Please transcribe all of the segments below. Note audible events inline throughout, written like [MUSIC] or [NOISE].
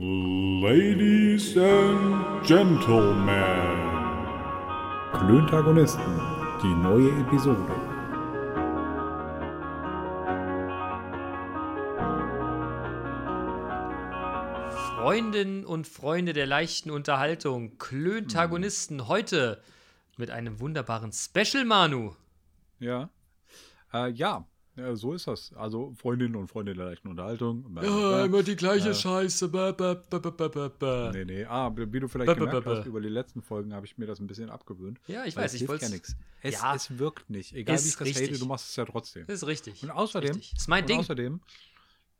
Ladies and Gentlemen. Klöntagonisten, die neue Episode. Freundinnen und Freunde der leichten Unterhaltung, Klöntagonisten, heute mit einem wunderbaren Special, Manu. Ja. Äh, ja, ja, so ist das. Also Freundinnen und Freunde der leichten Unterhaltung. Ja, immer die gleiche Scheiße. Ba, ba, ba, ba, ba, ba. Nee, nee. Ah, wie du vielleicht gemerkt hast, über die letzten Folgen habe ich mir das ein bisschen abgewöhnt. Ja, ich weiß, ich wollte ja nichts. Es, Ja. es wirkt nicht. Egal wie ich das richtig. hate, du machst es ja trotzdem. Das ist richtig. Und außerdem, Richtig. Ist mein und Ding. außerdem,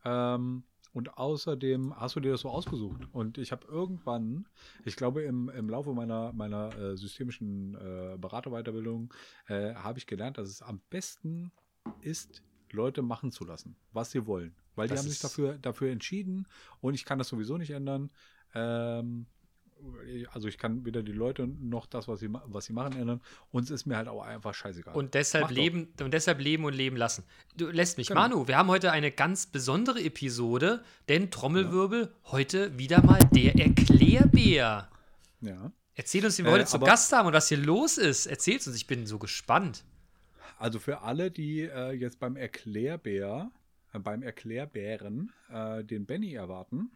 ähm, und außerdem hast du dir das so ausgesucht. Und ich habe irgendwann, ich glaube im, im Laufe meiner, meiner äh, systemischen äh, Beraterweiterbildung, äh, habe ich gelernt, dass es am besten ist, Leute machen zu lassen, was sie wollen. Weil die Das haben sich dafür, dafür entschieden und ich kann das sowieso nicht ändern. Ähm, also ich kann weder die Leute noch das, was sie, was sie machen, ändern. Uns ist mir halt auch einfach scheißegal. Und deshalb Mach doch. leben und deshalb leben und leben lassen. Du lässt mich, Genau. Manu. Wir haben heute eine ganz besondere Episode, denn Trommelwirbel heute wieder mal der Erklärbär. Ja. Erzähl uns, wen wir Äh, heute zu Gast haben und was hier los ist. Erzähl's uns, ich bin so gespannt. Also für alle, die äh, jetzt beim Erklärbär, äh, beim Erklärbären äh, den Benny erwarten,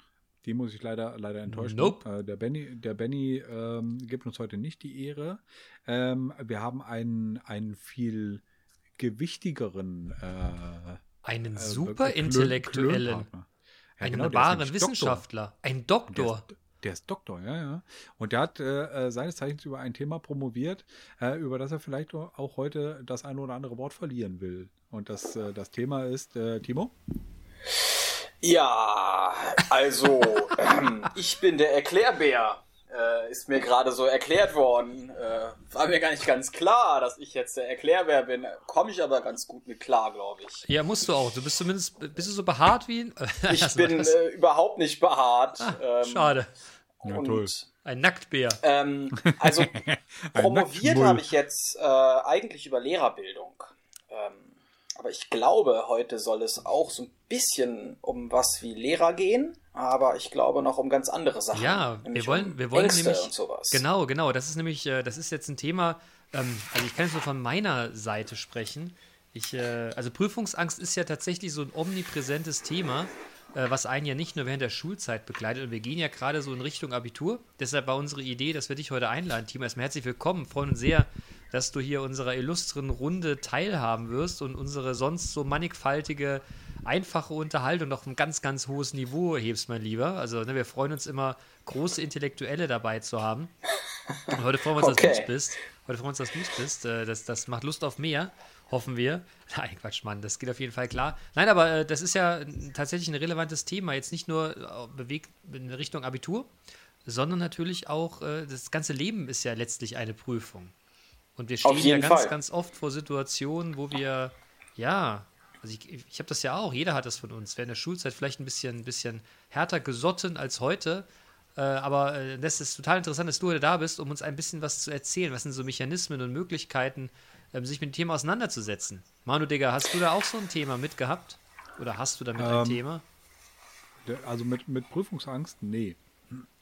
die muss ich leider, leider enttäuschen. Nope. Äh, der Benny, der Benny ähm, gibt uns heute nicht die Ehre. Ähm, wir haben einen, einen viel gewichtigeren äh, Einen äh, super intellektuellen, einen genau, wahren Wissenschaftler, ein Doktor. Der Doktor. ist, der ist Doktor, ja, ja. Und der hat äh, äh, seines Zeichens über ein Thema promoviert, äh, über das er vielleicht auch heute das eine oder andere Wort verlieren will. Und das, äh, das Thema ist, äh, Timo? Ja, also, ähm, ich bin der Erklärbär. Äh, ist mir gerade so erklärt worden. Äh, war mir gar nicht ganz klar, dass ich jetzt der Erklärbär bin. Komme ich aber ganz gut mit klar, glaube ich. Ja, musst du auch. Du bist zumindest, bist du so behaart wie ein. Ich [LAUGHS] bin äh, überhaupt nicht behaart. ähm, Schade. Ja, und, toll. Ein Nacktbär. Ähm, also [LAUGHS] promoviert habe ich jetzt äh, eigentlich über Lehrerbildung. Ähm, aber ich glaube, heute soll es auch so ein bisschen um was wie Lehrer gehen, aber ich glaube noch um ganz andere Sachen. Ja, wir wollen, um wir wollen Ängste nämlich. und sowas. Genau, genau. Das ist nämlich, äh, das ist jetzt ein Thema. Ähm, also ich kann jetzt nur von meiner Seite sprechen. Ich, äh, also Prüfungsangst ist ja tatsächlich so ein omnipräsentes Thema, äh, was einen ja nicht nur während der Schulzeit begleitet. Und wir gehen ja gerade so in Richtung Abitur. Deshalb war unsere Idee, dass wir dich heute einladen, Timo. Erstmal herzlich willkommen. Freuen uns sehr, dass du hier unserer illustren Runde teilhaben wirst und unsere sonst so mannigfaltige, einfache Unterhaltung noch ein ganz, ganz hohes Niveau hebst, mein Lieber. Also ne, wir freuen uns immer, große Intellektuelle dabei zu haben. Und heute freuen wir uns, Okay. dass du es bist. Heute freuen wir uns, dass du es bist. Äh, Das, das macht Lust auf mehr, hoffen wir. [LAUGHS] Nein, Quatsch, Mann, das geht auf jeden Fall klar. Nein, aber äh, das ist ja tatsächlich ein relevantes Thema. Jetzt nicht nur äh, bewegt in Richtung Abitur, sondern natürlich auch, äh, das ganze Leben ist ja letztlich eine Prüfung. Und wir stehen ja ganz, Fall. ganz oft vor Situationen, wo wir, ja, also ich, ich habe das ja auch, jeder hat das von uns. Während der Schulzeit vielleicht ein bisschen, ein bisschen härter gesotten als heute. Äh, aber äh, das ist total interessant, dass du heute da bist, um uns ein bisschen was zu erzählen. Was sind so Mechanismen und Möglichkeiten, sich mit dem Thema auseinanderzusetzen? Manu, Digga, hast du da auch so ein Thema mitgehabt? Oder hast du damit ein Ähm, Thema? Der- Also mit, mit Prüfungsangst, nee.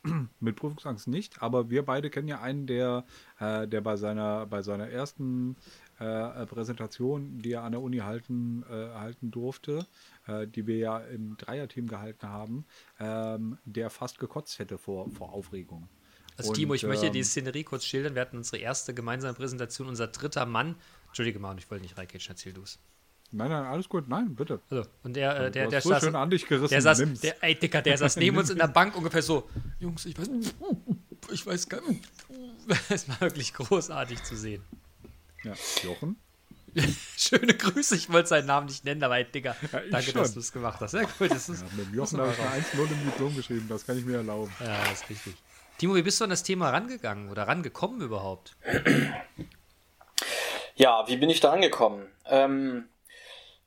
[CLEARS THROAT] mit Prüfungsangst nicht, aber wir beide kennen ja einen, der, äh, der bei seiner, bei seiner ersten äh, Präsentation, die er an der Uni halten, äh, halten durfte, äh, die wir ja im Dreierteam gehalten haben, ähm, der fast gekotzt hätte vor, vor Aufregung. Also Und, Timo, ich möchte ähm, die Szenerie kurz schildern. Wir hatten unsere erste gemeinsame Präsentation, unser dritter Mann. Entschuldige Manu, ich wollte nicht reingehen, erzähl du es. Nein, nein, alles gut, nein, bitte. Also, und der, äh, der, der so saß, schön an dich gerissen, der saß, nimm's. der, ey, Dicker, der saß [LAUGHS] neben uns in der Bank ungefähr so, Jungs, ich weiß, ich weiß gar nicht. [LAUGHS] Es war wirklich großartig zu sehen. Ja, Jochen? [LAUGHS] Schöne Grüße, ich wollte seinen Namen nicht nennen, aber ey, Digga, Ja, danke, schon. dass du es gemacht hast. Sehr gut, das ist, Ja, mit Jochen habe ich eine 1-0 im Diplom geschrieben, das kann ich mir erlauben. Ja, das ist richtig. Timo, wie bist du an das Thema rangegangen oder rangekommen überhaupt? [CLEARS THROAT] Ja, wie bin ich da angekommen? Ähm,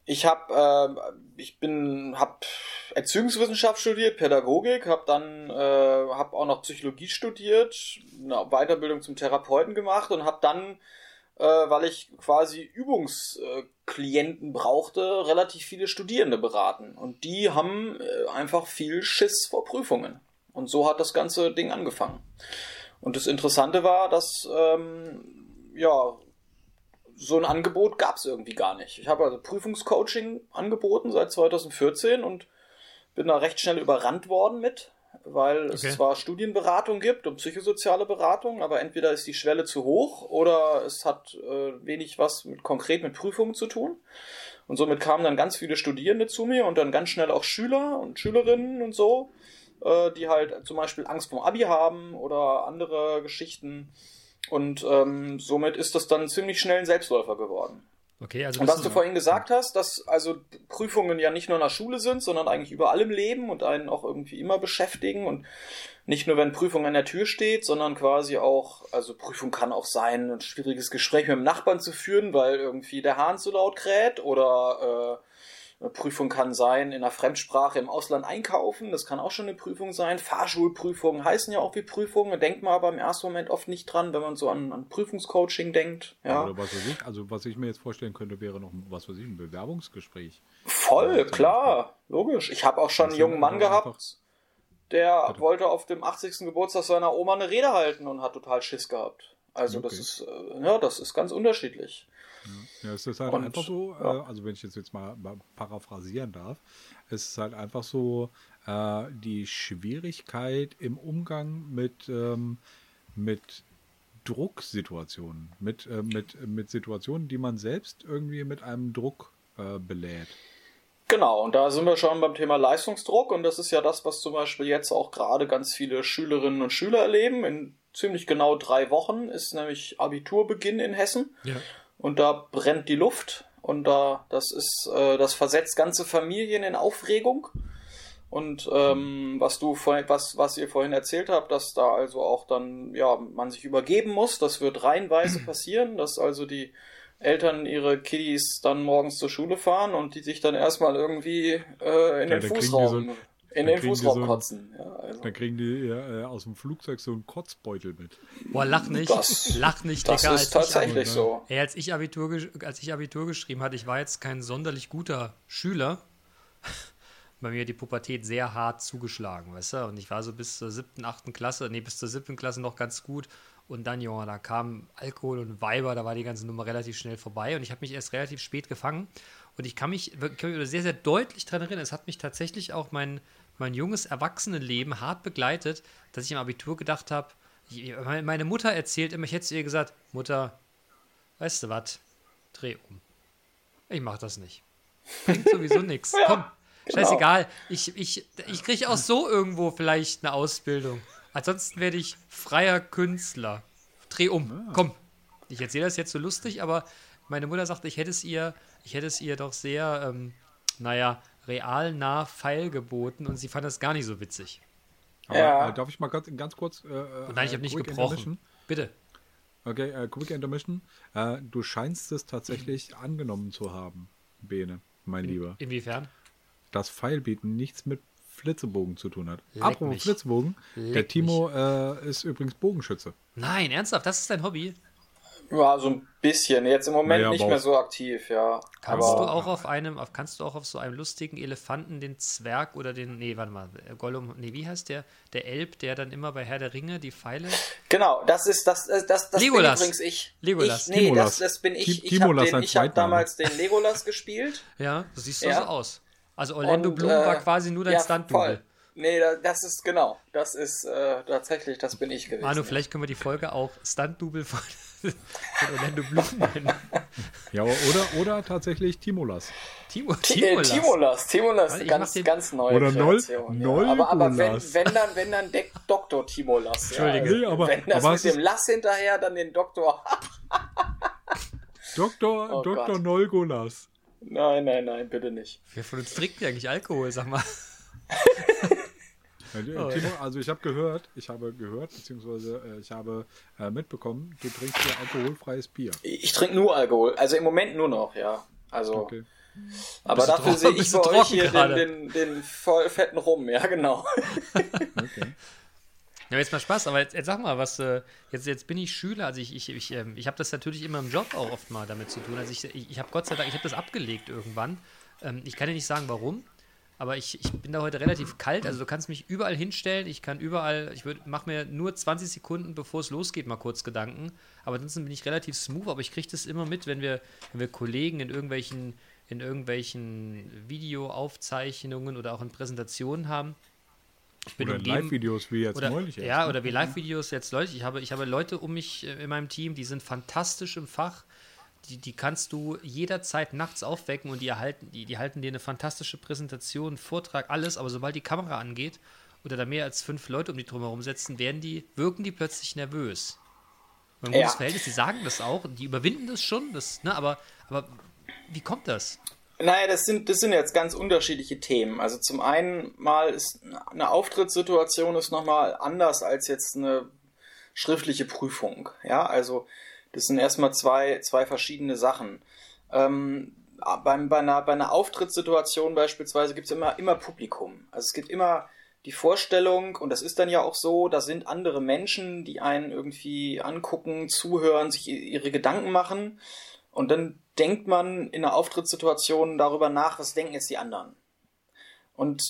ich habe, äh, ich Erziehungswissenschaft studiert, Pädagogik, habe dann, äh, habe auch noch Psychologie studiert, eine Weiterbildung zum Therapeuten gemacht und habe dann, äh, weil ich quasi Übungsklienten brauchte, relativ viele Studierende beraten und die haben äh, einfach viel Schiss vor Prüfungen. Und so hat das ganze Ding angefangen. Und das Interessante war, dass ähm, ja so ein Angebot gab es irgendwie gar nicht. Ich habe also Prüfungscoaching angeboten seit 2014 und bin da recht schnell überrannt worden mit, weil Okay. es zwar Studienberatung gibt und psychosoziale Beratung, aber entweder ist die Schwelle zu hoch oder es hat äh, wenig was mit konkret mit Prüfungen zu tun. Und somit kamen dann ganz viele Studierende zu mir und dann ganz schnell auch Schüler und Schülerinnen und so, äh, die halt zum Beispiel Angst vom Abi haben oder andere Geschichten. Und ähm, somit ist das dann ziemlich schnell ein Selbstläufer geworden. Okay, also Und was du vorhin gesagt hast, dass also Prüfungen ja nicht nur in der Schule sind, sondern eigentlich überall im Leben und einen auch irgendwie immer beschäftigen und nicht nur, wenn Prüfung an der Tür steht, sondern quasi auch, also Prüfung kann auch sein, ein schwieriges Gespräch mit dem Nachbarn zu führen, weil irgendwie der Hahn zu laut kräht oder äh, eine Prüfung kann sein, in einer Fremdsprache im Ausland einkaufen, das kann auch schon eine Prüfung sein. Fahrschulprüfungen heißen ja auch wie Prüfungen, da denkt man aber im ersten Moment oft nicht dran, wenn man so an, an Prüfungscoaching denkt. Ja. Oder was weiß ich. Also was ich mir jetzt vorstellen könnte, wäre noch ein- was weiß ich, ein Bewerbungsgespräch. Voll, Ja, klar, logisch. Ich habe auch schon Das einen jungen Mann gehabt, der Bitte. wollte auf dem 80. Geburtstag seiner Oma eine Rede halten und hat total Schiss gehabt. Also das Okay. ist, äh, ja, das ist ganz unterschiedlich. Ja, es ist halt Und, einfach so, ja. äh, also wenn ich das jetzt mal, mal paraphrasieren darf, es ist halt einfach so äh, die Schwierigkeit im Umgang mit, ähm, mit Drucksituationen, mit, äh, mit, mit Situationen, die man selbst irgendwie mit einem Druck äh, belädt. Genau, und da sind wir schon beim Thema Leistungsdruck und das ist ja das, was zum Beispiel jetzt auch gerade ganz viele Schülerinnen und Schüler erleben. In ziemlich genau drei Wochen ist nämlich Abiturbeginn in Hessen. Ja. Und da brennt die Luft und da das ist äh, das versetzt ganze Familien in Aufregung. Und ähm, was du vorhin, was was ihr vorhin erzählt habt, dass da also auch dann ja man sich übergeben muss, das wird reihenweise [CLEARS THROAT] passieren, dass also die Eltern ihre Kiddies dann morgens zur Schule fahren und die sich dann erstmal irgendwie äh, in Ja, den Fußraum so- in dann den kriegen die Fußraum so ein- kotzen. Ja, also. Dann kriegen die äh, aus dem Flugzeug so einen Kotzbeutel mit. Boah, lach nicht. Das- lach nicht, Das Digga. ist als ich, tatsächlich ne? so. Ey, als ich, Abitur, als ich Abitur geschrieben hatte, ich war jetzt kein sonderlich guter Schüler. [LAUGHS] Bei mir hat die Pubertät sehr hart zugeschlagen, weißt du? Und ich war so bis zur siebten, achten Klasse, nee, bis zur siebten Klasse noch ganz gut. Und dann, Junge, da kam Alkohol und Weiber, da war die ganze Nummer relativ schnell vorbei. Und ich habe mich erst relativ spät gefangen. Und ich kann mich, kann mich sehr, sehr deutlich daran erinnern, es hat mich tatsächlich auch mein, mein junges Erwachsenenleben hart begleitet, dass ich im Abitur gedacht habe, meine Mutter erzählt immer, ich hätte zu ihr gesagt, Mutter, weißt du was, dreh um. Ich mach das nicht. Bringt sowieso [LAUGHS] nichts. Komm, genau. scheißegal. Ich, ich, ich kriege auch so irgendwo vielleicht eine Ausbildung. Ansonsten werde ich freier Künstler. Dreh um. Komm. Ich erzähle das jetzt so lustig, aber meine Mutter sagte, ich hätte es ihr, ich hätte es ihr doch sehr, ähm, naja, real nah feilgeboten und sie fand das gar nicht so witzig. Aber Ja. äh, darf ich mal ganz, ganz kurz. Äh, Und nein, ich äh, habe nicht gebrochen. intermission? Bitte. Okay, äh, Quick Intermission. Äh, du scheinst es tatsächlich angenommen zu haben, Bene, mein Lieber. Inwiefern? Dass Pfeilbieten nichts mit Flitzebogen zu tun hat. Leck Apropos mich. Flitzebogen, der Leck Timo äh, ist übrigens Bogenschütze. Nein, ernsthaft, das ist dein Hobby. Ja, so ein bisschen. Jetzt im Moment Naja, nicht mehr so aktiv, ja. Kannst aber du auch auf einem, auf, kannst du auch auf so einem lustigen Elefanten den Zwerg oder den, nee, warte mal, Gollum, nee, wie heißt der? Der Elb, der dann immer bei Herr der Ringe die Pfeile. Genau, das ist das das das, das Legolas. bin übrigens ich. Legolas. Ich, nee, Timolas. das, das bin ich. Ich habe hab damals den Legolas gespielt. Ja, du siehst Ja. so aus. Also Orlando Und, Bloom äh, war quasi nur dein ja, Stunt-Double. voll. Nee, da- das ist genau. Das ist äh, tatsächlich, das bin ich gewesen. Manu, vielleicht können wir die Folge auch Stunt-Double von, von Orlando Bloom nennen. Ja, oder, oder tatsächlich Timolas. Timo, Ti- äh, Timolas. Timolas, Timolas, ich ganz, den- ganz neue Oder Nol- Kreation. ja. Aber, aber wenn, wenn dann, wenn dann der Dr. Timolas. Entschuldige. Ja, Nee, aber- wenn das aber mit dem Lass hinterher, dann den Doktor. Dr. [LAUGHS] Oh Dr. Gott. Nolgolas. nein, nein, nein, bitte nicht. Wer von uns trinkt eigentlich Alkohol, sag mal? [LAUGHS] Oh, Timo, also ich habe gehört, ich habe gehört, beziehungsweise äh, ich habe äh, mitbekommen, du trinkst hier alkoholfreies Bier. Ich, ich trinke nur Alkohol. Also im Moment nur noch, ja. Also, Okay. aber dafür sehe ich bei euch hier den, den, den voll fetten Rum. Ja, genau. okay. Ja, jetzt mal Spaß, aber jetzt, jetzt sag mal, was, äh, jetzt, jetzt bin ich Schüler, also ich, ich, ich, ähm, ich habe das natürlich immer im Job auch oft mal damit zu tun. Also ich, ich, ich habe Gott sei Dank, ich habe das abgelegt irgendwann. Ähm, ich kann ja nicht sagen, warum, aber ich, ich bin da heute relativ kalt. Also du kannst mich überall hinstellen. Ich kann überall, ich mache mir nur 20 Sekunden, bevor es losgeht, mal kurz Gedanken. Aber ansonsten bin ich relativ smooth, aber ich kriege das immer mit, wenn wir, wenn wir Kollegen in irgendwelchen, in irgendwelchen Videoaufzeichnungen oder auch in Präsentationen haben. Ich bin oder Live-Videos wie jetzt oder, neulich. Ja, oder wie Live-Videos jetzt Leute. Ich habe, ich habe Leute um mich äh, in meinem Team, die sind fantastisch im Fach die, die kannst du jederzeit nachts aufwecken und die erhalten, die, die halten dir eine fantastische Präsentation, Vortrag, alles, aber sobald die Kamera angeht oder da mehr als fünf Leute um die drumherum setzen, werden die, wirken die plötzlich nervös. Ein gutes ja. Verhältnis, die sagen das auch, die überwinden das schon, das, ne, aber, aber wie kommt das? Naja, das sind, das sind jetzt ganz unterschiedliche Themen. Also zum einen mal ist eine Auftrittssituation ist nochmal anders als jetzt eine schriftliche Prüfung. Ja, also das sind erstmal zwei, zwei verschiedene Sachen. Ähm, beim, bei, einer, bei einer Auftrittssituation beispielsweise gibt es immer, immer Publikum. Also es gibt immer die Vorstellung, und das ist dann ja auch so, da sind andere Menschen, die einen irgendwie angucken, zuhören, sich ihre Gedanken machen. Und dann denkt man in einer Auftrittssituation darüber nach, was denken jetzt die anderen. Und,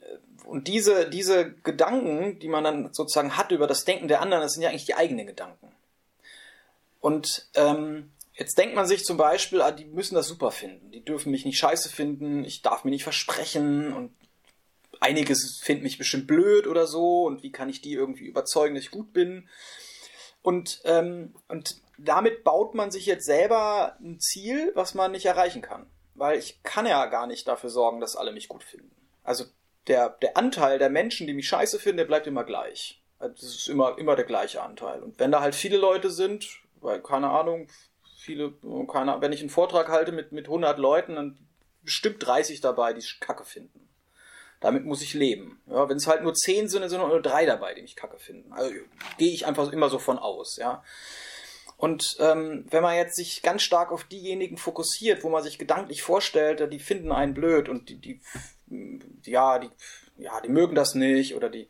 äh, und diese, diese Gedanken, die man dann sozusagen hat über das Denken der anderen, das sind ja eigentlich die eigenen Gedanken. Und ähm, jetzt denkt man sich zum Beispiel, ah, die müssen das super finden. Die dürfen mich nicht scheiße finden, ich darf mir nicht versprechen und einiges finden mich bestimmt blöd oder so und wie kann ich die irgendwie überzeugen, dass ich gut bin. Und, ähm, und damit baut man sich jetzt selber ein Ziel, was man nicht erreichen kann. Weil ich kann ja gar nicht dafür sorgen, dass alle mich gut finden. Also der, der Anteil der Menschen, die mich scheiße finden, der bleibt immer gleich. Also das ist immer, immer der gleiche Anteil. Und wenn da halt viele Leute sind, weil, keine Ahnung, viele, keine, wenn ich einen Vortrag halte mit, mit 100 Leuten, dann bestimmt 30 dabei, die es kacke finden. Damit muss ich leben. Ja, wenn es halt nur 10 sind, sind nur drei dabei, die mich kacke finden. Also gehe ich einfach immer so von aus, ja. Und ähm, wenn man jetzt sich ganz stark auf diejenigen fokussiert, wo man sich gedanklich vorstellt, die finden einen blöd und die, die ja, die, ja, die mögen das nicht oder die,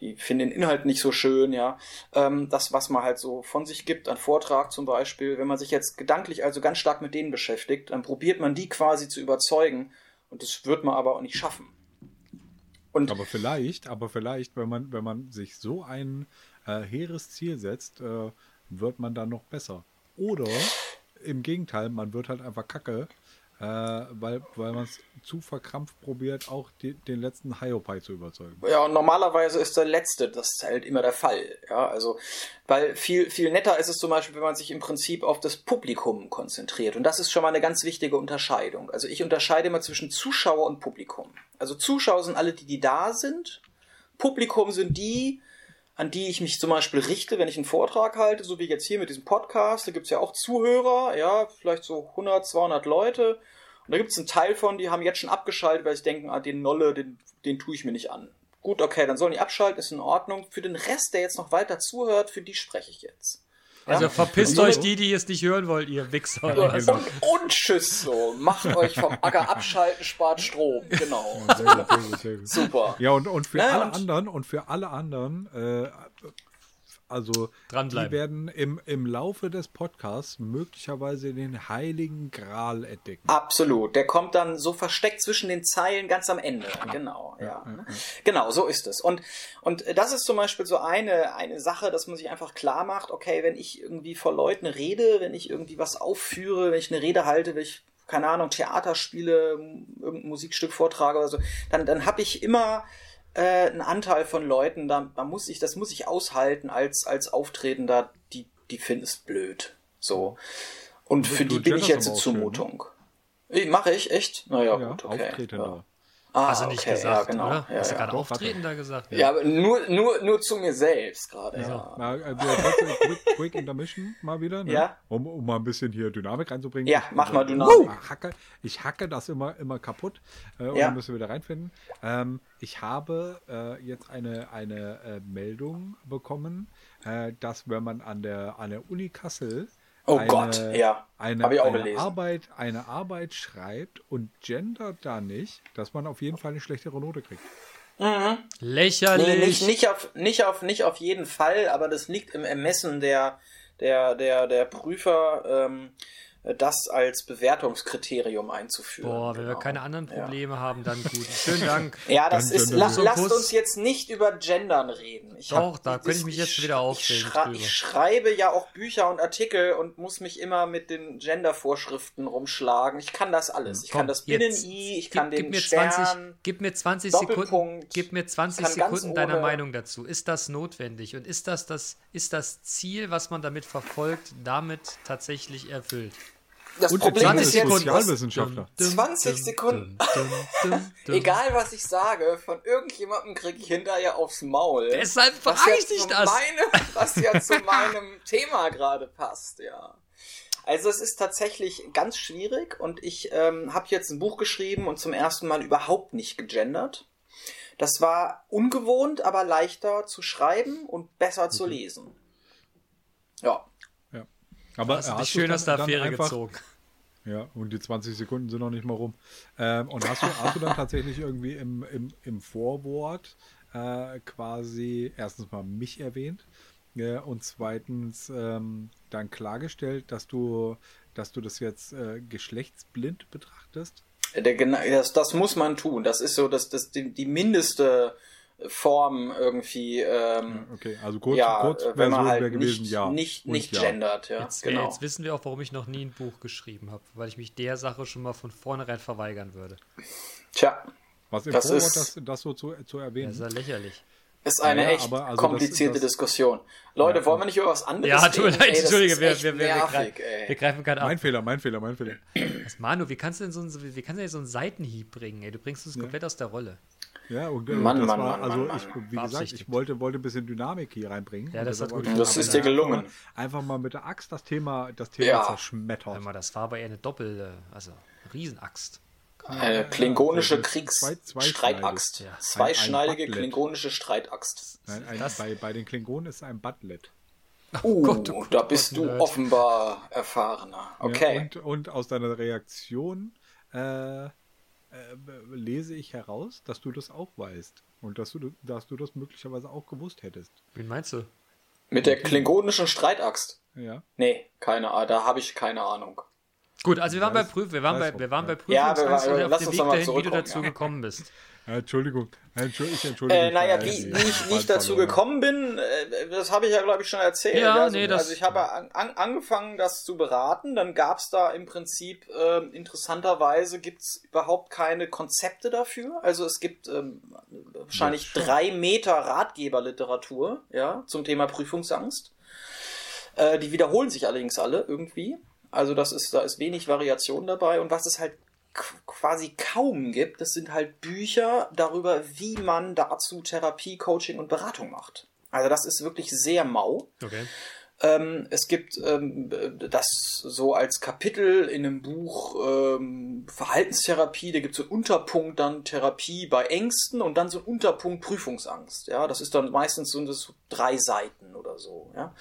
die finden den Inhalt nicht so schön, ja. Ähm, das, was man halt so von sich gibt, ein Vortrag zum Beispiel, wenn man sich jetzt gedanklich also ganz stark mit denen beschäftigt, dann probiert man die quasi zu überzeugen und das wird man aber auch nicht schaffen. Und aber vielleicht, aber vielleicht, wenn man, wenn man sich so ein äh, hehres Ziel setzt, äh, wird man dann noch besser. Oder im Gegenteil, man wird halt einfach kacke äh, weil, weil man es zu verkrampft probiert, auch die, den letzten Hiopai zu überzeugen. Ja, und normalerweise ist der letzte, das ist halt immer der Fall. Ja, also, weil viel, viel netter ist es zum Beispiel, wenn man sich im Prinzip auf das Publikum konzentriert. Und das ist schon mal eine ganz wichtige Unterscheidung. Also ich unterscheide immer zwischen Zuschauer und Publikum. Also Zuschauer sind alle, die, die da sind. Publikum sind die, an die ich mich zum Beispiel richte, wenn ich einen Vortrag halte, so wie jetzt hier mit diesem Podcast. Da gibt's ja auch Zuhörer, ja, vielleicht so 100, 200 Leute. Und da gibt's einen Teil von, die haben jetzt schon abgeschaltet, weil sie denken, ah, den Nolle, den, den tue ich mir nicht an. Gut, okay, dann sollen die abschalten, ist in Ordnung. Für den Rest, der jetzt noch weiter zuhört, für die spreche ich jetzt. Also verpisst euch die, die es nicht hören wollt, ihr Wichser. Ja, und, und tschüss so. Macht euch vom Acker abschalten, spart Strom. Genau. Gut, sehr gut, sehr gut. Super. Ja, und, und für ja, alle und anderen, und für alle anderen, äh, also die werden im, im Laufe des Podcasts möglicherweise den heiligen Gral entdecken. Absolut. Der kommt dann so versteckt zwischen den Zeilen ganz am Ende. Genau, ja. ja, ja. Genau, so ist es. Und, und das ist zum Beispiel so eine, eine Sache, dass man sich einfach klar macht, okay, wenn ich irgendwie vor Leuten rede, wenn ich irgendwie was aufführe, wenn ich eine Rede halte, wenn ich keine Ahnung, Theater spiele, irgendein Musikstück vortrage oder so, dann, dann habe ich immer äh, ein Anteil von Leuten, da, da muss ich, das muss ich aushalten als, als Auftretender, die, die finden es blöd. So. Und für die bin ich jetzt eine Zumutung. Ne? Mache ich, echt? Naja, ja, gut, okay. Auftretender. Ah, Hast du nicht okay, gesagt, ja, genau. oder? Ja, Hast du gerade ja, Auftreten da gesagt? Ja, aber nur, nur, nur zu mir selbst gerade. Ja. Na, äh, quick, quick Intermission mal wieder, ne? ja. um, um mal ein bisschen hier Dynamik reinzubringen. Ja, mach mal Dynamik. Ich hacke, ich hacke das immer, immer kaputt äh, und dann müssen wir wieder reinfinden. Ähm, ich habe äh, jetzt eine, eine äh, Meldung bekommen, äh, dass wenn man an der, an der Uni Kassel Oh eine, Gott, ja. Eine, Habe ich auch eine gelesen. Arbeit, eine Arbeit schreibt und gendert da nicht, dass man auf jeden Fall eine schlechtere Note kriegt. Mhm. Lächerlich. Nee, nicht, nicht, auf, nicht, auf, nicht auf jeden Fall, aber das liegt im Ermessen der, der, der, der Prüfer. Ähm, äh, das als Bewertungskriterium einzuführen. Boah, wenn wir Genau. keine anderen Ja. Probleme haben, dann gut. Schönen Dank. [LAUGHS] Ja, das Dann- ist. La, So lasst uns jetzt nicht über Gendern reden. Ich Doch, hab- da das- könnte ich mich jetzt wieder ich, aufregen schrei- drüber. ich schreibe ja auch Bücher und Artikel und muss mich immer mit den Gender-Vorschriften rumschlagen. Ich kann das alles. Ich kann Komm, das jetzt. Binnen-I, ich Gib- kann gib den mir Stern. 20, gib mir 20 Sekunden, gib mir 20 kann ganz Sekunden deiner Meinung dazu. Ist das notwendig und ist das, das ist das Ziel, was man damit verfolgt, damit tatsächlich erfüllt? Das Und Problem ist jetzt, dass Sozialwissenschaftler. 20 Sekunden. [LAUGHS] egal was ich sage, von irgendjemandem kriege ich hinterher aufs Maul. Deshalb frage ich dich das. Meine, was ja zu [LAUGHS] meinem Thema gerade passt, ja. Also es ist tatsächlich ganz schwierig und ich ähm, habe jetzt ein Buch geschrieben und zum ersten Mal überhaupt nicht gegendert. Das war ungewohnt, aber leichter zu schreiben und besser zu lesen. Ja. Aber du hast schön aus der Affäre einfach- gezogen. Ja, und die 20 Sekunden sind noch nicht mal rum. Ähm, und hast du, hast du dann [LAUGHS] tatsächlich irgendwie im, im, im Vorwort äh, quasi erstens mal mich erwähnt äh, und zweitens ähm, dann klargestellt, dass du, dass du das jetzt äh, geschlechtsblind betrachtest? Der, gena- das, das muss man tun. Das ist so das, das, die, die mindeste Form irgendwie. Ähm, Okay, also kurz, ja, kurz äh, wenn man halt wäre gewesen, nicht, ja. nicht, und nicht ja. gendert. Ja, Jetzt, genau. jetzt wissen wir auch, warum ich noch nie ein Buch geschrieben habe, weil ich mich der Sache schon mal von vornherein verweigern würde. Tja, Was im Das Vorwort ist- das, das so zu, zu erwähnen? Das ist ja lächerlich. ist eine Ja, echt also komplizierte das- das- Diskussion. Leute, Ja, wollen wir nicht über was anderes Ja, tut mir reden? das Entschuldige, wir, wir, wir, nervig, wir greifen gerade ab. mein Fehler, mein Fehler, mein Fehler. Was, Manu, wie kannst du denn so einen, wie kannst du denn so einen Seitenhieb bringen? Ey, du bringst uns komplett aus der Rolle. Ja, und, äh, Mann, das Mann, war, Mann, also Mann, ich, Mann. wie gesagt, ich wollte, wollte ein bisschen Dynamik hier reinbringen. Ja, das hat gut Das ist dir gelungen. Einfach mal mit der Axt das Thema, das Thema Ja. zerschmettert. Hör mal, das war aber eher eine Doppel, äh, also Riesenaxt. Eine klingonische das ist Kriegs zwei- zweischneidig. Streitaxt. Ja. Zweischneidige Buttlet. klingonische Streitaxt. Nein, ein, Das- bei, bei den Klingonen ist ein Butlet. Uh, Gott, oh Gott, da oh bist du Nerd. offenbar erfahrener. Okay. Ja, und, und aus deiner Reaktion äh, äh, lese ich heraus, dass du das auch weißt. Und dass du, dass du das möglicherweise auch gewusst hättest. Wen meinst du? Mit der klingonischen Streitaxt. Ja. Nee, keine Ahnung, da habe ich keine Ahnung. Gut, also wir waren bei Prüf, wir waren bei, wir waren bei Ja, wir Prüfungsangst waren- auf dem Weg dahin, wie du dazu ja. gekommen bist. Ja, Entschuldigung. Entschuldigung, ich entschuldige Äh, mich naja, wie, wie ich nicht Falschverlorenen. dazu gekommen bin, äh, das habe ich ja, glaube ich, schon erzählt. Ja, also, nee, das- also ich habe an, an, angefangen, das zu beraten. Dann gab es da im Prinzip, ähm, interessanterweise, gibt es überhaupt keine Konzepte dafür. Also es gibt ähm, wahrscheinlich drei Meter Ratgeberliteratur ja, zum Thema Prüfungsangst. Äh, die wiederholen sich allerdings alle irgendwie. Also das ist, da ist wenig Variation dabei. Und was es halt quasi kaum gibt, das sind halt Bücher darüber, wie man dazu Therapie, Coaching und Beratung macht. Also das ist wirklich sehr mau. Okay. Ähm, es gibt ähm, das so als Kapitel in einem Buch ähm, Verhaltenstherapie, da gibt es so einen Unterpunkt dann Therapie bei Ängsten und dann so einen Unterpunkt Prüfungsangst. Ja, das ist dann meistens so, das drei Seiten oder so. Ja,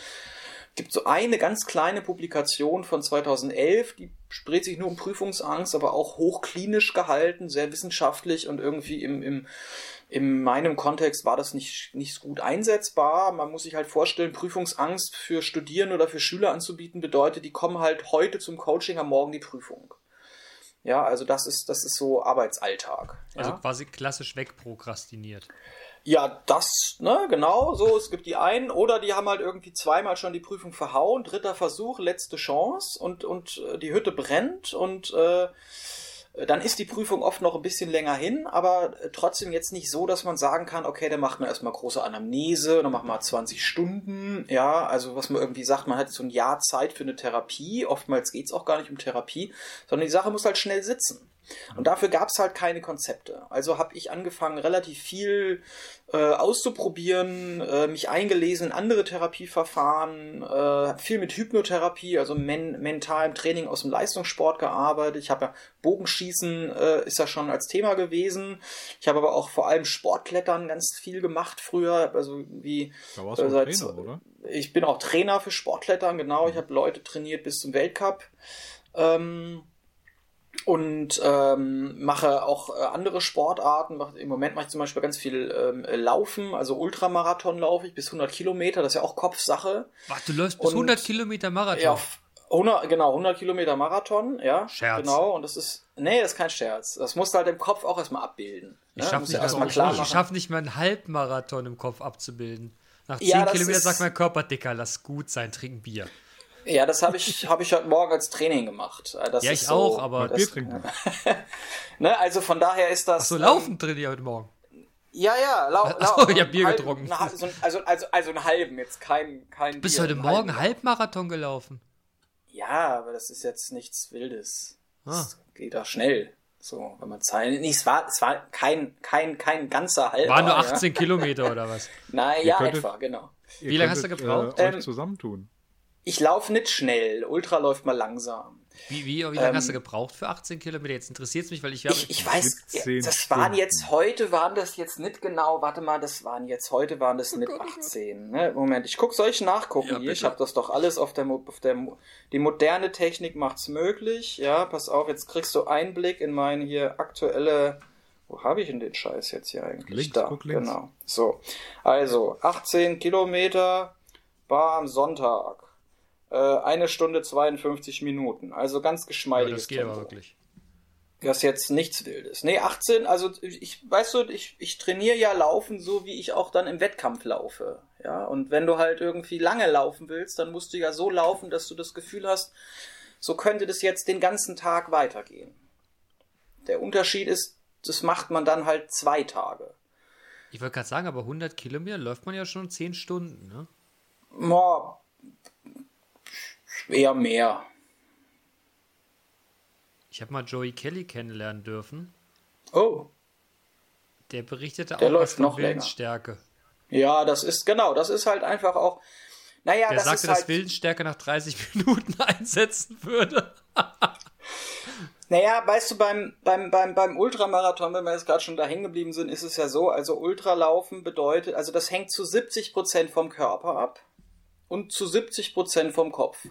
gibt so eine ganz kleine Publikation von 2011, die spricht sich nur um Prüfungsangst, aber auch hochklinisch gehalten, sehr wissenschaftlich und irgendwie im, im in meinem Kontext war das nicht, nicht gut einsetzbar. Man muss sich halt vorstellen, Prüfungsangst für Studierende oder für Schüler anzubieten bedeutet, die kommen halt heute zum Coaching, am Morgen die Prüfung. Ja, also das ist, das ist so Arbeitsalltag. Also ja? quasi klassisch wegprokrastiniert. Ja, das, ne, genau, so, es gibt die einen, oder die haben halt irgendwie zweimal schon die Prüfung verhauen, dritter Versuch, letzte Chance und, und äh, die Hütte brennt und äh, dann ist die Prüfung oft noch ein bisschen länger hin, aber trotzdem jetzt nicht so, dass man sagen kann, okay, dann macht man erstmal große Anamnese, dann machen wir 20 Stunden, ja, also was man irgendwie sagt, man hat so ein Jahr Zeit für eine Therapie, oftmals geht's auch gar nicht um Therapie, sondern die Sache muss halt schnell sitzen. Und dafür gab's halt keine Konzepte. Also habe ich angefangen, relativ viel äh, auszuprobieren, äh, mich eingelesen in andere Therapieverfahren, äh, viel mit Hypnotherapie, also men mentalem Training aus dem Leistungssport gearbeitet. Ich habe ja Bogenschießen äh, ist ja schon als Thema gewesen. Ich habe aber auch vor allem Sportklettern ganz viel gemacht früher. Also wie Da warst du äh, seit- Trainer, oder? ich bin auch Trainer für Sportklettern, genau. Ich habe Leute trainiert bis zum Weltcup. Ähm, und ähm, mache auch äh, andere Sportarten. Mach, Im Moment mache ich zum Beispiel ganz viel ähm, Laufen, also Ultramarathon laufe ich bis 100 Kilometer. Das ist ja auch Kopfsache. Was, du läufst bis Und- 100 Kilometer Marathon? Ja, auf, 100, genau, 100 Kilometer Marathon, ja. Scherz. Genau, und das ist, nee, das ist kein Scherz. Das musst du halt im Kopf auch erstmal abbilden. Ich ne? schaffe nicht, erstmal mal, klar ich schaff nicht mal einen Halbmarathon im Kopf abzubilden. Nach 10 Ja, Kilometern sagt mein Körper, Dicker, lass gut sein, trink Bier. Ja, das habe ich, hab ich heute Morgen als Training gemacht. Äh, Das Ja, ist ich so, auch, aber- Bier Das, trinken. [LAUGHS] ne, also von daher ist das. So ähm, laufen drin heute Morgen. Ja, ja, lau, lau, Ach so, ich hab Bier halb- getrunken. na, so, ein- also, also, also einen halben, jetzt kein, kein Du bist Bier, heute Morgen halben. Halbmarathon gelaufen. Ja, aber das ist jetzt nichts Wildes. Ah. Das geht auch schnell. So, wenn man Zahlen. Nee, es war, es war kein, kein, kein ganzer halber. War nur ja. 18 Kilometer oder was? [LAUGHS] Na Ihr ja, könntet- etwa, genau. Wie lange hast du gebraucht? Äh, euch Ähm, zusammentun. Ich laufe nicht schnell. Ultra läuft mal langsam. Wie, wie, wie lange Ähm, hast du gebraucht für 18 Kilometer? Jetzt interessiert es mich, weil ich, Ich, ich weiß, 17 das waren jetzt heute, waren das jetzt nicht genau, warte mal, das waren jetzt heute, waren das nicht 18. Ne? Moment, ich guck, soll ich nachgucken Ja, hier? Ich habe das doch alles auf der, auf der, die moderne Technik macht's möglich. Ja, pass auf, jetzt kriegst du Einblick in meine hier aktuelle, wo habe ich denn den Scheiß jetzt hier eigentlich? Links, da, guck links. genau. So, also 18 Kilometer war am Sonntag. Äh, eine Stunde 52 Minuten. Also ganz aber geschmeidiges das geht aber Tempo. wirklich. Das ist jetzt nichts Wildes. Nee, 18, also ich, weißt du, ich, ich trainiere ja Laufen so, wie ich auch dann im Wettkampf laufe. Ja, und wenn du halt irgendwie lange laufen willst, dann musst du ja so laufen, dass du das Gefühl hast, so könnte das jetzt den ganzen Tag weitergehen. Der Unterschied ist, das macht man dann halt zwei Tage. Ich wollte gerade sagen, aber 100 Kilometer läuft man ja schon 10 Stunden, ne? Boah, eher mehr. Ich habe mal Joey Kelly kennenlernen dürfen. Oh, Der berichtete Der auch läuft noch länger. Willensstärke. ja, das ist, genau, das ist halt einfach auch, naja, Der das sagte, ist dass halt, Willensstärke nach 30 [LAUGHS] Minuten einsetzen würde. [LAUGHS] Naja, weißt du, beim, beim, beim, beim Ultramarathon, wenn wir jetzt gerade schon da hängen geblieben sind, ist es ja so, also Ultralaufen bedeutet, also das hängt zu 70% vom Körper ab und zu 70% vom Kopf.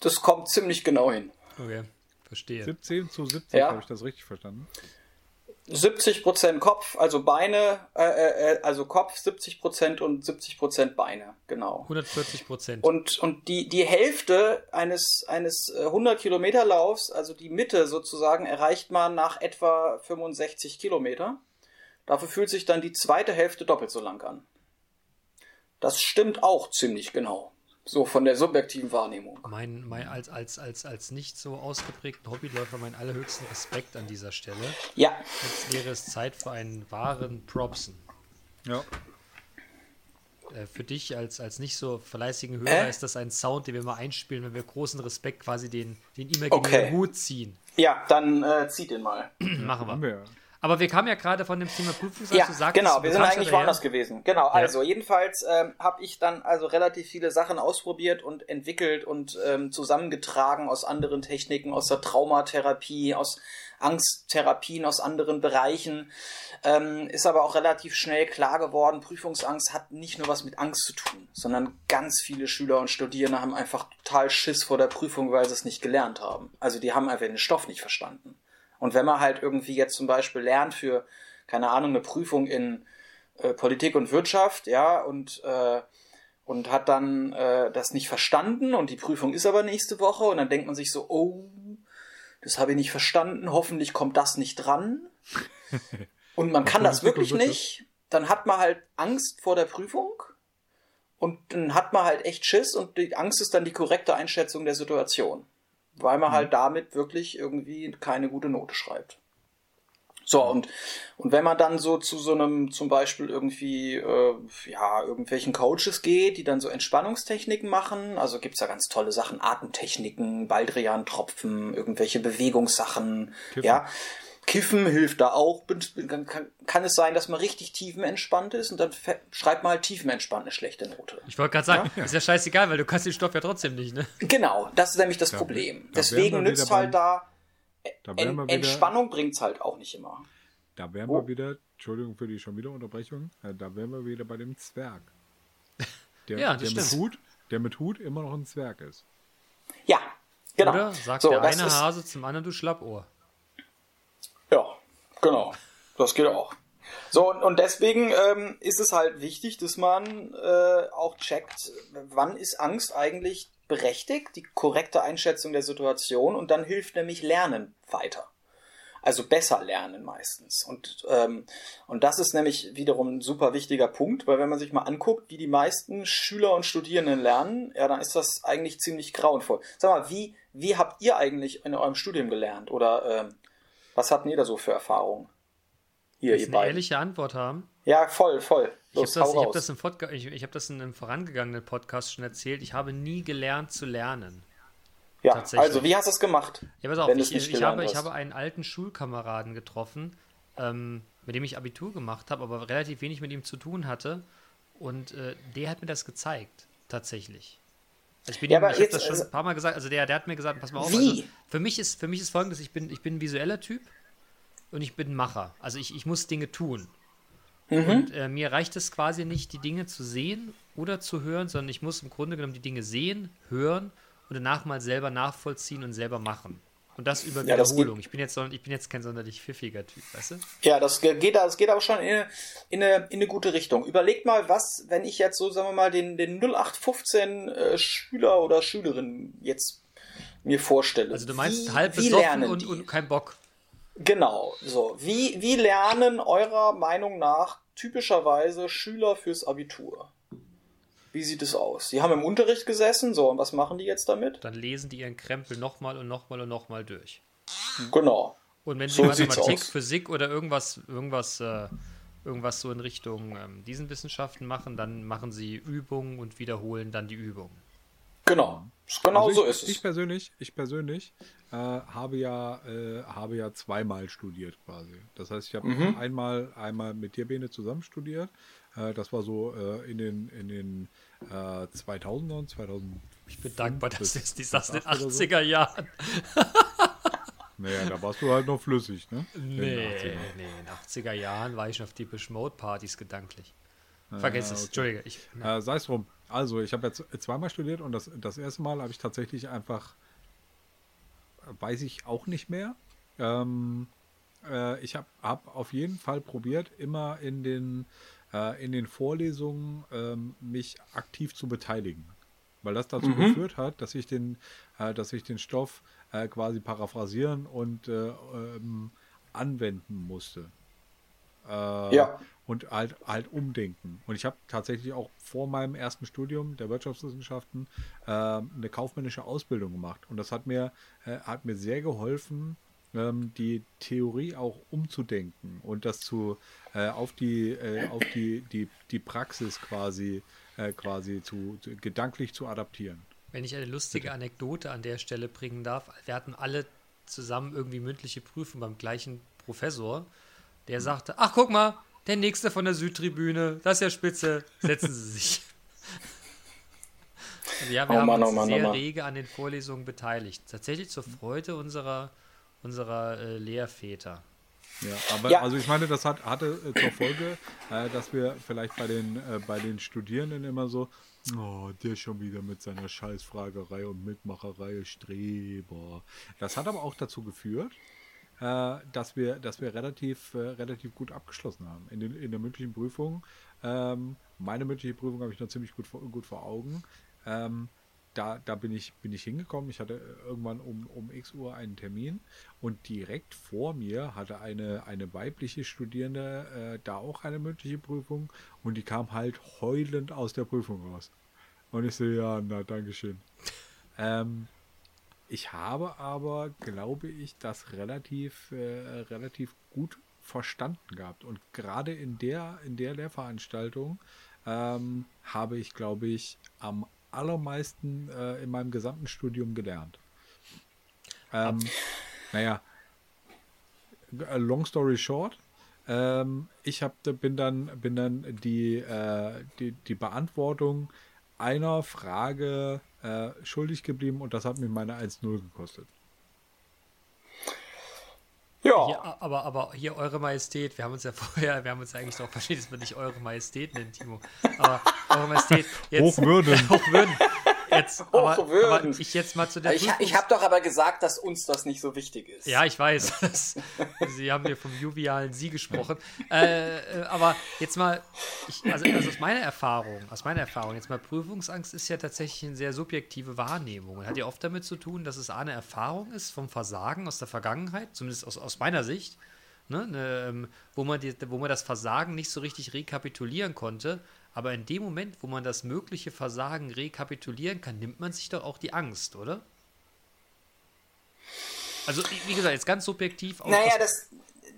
Das kommt ziemlich genau hin. Okay, verstehe. 17 zu 70, Ja. habe ich das richtig verstanden? 70% Kopf, also Beine, äh, äh, also Kopf 70% und 70% Beine, genau. 140 Prozent. Und, und die, die Hälfte eines, eines äh, 100 Kilometer Laufs, also die Mitte sozusagen, erreicht man nach etwa 65 Kilometer. Dafür fühlt sich dann die zweite Hälfte doppelt so lang an. Das stimmt auch ziemlich genau. So von der subjektiven Wahrnehmung. Mein, mein, als, als, als, als nicht so ausgeprägten Hobbyläufer meinen allerhöchsten Respekt an dieser Stelle. Ja, Jetzt wäre es Zeit für einen wahren Propsen. Ja. Äh, für dich als, als nicht so fleißigen Hörer Äh? ist das ein Sound, den wir mal einspielen, wenn wir großen Respekt quasi den, den imaginären Okay. Hut ziehen. ja, dann äh, zieht den mal. Machen wir. Wir. Aber wir kamen ja gerade von dem Thema Prüfungsangst. Ja, du sagtest, genau, wir sind eigentlich ja woanders gewesen. Genau, also jedenfalls ähm, habe ich dann also relativ viele Sachen ausprobiert und entwickelt und ähm, zusammengetragen aus anderen Techniken, aus der Traumatherapie, aus Angsttherapien, aus anderen Bereichen. Ähm, ist aber auch relativ schnell klar geworden, Prüfungsangst hat nicht nur was mit Angst zu tun, sondern ganz viele Schüler und Studierende haben einfach total Schiss vor der Prüfung, weil sie es nicht gelernt haben. Also die haben einfach den Stoff nicht verstanden. Und wenn man halt irgendwie jetzt zum Beispiel lernt für, keine Ahnung, eine Prüfung in äh, Politik und Wirtschaft, ja, und, äh, und hat dann äh, das nicht verstanden und die Prüfung ist aber nächste Woche und dann denkt man sich so, oh, das habe ich nicht verstanden, hoffentlich kommt das nicht dran. [LAUGHS] Und man kann das wirklich nicht. Dann hat man halt Angst vor der Prüfung und dann hat man halt echt Schiss und die Angst ist dann die korrekte Einschätzung der Situation. Weil man halt damit wirklich irgendwie keine gute Note schreibt. So, und, und wenn man dann so zu so einem zum Beispiel irgendwie, äh, ja, irgendwelchen Coaches geht, die dann so Entspannungstechniken machen, also gibt's ja ganz tolle Sachen, Atemtechniken, Baldrian-Tropfen, irgendwelche Bewegungssachen, Kiffen. ja. Kiffen hilft da auch. Kann, kann, kann es sein, dass man richtig tiefenentspannt ist und dann schreibt man halt tiefenentspannt eine schlechte Note. Ich wollte gerade sagen, ist ja scheißegal, weil du kannst den Stoff ja trotzdem nicht, ne? Genau, das ist nämlich das Da- Problem. da Deswegen nützt halt da Da wären en wir wieder, Entspannung bringt's halt auch nicht immer. da wären Oh. wir wieder, Entschuldigung für die schon wieder Unterbrechung, äh, da wären wir wieder bei dem Zwerg. [LAUGHS] Der, Ja, das der mit. Hut, der mit Hut immer noch ein Zwerg ist. Ja, genau. Oder sagt So, der eine Hase zum anderen, du Schlappohr. Genau. Das geht auch. So, und, und deswegen ähm, ist es halt wichtig, dass man äh, auch checkt, wann ist Angst eigentlich berechtigt, die korrekte Einschätzung der Situation und dann hilft nämlich Lernen weiter. Also besser lernen meistens. Und, ähm, und das ist nämlich wiederum ein super wichtiger Punkt, weil wenn man sich mal anguckt, wie die meisten Schüler und Studierenden lernen, ja, dann ist das eigentlich ziemlich grauenvoll. Sag mal, wie, wie habt ihr eigentlich in eurem Studium gelernt? Oder ähm, was habt ihr da so für Erfahrungen? Hier, ihr eine ehrliche Antwort haben? Ja, voll, voll. Los, ich habe das, hab das, im ich, ich hab das in einem vorangegangenen Podcast schon erzählt. Ich habe nie gelernt zu lernen. Ja, also wie hast du es gemacht? Ja, pass auf, ich, ich, habe, ich habe einen alten Schulkameraden getroffen, ähm, mit dem ich Abitur gemacht habe, aber relativ wenig mit ihm zu tun hatte. Und äh, der hat mir das gezeigt, tatsächlich. Also ich bin ja, ihm, ich habe das schon also, ein paar Mal gesagt, also der, der hat mir gesagt, pass mal auf, also für mich ist, für mich ist folgendes, ich bin, ich bin ein visueller Typ und ich bin ein Macher. Also ich, ich muss Dinge tun. Mhm. Und äh, mir reicht es quasi nicht, die Dinge zu sehen oder zu hören, sondern ich muss im Grunde genommen die Dinge sehen, hören und danach mal selber nachvollziehen und selber machen. Und das über ja, Wiederholung. Das ich, bin jetzt, ich bin jetzt kein sonderlich pfiffiger Typ, weißt du? Ja, das geht, das geht aber schon in, in, eine, in eine gute Richtung. Überlegt mal, was, wenn ich jetzt so, sagen wir mal, den, den 0815 äh, Schüler oder Schülerin jetzt mir vorstelle. Also du meinst wie, halb besoffen und, und kein Bock. Genau, so. Wie, wie lernen eurer Meinung nach typischerweise Schüler fürs Abitur? Wie sieht es aus? Sie haben im Unterricht gesessen, so, und was machen die jetzt damit? Dann lesen die ihren Krempel nochmal und nochmal und nochmal durch. Genau. Und wenn sie so Mathematik, Physik oder irgendwas, irgendwas, äh, irgendwas so in Richtung ähm, diesen Wissenschaften machen, dann machen sie Übungen und wiederholen dann die Übungen. Genau. Genau also so ist es. Ich persönlich, ich persönlich äh, habe ja äh, habe ja zweimal studiert quasi. Das heißt, ich habe mhm. einmal einmal mit dir Bene zusammen studiert das war so äh, in den, in den äh, 2000ern, 2000. Ich bin dankbar, dass jetzt die sagst in den 80er Jahren. [LAUGHS] naja, da warst du halt noch flüssig, ne? Nee, in nee, in den 80er Jahren war ich schon auf die Mode Partys gedanklich. Vergiss es, okay. Entschuldige. Ich, ne. äh, Sei es drum. Also, ich habe jetzt zweimal studiert und das, das erste Mal habe ich tatsächlich einfach, weiß ich auch nicht mehr. Ähm, äh, ich habe hab auf jeden Fall probiert, immer in den äh, in den Vorlesungen ähm, mich aktiv zu beteiligen. Weil das dazu mhm. geführt hat, dass ich den, äh, dass ich den Stoff äh, quasi paraphrasieren und äh, ähm, anwenden musste. Äh, ja. Und halt, halt umdenken. Und ich habe tatsächlich auch vor meinem ersten Studium der Wirtschaftswissenschaften äh, eine kaufmännische Ausbildung gemacht. Und das hat mir, hat mir sehr geholfen, ähm, die Theorie auch umzudenken und das zu äh, auf die äh, auf die, die, die Praxis quasi äh, quasi zu, zu, gedanklich zu adaptieren. Wenn ich eine lustige Bitte. Anekdote an der Stelle bringen darf, wir hatten alle zusammen irgendwie mündliche Prüfung beim gleichen Professor, der hm. sagte, ach guck mal, der nächste von der Südtribüne, das ist ja spitze, setzen Sie sich. [LAUGHS] Ja, wir oh haben Mann, uns oh Mann, sehr oh rege an den Vorlesungen beteiligt. Tatsächlich zur Freude unserer unserer äh, Lehrväter. Ja, aber ja. also ich meine, das hat, hatte äh, zur Folge, äh, dass wir vielleicht bei den, äh, bei den Studierenden immer so, oh, der schon wieder mit seiner Scheißfragerei und Mitmacherei, Streber. Das hat aber auch dazu geführt, äh, dass wir, dass wir relativ, äh, relativ gut abgeschlossen haben. In, den, in der mündlichen Prüfung, ähm, meine mündliche Prüfung habe ich noch ziemlich gut, gut vor Augen. Ähm, da, da bin ich, bin ich hingekommen. Ich hatte äh, irgendwann um, um X Uhr einen Termin und direkt vor mir hatte eine, eine weibliche Studierende äh, da auch eine mündliche Prüfung und die kam halt heulend aus der Prüfung raus. Und ich so, ja, na, Dankeschön. ähm, ich habe aber, glaube ich, das relativ, äh, relativ gut verstanden gehabt. Und gerade in der, in der Lehrveranstaltung ähm, habe ich, glaube ich, am allermeisten äh, in meinem gesamten Studium gelernt. Ähm, naja, äh, long story short, ähm, ich hab, bin dann, bin dann die, äh, die, die Beantwortung einer Frage äh, schuldig geblieben und das hat mir meine 1-0 gekostet. Ja. Hier, aber, aber hier, Eure Majestät, wir haben uns ja [LAUGHS] vorher, wir haben uns eigentlich darauf verstehen, dass man nicht Eure Majestät nennt, Timo. Aber Eure Majestät, jetzt. Hochwürden. [LAUGHS] Hochwürden. Jetzt, [LAUGHS] aber, aber ich jetzt mal zu der Ich, ich habe doch aber gesagt, dass uns das nicht so wichtig ist. Ja, ich weiß. [LAUGHS] Das, Sie haben mir vom jovialen Sie gesprochen. Äh, äh, aber jetzt mal, ich, also, also aus meiner Erfahrung, aus meiner Erfahrung, jetzt mal Prüfungsangst ist ja tatsächlich eine sehr subjektive Wahrnehmung und hat ja oft damit zu tun, dass es eine Erfahrung ist vom Versagen aus der Vergangenheit, zumindest aus, aus meiner Sicht, ne, ne, ähm, wo, man die, wo man das Versagen nicht so richtig rekapitulieren konnte. Aber in dem Moment, wo man das mögliche Versagen rekapitulieren kann, nimmt man sich doch auch die Angst, oder? Also, wie gesagt, jetzt ganz subjektiv. Auch Naja, aus- das,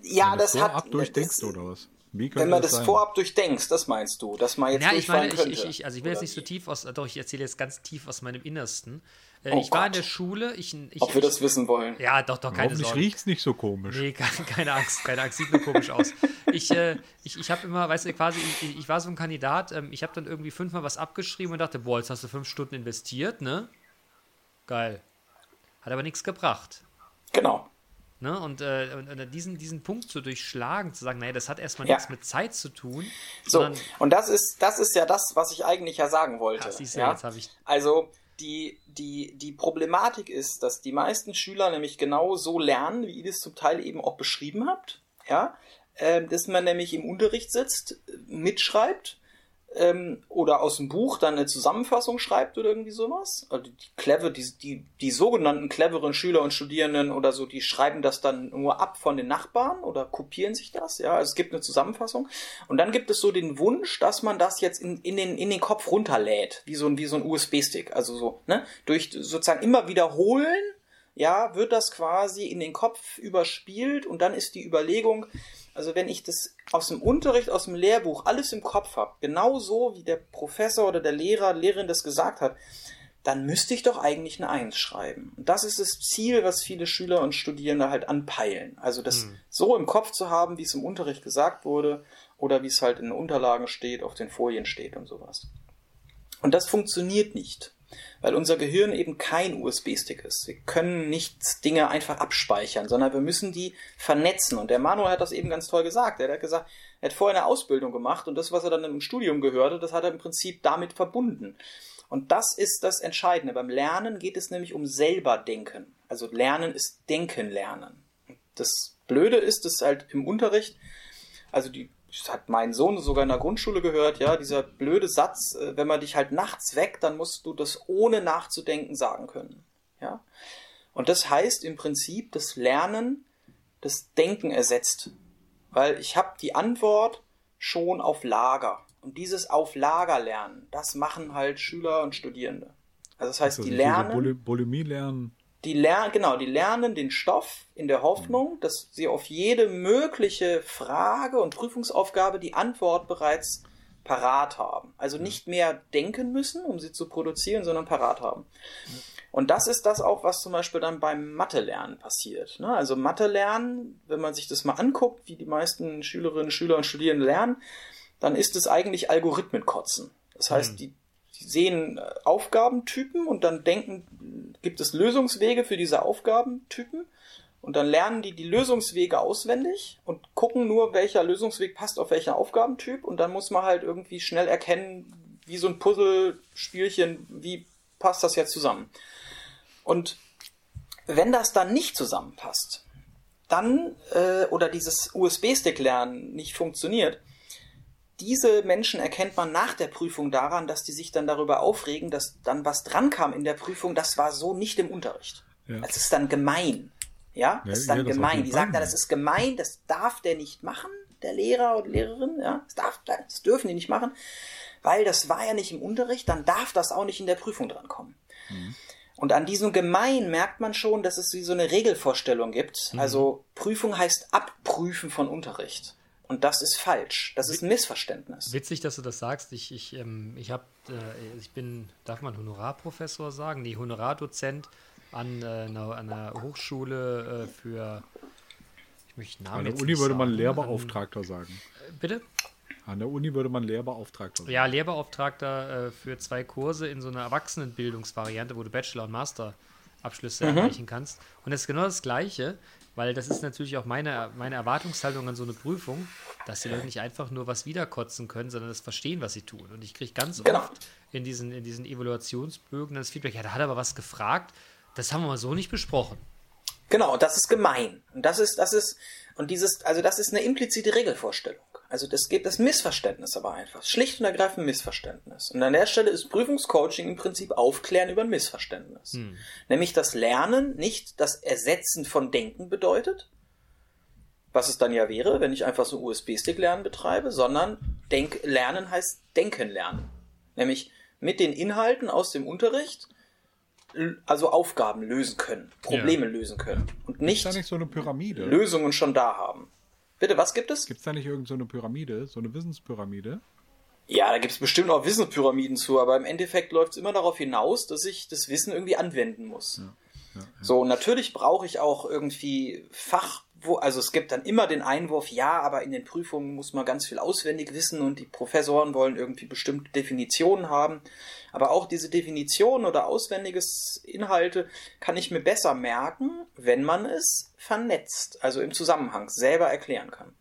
ja, das du hat. vorab durchdenkst das, oder was? Wie Wenn man das das vorab durchdenkst, das meinst du, dass man jetzt Ja, ich meine, könnte. ich, ich, also ich will jetzt nicht so tief aus, doch, ich erzähle jetzt ganz tief aus meinem Innersten. Äh, Oh ich war in Gott. der Schule, ich, ich, Ob wir das wissen wollen. ja, doch, doch, keine Hoffentlich Sorge. riecht es nicht so komisch. Nee, keine, keine Angst, keine Angst, sieht nur komisch aus. Ich, äh, ich, ich habe immer, weißt du, quasi, ich, ich war so ein Kandidat, ähm, ich habe dann irgendwie fünfmal was abgeschrieben und dachte, boah, jetzt hast du fünf Stunden investiert, ne? Geil. Hat aber nichts gebracht. Genau. Ne? Und, äh, und, diesen, diesen Punkt zu durchschlagen, zu sagen, naja, das hat erstmal Ja. nichts mit Zeit zu tun, So, und das ist, das ist ja das, was ich eigentlich ja sagen wollte. Du, ja? jetzt ich Also die, die, die Problematik ist, dass die meisten Schüler nämlich genau so lernen, wie ihr das zum Teil eben auch beschrieben habt. Ja? Ähm, dass man nämlich im Unterricht sitzt, mitschreibt ähm, oder aus dem Buch dann eine Zusammenfassung schreibt oder irgendwie sowas. Also die, clever, die, die, die sogenannten cleveren Schüler und Studierenden oder so, die schreiben das dann nur ab von den Nachbarn oder kopieren sich das. Ja, also es gibt eine Zusammenfassung. Und dann gibt es so den Wunsch, dass man das jetzt in, in, den, in den Kopf runterlädt, wie so ein, so ein USB-Stick. Also so, ne? Durch sozusagen immer wiederholen, ja, wird das quasi in den Kopf überspielt und dann ist die Überlegung, also wenn ich das aus dem Unterricht, aus dem Lehrbuch alles im Kopf habe, genau so wie der Professor oder der Lehrer, Lehrerin das gesagt hat, dann müsste ich doch eigentlich eine Eins schreiben. Und das ist das Ziel, was viele Schüler und Studierende halt anpeilen. Also das so im Kopf zu haben, wie es im Unterricht gesagt wurde oder wie es halt in den Unterlagen steht, auf den Folien steht und sowas. Und das funktioniert nicht, weil unser Gehirn eben kein USB-Stick ist. Wir können nicht Dinge einfach abspeichern, sondern wir müssen die vernetzen. Und der Manuel hat das eben ganz toll gesagt. Er hat gesagt, er hat vorher eine Ausbildung gemacht und das, was er dann im Studium gehörte, das hat er im Prinzip damit verbunden. Und das ist das Entscheidende. Beim Lernen geht es nämlich um selber denken. Also Lernen ist Denken lernen. Das Blöde ist, dass halt im Unterricht, also die das hat mein Sohn sogar in der Grundschule gehört, ja, dieser blöde Satz, äh, wenn man dich halt nachts weckt, dann musst du das ohne nachzudenken sagen können. Ja? Und das heißt im Prinzip, das Lernen das Denken ersetzt. Weil ich habe die Antwort schon auf Lager. Und dieses auf Lager lernen, das machen halt Schüler und Studierende. Also das heißt, Also die lernen Bulim- Bulimie lernen. Die lernen, genau, die lernen den Stoff in der Hoffnung, dass sie auf jede mögliche Frage und Prüfungsaufgabe die Antwort bereits parat haben. Also nicht mehr denken müssen, um sie zu produzieren, sondern parat haben. Und das ist das auch, was zum Beispiel dann beim Mathe-Lernen passiert. ne? Also Mathe-Lernen, wenn man sich das mal anguckt, wie die meisten Schülerinnen, Schüler und Studierenden lernen, dann ist es eigentlich Algorithmenkotzen. Das heißt, die, die sehen äh, Aufgabentypen und dann denken, gibt es Lösungswege für diese Aufgabentypen und dann lernen die die Lösungswege auswendig und gucken nur, welcher Lösungsweg passt auf welcher Aufgabentyp und dann muss man halt irgendwie schnell erkennen, wie so ein Puzzlespielchen, wie passt das jetzt zusammen. Und wenn das dann nicht zusammenpasst, dann äh, oder dieses USB-Stick-Lernen nicht funktioniert, diese Menschen erkennt man nach der Prüfung daran, dass die sich dann darüber aufregen, dass dann was dran kam in der Prüfung, das war so nicht im Unterricht. Ja. Das ist dann gemein. Ja, das ist dann ja, das gemein. Die sagen dann, das ist gemein, das darf der nicht machen, der Lehrer oder Lehrerin, ja, das, darf, das dürfen die nicht machen, weil das war ja nicht im Unterricht, dann darf das auch nicht in der Prüfung drankommen. Mhm. Und an diesem Gemein merkt man schon, dass es wie so eine Regelvorstellung gibt. Mhm. Also Prüfung heißt Abprüfen von Unterricht. Und das ist falsch. Das ist ein Missverständnis. Witzig, dass du das sagst. Ich, ich, ähm, ich habe, äh, ich bin, darf man Honorarprofessor sagen? Nee, Honorardozent an, äh, einer, Hochschule äh, für, ich möchte Namen An der Uni würde man sagen. Lehrbeauftragter sagen. An, bitte? An der Uni würde man Lehrbeauftragter sagen. Ja, Lehrbeauftragter äh, für zwei Kurse in so einer Erwachsenenbildungsvariante, wo du Bachelor- und Masterabschlüsse erreichen kannst. Und das ist genau das Gleiche. Weil das ist natürlich auch meine, meine Erwartungshaltung an so eine Prüfung, dass die Leute nicht einfach nur was wiederkotzen können, sondern das verstehen, was sie tun. Und ich kriege ganz Genau. oft in diesen, in diesen Evaluationsbögen das Feedback, ja, da hat er aber was gefragt, das haben wir mal so nicht besprochen. Genau, das ist gemein. Und das ist, das ist, und dieses, also das ist eine implizite Regelvorstellung. Also das geht das Missverständnis aber einfach. Schlicht und ergreifend Missverständnis. Und an der Stelle ist Prüfungscoaching im Prinzip Aufklären über ein Missverständnis. Nämlich, dass Lernen nicht das Ersetzen von Denken bedeutet, was es dann ja wäre, wenn ich einfach so USB-Stick-Lernen betreibe, sondern Denk Lernen heißt Denken lernen. Nämlich mit den Inhalten aus dem Unterricht also Aufgaben lösen können, Probleme lösen können und nicht, nicht so eine Pyramide? Lösungen schon da haben. Bitte, was gibt es? Gibt es da nicht irgendeine so eine Pyramide, so eine Wissenspyramide? Ja, da gibt es bestimmt auch Wissenspyramiden zu, aber im Endeffekt läuft es immer darauf hinaus, dass ich das Wissen irgendwie anwenden muss. So, und natürlich brauche ich auch irgendwie Fach, wo, also es gibt dann immer den Einwurf, ja, aber in den Prüfungen muss man ganz viel auswendig wissen und die Professoren wollen irgendwie bestimmte Definitionen haben. Aber auch diese Definitionen oder auswendiges Inhalte kann ich mir besser merken, wenn man es vernetzt, also im Zusammenhang selber erklären kann.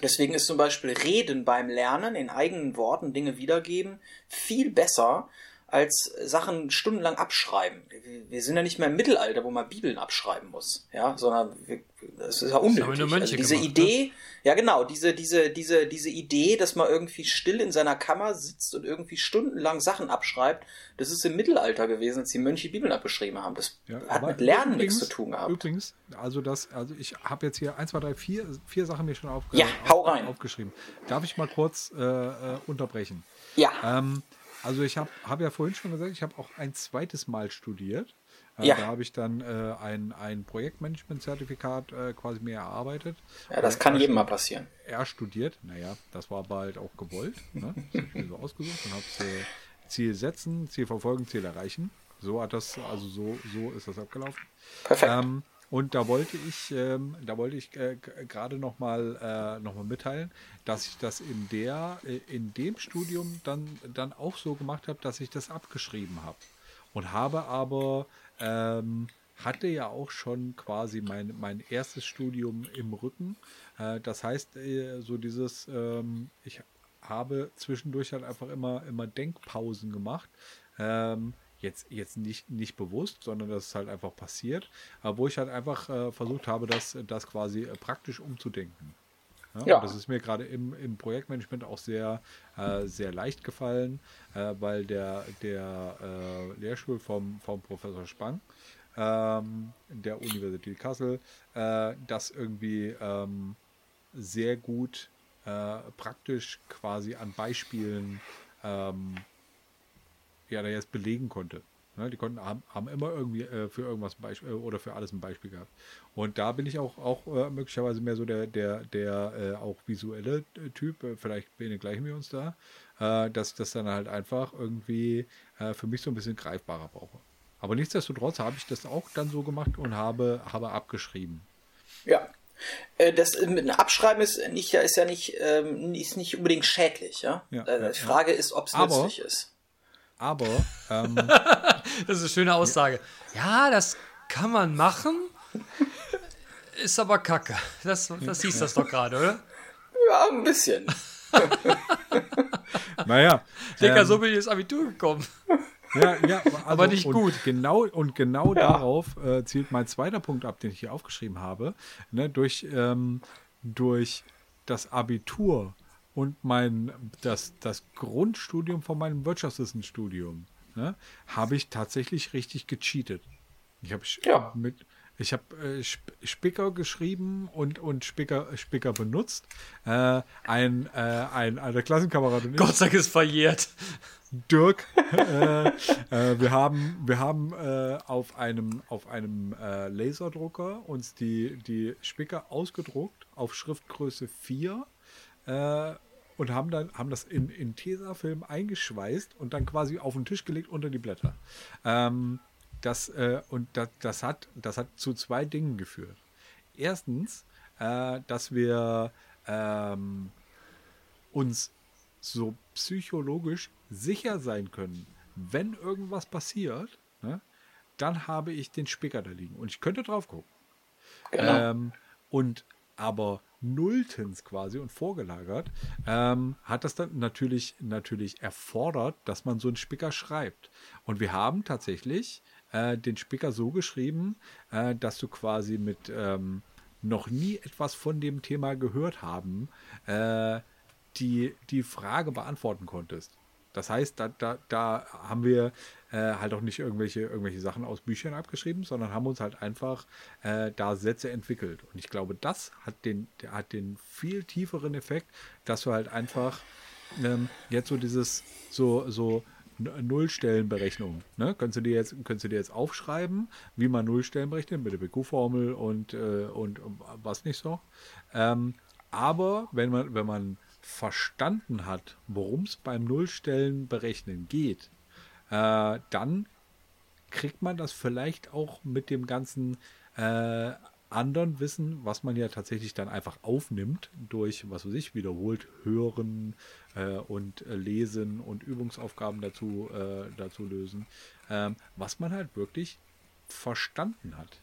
Deswegen ist zum Beispiel Reden beim Lernen, in eigenen Worten Dinge wiedergeben, viel besser als Sachen stundenlang abschreiben. Wir- sind ja nicht mehr im Mittelalter, wo man Bibeln abschreiben muss, ja, sondern wir, das ist ja unnötig. also diese gemacht, ne? Idee, ja genau, diese diese diese diese Idee, dass man irgendwie still in seiner Kammer sitzt und irgendwie stundenlang Sachen abschreibt, das ist im Mittelalter gewesen, als die Mönche Bibeln abgeschrieben haben. Das Ja, hat mit Lernen übrigens- nichts zu tun gehabt. Übrigens, also das, also ich habe jetzt hier 1, 2, 3, 4, vier Sachen mir schon aufge Ja, hau rein. aufgeschrieben. Darf ich mal kurz äh, äh, unterbrechen? Ja, Ähm, also ich habe hab ja vorhin schon gesagt, ich habe auch ein zweites Mal studiert. Äh, Ja. Da habe ich dann äh, ein, ein Projektmanagement-Zertifikat äh, quasi mir erarbeitet. ja, das Äh, kann jedem mal passieren. Er studiert, naja, das war halt auch gewollt. Ne? Das habe ich mir so ausgesucht und habe äh, Ziel setzen, Ziel verfolgen, Ziel erreichen. So hat das, also so, so ist das abgelaufen. Perfekt. Ähm, und da wollte ich, ähm, da wollte ich äh, gerade noch mal, äh, noch mal mitteilen, dass ich das in der, äh, in dem Studium dann, dann auch so gemacht habe, dass ich das abgeschrieben habe. Und habe aber, ähm, hatte ja auch schon quasi mein, mein erstes Studium im Rücken. Äh, das heißt, äh, so dieses, ähm, ich habe zwischendurch halt einfach immer, immer Denkpausen gemacht. Ähm, jetzt, jetzt nicht, nicht bewusst, sondern das ist halt einfach passiert, aber wo ich halt einfach äh, versucht habe, das, das quasi äh, praktisch umzudenken. Ja, Ja. Das ist mir gerade im, im Projektmanagement auch sehr, äh, sehr leicht gefallen, äh, weil der, der äh, Lehrstuhl vom, vom Professor Spang ähm, der Universität Kassel äh, das irgendwie ähm, sehr gut äh, praktisch quasi an Beispielen ähm, ja, da jetzt belegen konnte. Ne, die konnten, haben, haben immer irgendwie äh, für irgendwas ein Beispiel äh, oder für alles ein Beispiel gehabt. Und da bin ich auch, auch äh, möglicherweise mehr so der, der, der äh, auch visuelle äh, Typ, äh, vielleicht gleichen wir uns da, dass ich das dann halt einfach irgendwie für mich so ein bisschen greifbarer brauche. Aber nichtsdestotrotz habe ich das auch dann so gemacht und habe, habe abgeschrieben. Ja. Das mit einem Abschreiben ist nicht, ja, ist ja nicht, ähm, ist nicht unbedingt schädlich, ja. Ja, ja, Die Frage ist, ob es nützlich ist. Aber ähm, [LAUGHS] Das ist eine schöne Aussage. Ja, das kann man machen, ist aber kacke. Das, das hieß das doch gerade, oder? Ja, ein bisschen. [LAUGHS] naja. Digga, ähm, so bin ich ins Abitur gekommen. Ja, ja, [LAUGHS] also, Aber nicht und gut. Genau, und genau darauf äh, zielt mein zweiter Punkt ab, den ich hier aufgeschrieben habe. Ne, durch, ähm, durch das Abitur und mein, das, das Grundstudium von meinem Wirtschaftswissenstudium ne, habe ich tatsächlich richtig gecheatet. Ich habe Ja. mit ich habe äh, Sp Spicker geschrieben und, und Spicker, Spicker benutzt. Äh, ein, äh, ein, eine Klassenkamerad und Gott sei Dank ist verjährt. Dirk. äh, äh, wir haben, wir haben äh, auf einem, auf einem äh, Laserdrucker uns die, die Spicker ausgedruckt auf Schriftgröße 4 äh, und haben dann haben das in, in Tesafilm eingeschweißt und dann quasi auf den Tisch gelegt unter die Blätter. Ähm, das, äh, und das, das, hat, das hat zu zwei Dingen geführt. Erstens, äh, dass wir ähm, uns so psychologisch sicher sein können, wenn irgendwas passiert, ne, dann habe ich den Spicker da liegen und ich könnte drauf gucken. Genau. Ähm, und aber nulltens quasi und vorgelagert, ähm, hat das dann natürlich, natürlich erfordert, dass man so einen Spicker schreibt. Und wir haben tatsächlich äh, den Spicker so geschrieben, äh, dass du quasi mit ähm, noch nie etwas von dem Thema gehört haben, äh, die die Frage beantworten konntest. Das heißt, da, da, da haben wir äh, halt auch nicht irgendwelche, irgendwelche Sachen aus Büchern abgeschrieben, sondern haben uns halt einfach äh, da Sätze entwickelt. Und ich glaube, das hat den, hat den viel tieferen Effekt, dass du halt einfach ähm, jetzt so dieses, so, so Nullstellenberechnung, ne? Könntest du dir jetzt, könntest du dir jetzt aufschreiben, wie man Nullstellen berechnet mit der BQ-Formel und, äh, und was nicht so. Ähm, aber wenn man, wenn man verstanden hat, worum es beim Nullstellenberechnen geht, äh, dann kriegt man das vielleicht auch mit dem ganzen äh, anderen Wissen, was man ja tatsächlich dann einfach aufnimmt, durch, was weiß ich, wiederholt hören äh, und äh, lesen und Übungsaufgaben dazu, äh, dazu lösen, ähm, was man halt wirklich verstanden hat.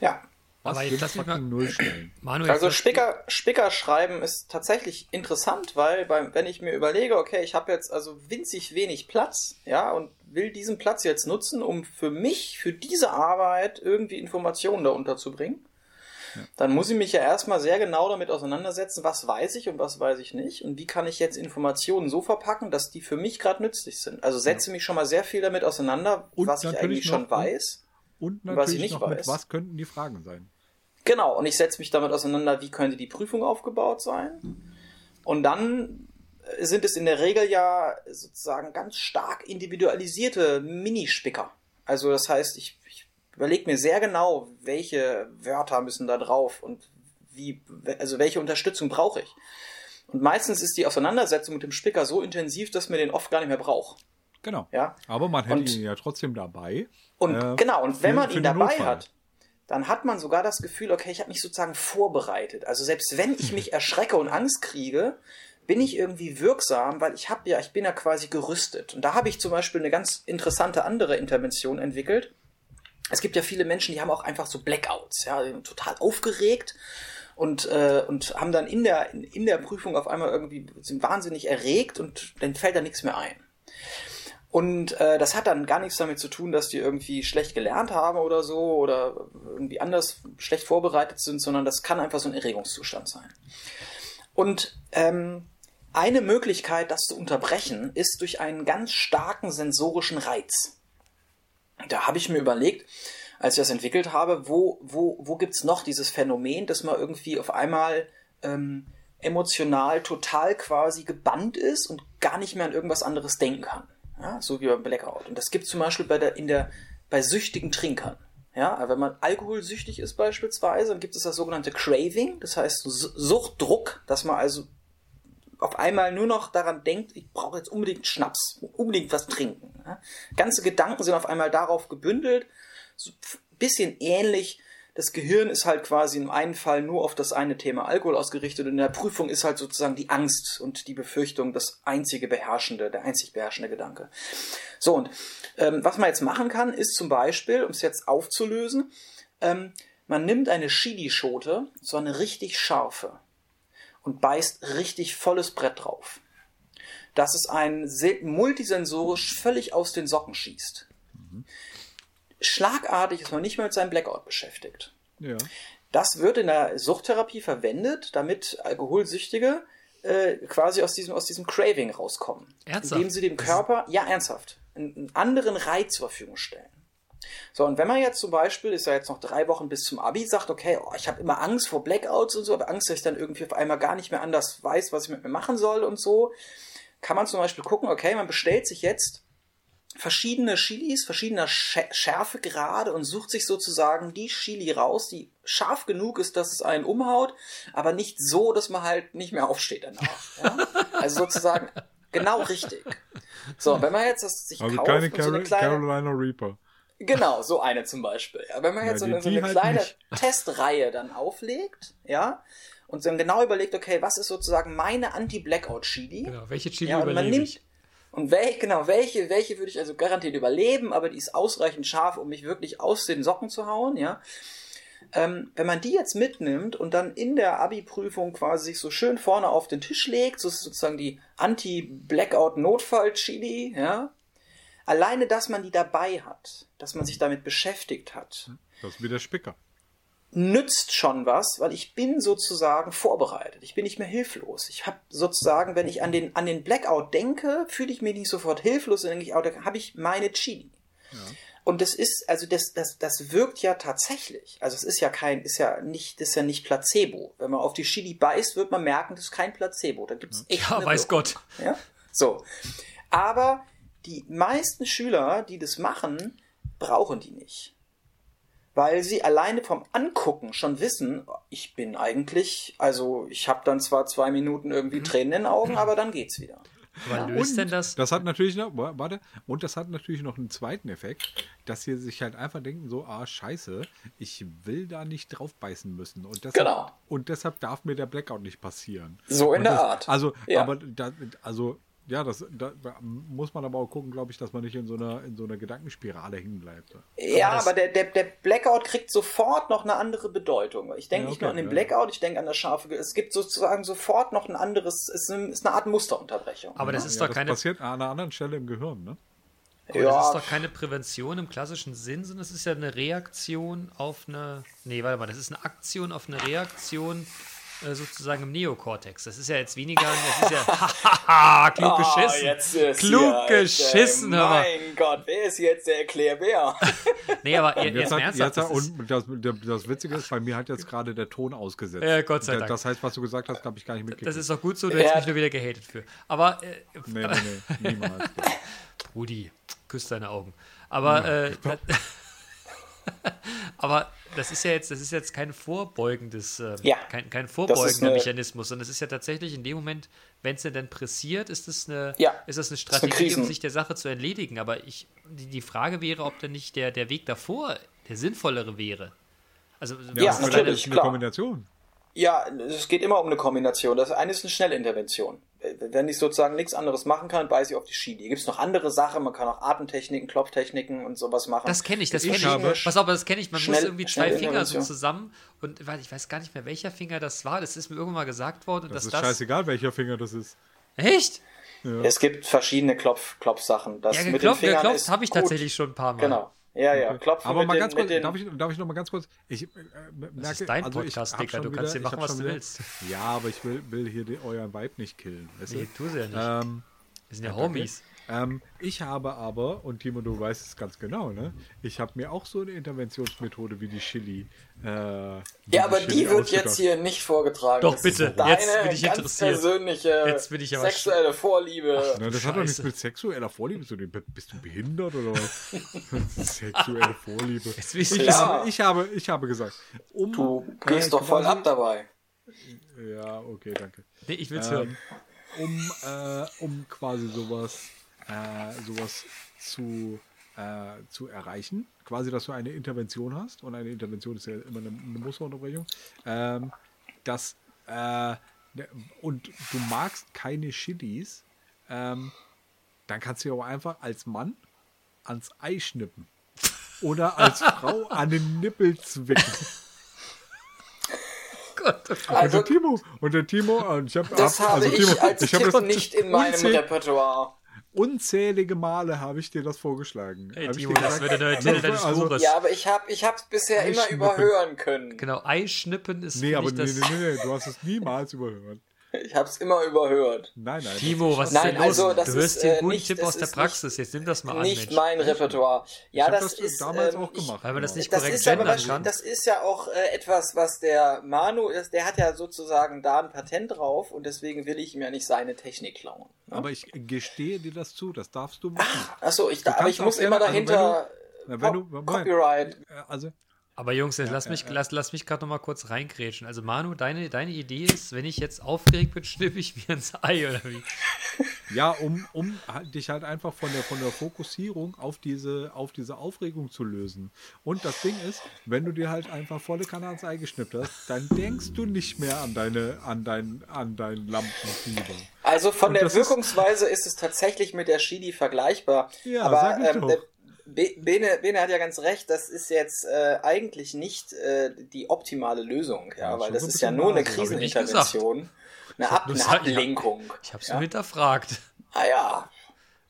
Ja. Was Aber jetzt lass mich mal- fucking Nullstellen? [CLEARS THROAT] Manu, jetzt Also Spicker, Spicker schreiben ist tatsächlich interessant, weil beim, wenn ich mir überlege, okay, ich habe jetzt also winzig wenig Platz, ja, und will diesen Platz jetzt nutzen, um für mich, für diese Arbeit irgendwie Informationen da unterzubringen, dann muss ich mich ja erstmal sehr genau damit auseinandersetzen, was weiß ich und was weiß ich nicht und wie kann ich jetzt Informationen so verpacken, dass die für mich gerade nützlich sind. Also setze mich schon mal sehr viel damit auseinander, Und was ich eigentlich schon noch- weiß. Und Was ich natürlich nicht noch mit, weiß. was könnten die Fragen sein? Genau, und ich setze mich damit auseinander, wie könnte die Prüfung aufgebaut sein. Und dann sind es in der Regel ja sozusagen ganz stark individualisierte Minispicker. Also das heißt, ich, ich überlege mir sehr genau, welche Wörter müssen da drauf und wie, also welche Unterstützung brauche ich. Und meistens ist die Auseinandersetzung mit dem Spicker so intensiv, dass man den oft gar nicht mehr braucht. Genau. Ja? Aber man hätte Und- ihn ja trotzdem dabei. Und Äh, genau, und wenn für- man ihn dabei Notfall. hat, dann hat man sogar das Gefühl, okay, ich habe mich sozusagen vorbereitet. Also selbst wenn ich mich erschrecke und Angst kriege, bin ich irgendwie wirksam, weil ich habe ja, ich bin ja quasi gerüstet. Und da habe ich zum Beispiel eine ganz interessante andere Intervention entwickelt. Es gibt ja viele Menschen, die haben auch einfach so Blackouts, ja, die sind total aufgeregt und, äh, und haben dann in der, in, in der Prüfung auf einmal irgendwie, sind wahnsinnig erregt und dann fällt da nichts mehr ein. Und äh, das hat dann gar nichts damit zu tun, dass die irgendwie schlecht gelernt haben oder so oder irgendwie anders schlecht vorbereitet sind, sondern das kann einfach so ein Erregungszustand sein. Und ähm, eine Möglichkeit, das zu unterbrechen, ist durch einen ganz starken sensorischen Reiz. Da habe ich mir überlegt, als ich das entwickelt habe, wo, wo, wo gibt's noch dieses Phänomen, dass man irgendwie auf einmal ähm, emotional total quasi gebannt ist und gar nicht mehr an irgendwas anderes denken kann. Ja, so wie beim Blackout. Und das gibt zum Beispiel bei der, in der, bei süchtigen Trinkern. Ja, wenn man alkoholsüchtig ist beispielsweise, dann gibt es das sogenannte Craving, das heißt Su- Suchtdruck, dass man also auf einmal nur noch daran denkt, ich brauche jetzt unbedingt Schnaps, unbedingt was trinken. Ja? Ganze Gedanken sind auf einmal darauf gebündelt, so ein bisschen ähnlich. Das Gehirn ist halt quasi im einen Fall nur auf das eine Thema Alkohol ausgerichtet und in der Prüfung ist halt sozusagen die Angst und die Befürchtung das einzige beherrschende, der einzig beherrschende Gedanke. So, und ähm, was man jetzt machen kann, ist zum Beispiel, um es jetzt aufzulösen, ähm, man nimmt eine Chili-Schote, so eine richtig scharfe, und beißt richtig volles Brett drauf. Dass es einen se- multisensorisch völlig aus den Socken schießt. Schlagartig ist man nicht mehr mit seinem Blackout beschäftigt. Ja. Das wird in der Suchttherapie verwendet, damit Alkoholsüchtige äh, quasi aus diesem, aus diesem Craving rauskommen. Ernsthaft? Indem sie dem Körper, ja ernsthaft, einen, anderen Reiz zur Verfügung stellen. So, und wenn man jetzt zum Beispiel, ist ja jetzt noch drei Wochen bis zum Abi, sagt, okay, oh, ich habe immer Angst vor Blackouts und so, aber Angst, dass ich dann irgendwie auf einmal gar nicht mehr anders weiß, was ich mit mir machen soll und so, kann man zum Beispiel gucken, okay, man bestellt sich jetzt verschiedene Chilis, verschiedener Schä- Schärfegrade und sucht sich sozusagen die Chili raus, die scharf genug ist, dass es einen umhaut, aber nicht so, dass man halt nicht mehr aufsteht danach. Ja? Also sozusagen genau richtig. So, wenn man jetzt das sich Also kauft keine und so eine kleine, Carolina Reaper. Genau, so eine zum Beispiel. Ja, wenn man Ja, jetzt so die- eine, so eine halt kleine nicht. [LAUGHS] Testreihe dann auflegt, ja, und dann genau überlegt, okay, was ist sozusagen meine Anti-Blackout-Chili? Genau, welche Chili Ja, und man nimmt, ich? Und welche, genau, welche, welche würde ich also garantiert überleben, aber die ist ausreichend scharf, um mich wirklich aus den Socken zu hauen, ja. ähm, wenn man die jetzt mitnimmt und dann in der Abi-Prüfung quasi sich so schön vorne auf den Tisch legt, so ist sozusagen die Anti-Blackout-Notfall-Chili, ja, alleine, dass man die dabei hat, dass man sich damit beschäftigt hat, Das ist wie der Spicker. Nützt schon was, weil ich bin sozusagen vorbereitet. Ich bin nicht mehr hilflos. Ich habe sozusagen, wenn ich an den, an den Blackout denke, fühle ich mich nicht sofort hilflos, dann denke ich, oh, da habe ich meine Chili. Und das ist, also das, das, das wirkt ja tatsächlich. Also es ist ja kein, ist ja nicht, ist ja nicht Placebo. Wenn man auf die Chili beißt, wird man merken, das ist kein Placebo. Da gibt's echt Ja, weiß Wirkung. Gott. Ja? So. Aber die meisten Schüler, die das machen, brauchen die nicht. Weil sie alleine vom Angucken schon wissen, ich bin eigentlich, also ich habe dann zwar zwei Minuten irgendwie Tränen in den Augen, [LAUGHS] aber dann geht's wieder. Aber löst denn das? Das hat natürlich noch, wa- warte, und das hat natürlich noch einen zweiten Effekt, dass sie sich halt einfach denken, so, ah, scheiße, ich will da nicht drauf beißen müssen. Und deshalb, Genau. Und deshalb darf mir der Blackout nicht passieren. So in und der das, Art. Also, Ja. aber da, also, ja, das da, muss man aber auch gucken, glaube ich, dass man nicht in so einer, in so einer Gedankenspirale hängen bleibt. Ja, das- aber der, der, der Blackout kriegt sofort noch eine andere Bedeutung. Ich denke Ja, nicht okay, nur an den ja. Blackout, ich denke an das scharfe. Es gibt sozusagen sofort noch ein anderes, es ist eine, Art Musterunterbrechung. Aber das ist ja, doch das keine, passiert an einer anderen Stelle im Gehirn, ne? aber das ist doch keine Prävention im klassischen Sinn, sondern es ist ja eine Reaktion auf eine. Nee, warte mal, das ist eine Aktion auf eine Reaktion sozusagen im Neokortex. Das ist ja jetzt weniger. Das ist ja. [LAUGHS] Hahaha, klug geschissen. Ah, jetzt ist klug hier, geschissen, äh, hör mal. Mein Gott, wer ist jetzt der Erklärbär? [LAUGHS] Nee, aber jetzt, Jetzt jetzt hat, jetzt das ist- und das, das, Witzige ist, bei mir hat jetzt gerade der Ton ausgesetzt. Ja, Gott sei Da- Dank. Das heißt, was du gesagt hast, habe ich gar nicht mitgekriegt. Das ist doch gut so, du hättest Ja. mich nur wieder gehatet für. Aber, äh, nee, nee, nee, niemals. [LAUGHS] Rudi, küss deine Augen. Aber, äh, [LAUGHS] aber das ist ja jetzt, das ist jetzt kein vorbeugendes, äh, Ja. kein, kein Das vorbeugender eine- Mechanismus, sondern es ist ja tatsächlich in dem Moment, wenn es denn pressiert, ist es eine, Ja. ist das eine eine Strategie, Krisen- um sich der Sache zu entledigen. Aber ich, die, die Frage wäre, ob denn nicht der, der Weg davor der sinnvollere wäre. Also, Ja, das ist natürlich, eine- eine klar. Kombination. Ja, es geht immer um eine Kombination. Das eine ist eine Schnellintervention. Wenn ich sozusagen nichts anderes machen kann, beiße ich auf die Chili. Gibt es noch andere Sachen? Man kann auch Atemtechniken, Klopftechniken und sowas machen. Das kenne ich, das kenne ich. habe- Pass auf, das kenne ich. Man muss Schnell- irgendwie zwei Finger so zusammen und weil ich weiß gar nicht mehr, welcher Finger das war. Das ist mir irgendwann mal gesagt worden, Das dass ist das. scheißegal, welcher Finger das ist. Echt? Es gibt verschiedene Klopf, Klopfsachen. Das Ja, mit den geklopft, Fingern geklopft ist habe ich gut. tatsächlich schon ein paar Mal. Genau. Ja, ja. Klopfen Aber mit mal den, ganz kurz, den, darf ich, darf ich noch mal ganz kurz? Ich äh, merke, ist dein also ich Podcast, schon du kannst hier ich machen, was du willst. Ja, aber ich will, will hier die, euren Vibe nicht killen. Weißt Nee, du? tu sie ja nicht. Ähm, Wir sind ja. Homies. Ähm, ich habe aber, und Timo, du weißt es ganz genau, ne? Ich habe mir auch so eine Interventionsmethode wie die Chili. Äh, wie ja, aber Chili die wird jetzt hier nicht vorgetragen. Doch, Das bitte. Ist deine Jetzt bin ich ganz interessiert. persönliche Jetzt bin ich aber sexuelle Vorliebe. Na, das hat doch nichts Scheiße. mit sexueller Vorliebe zu tun. Bist du behindert oder was? [LAUGHS] Sexuelle Vorliebe. Jetzt ich- Ich, habe, ich, habe, ich habe gesagt, um. Du äh, gehst doch voll ab dabei. Ja, okay, danke. Nee, ich will's Ähm, hören. um, äh, um quasi sowas, äh, sowas zu, äh, zu erreichen. Quasi, dass du eine Intervention hast. Und eine Intervention ist ja immer eine, eine Musterunterbrechung. Ähm, dass, äh, ne- und du magst keine Chilis, ähm, dann kannst du ja auch einfach als Mann ans Ei schnippen. Oder als [LAUGHS] Frau an den Nippel zwicken. Gott, Gott. Und Also, der Timo, und der Timo, und ich habe das habe ich Timo, als ich hab Tipp das nicht in meinem Repertoire. Unzählige Male habe ich dir das vorgeschlagen. Ey, ich Timo, das wird der neue Titel deines also- Buches. Ja, aber ich habe ich hab's bisher immer überhören können. Genau, Eischnippen ist Nee, für aber mich nee, das. nee, nee, nee, du hast es niemals überhört. [LAUGHS] Ich hab's immer überhört. Nein, nein. Timo, was ist Nein, denn los? also, das du hörst ist, hier äh, einen guten nicht- Tipp aus der Praxis. Jetzt nimm das mal an, nicht Mensch. mein Repertoire. Ja, ich habe das, das, ist damals ähm, auch ich- gemacht. Weil man das genau. nicht Das korrekt ist aber gendern kann. das ist ja auch äh, etwas, was der Manu ist. Der hat ja sozusagen da ein Patent drauf und deswegen will ich ihm ja nicht seine Technik klauen. Ne? Aber ich gestehe dir das zu, das darfst du machen. Achso, ich, da, aber ich muss immer also dahinter Na, wenn du, Cop- Moment, Copyright. äh, also, Aber Jungs, jetzt lass mich, lass, lass mich gerade noch mal kurz reingrätschen. Also Manu, deine, deine Idee ist, wenn ich jetzt aufgeregt bin, [LAUGHS] schnippe ich mir ins Ei oder wie? ja, um, um dich halt einfach von der, von der Fokussierung auf diese, auf diese Aufregung zu lösen. Und das Ding ist, wenn du dir halt einfach volle Kanne ans Ei geschnippt hast, dann denkst du nicht mehr an deine, an dein, an dein Lampenfieber. Also von Und der das ist- Wirkungsweise ist, es tatsächlich mit der Chili vergleichbar. Ja, aber sag ich ähm, doch. Bene, Bene hat ja ganz recht, das ist jetzt äh, eigentlich nicht äh, die optimale Lösung, ja, Ja, weil das ist ja nur eine Krisenintervention, eine, Ab eine hab- Ablenkung. Ich habe es ja? nur hinterfragt. Ah ja,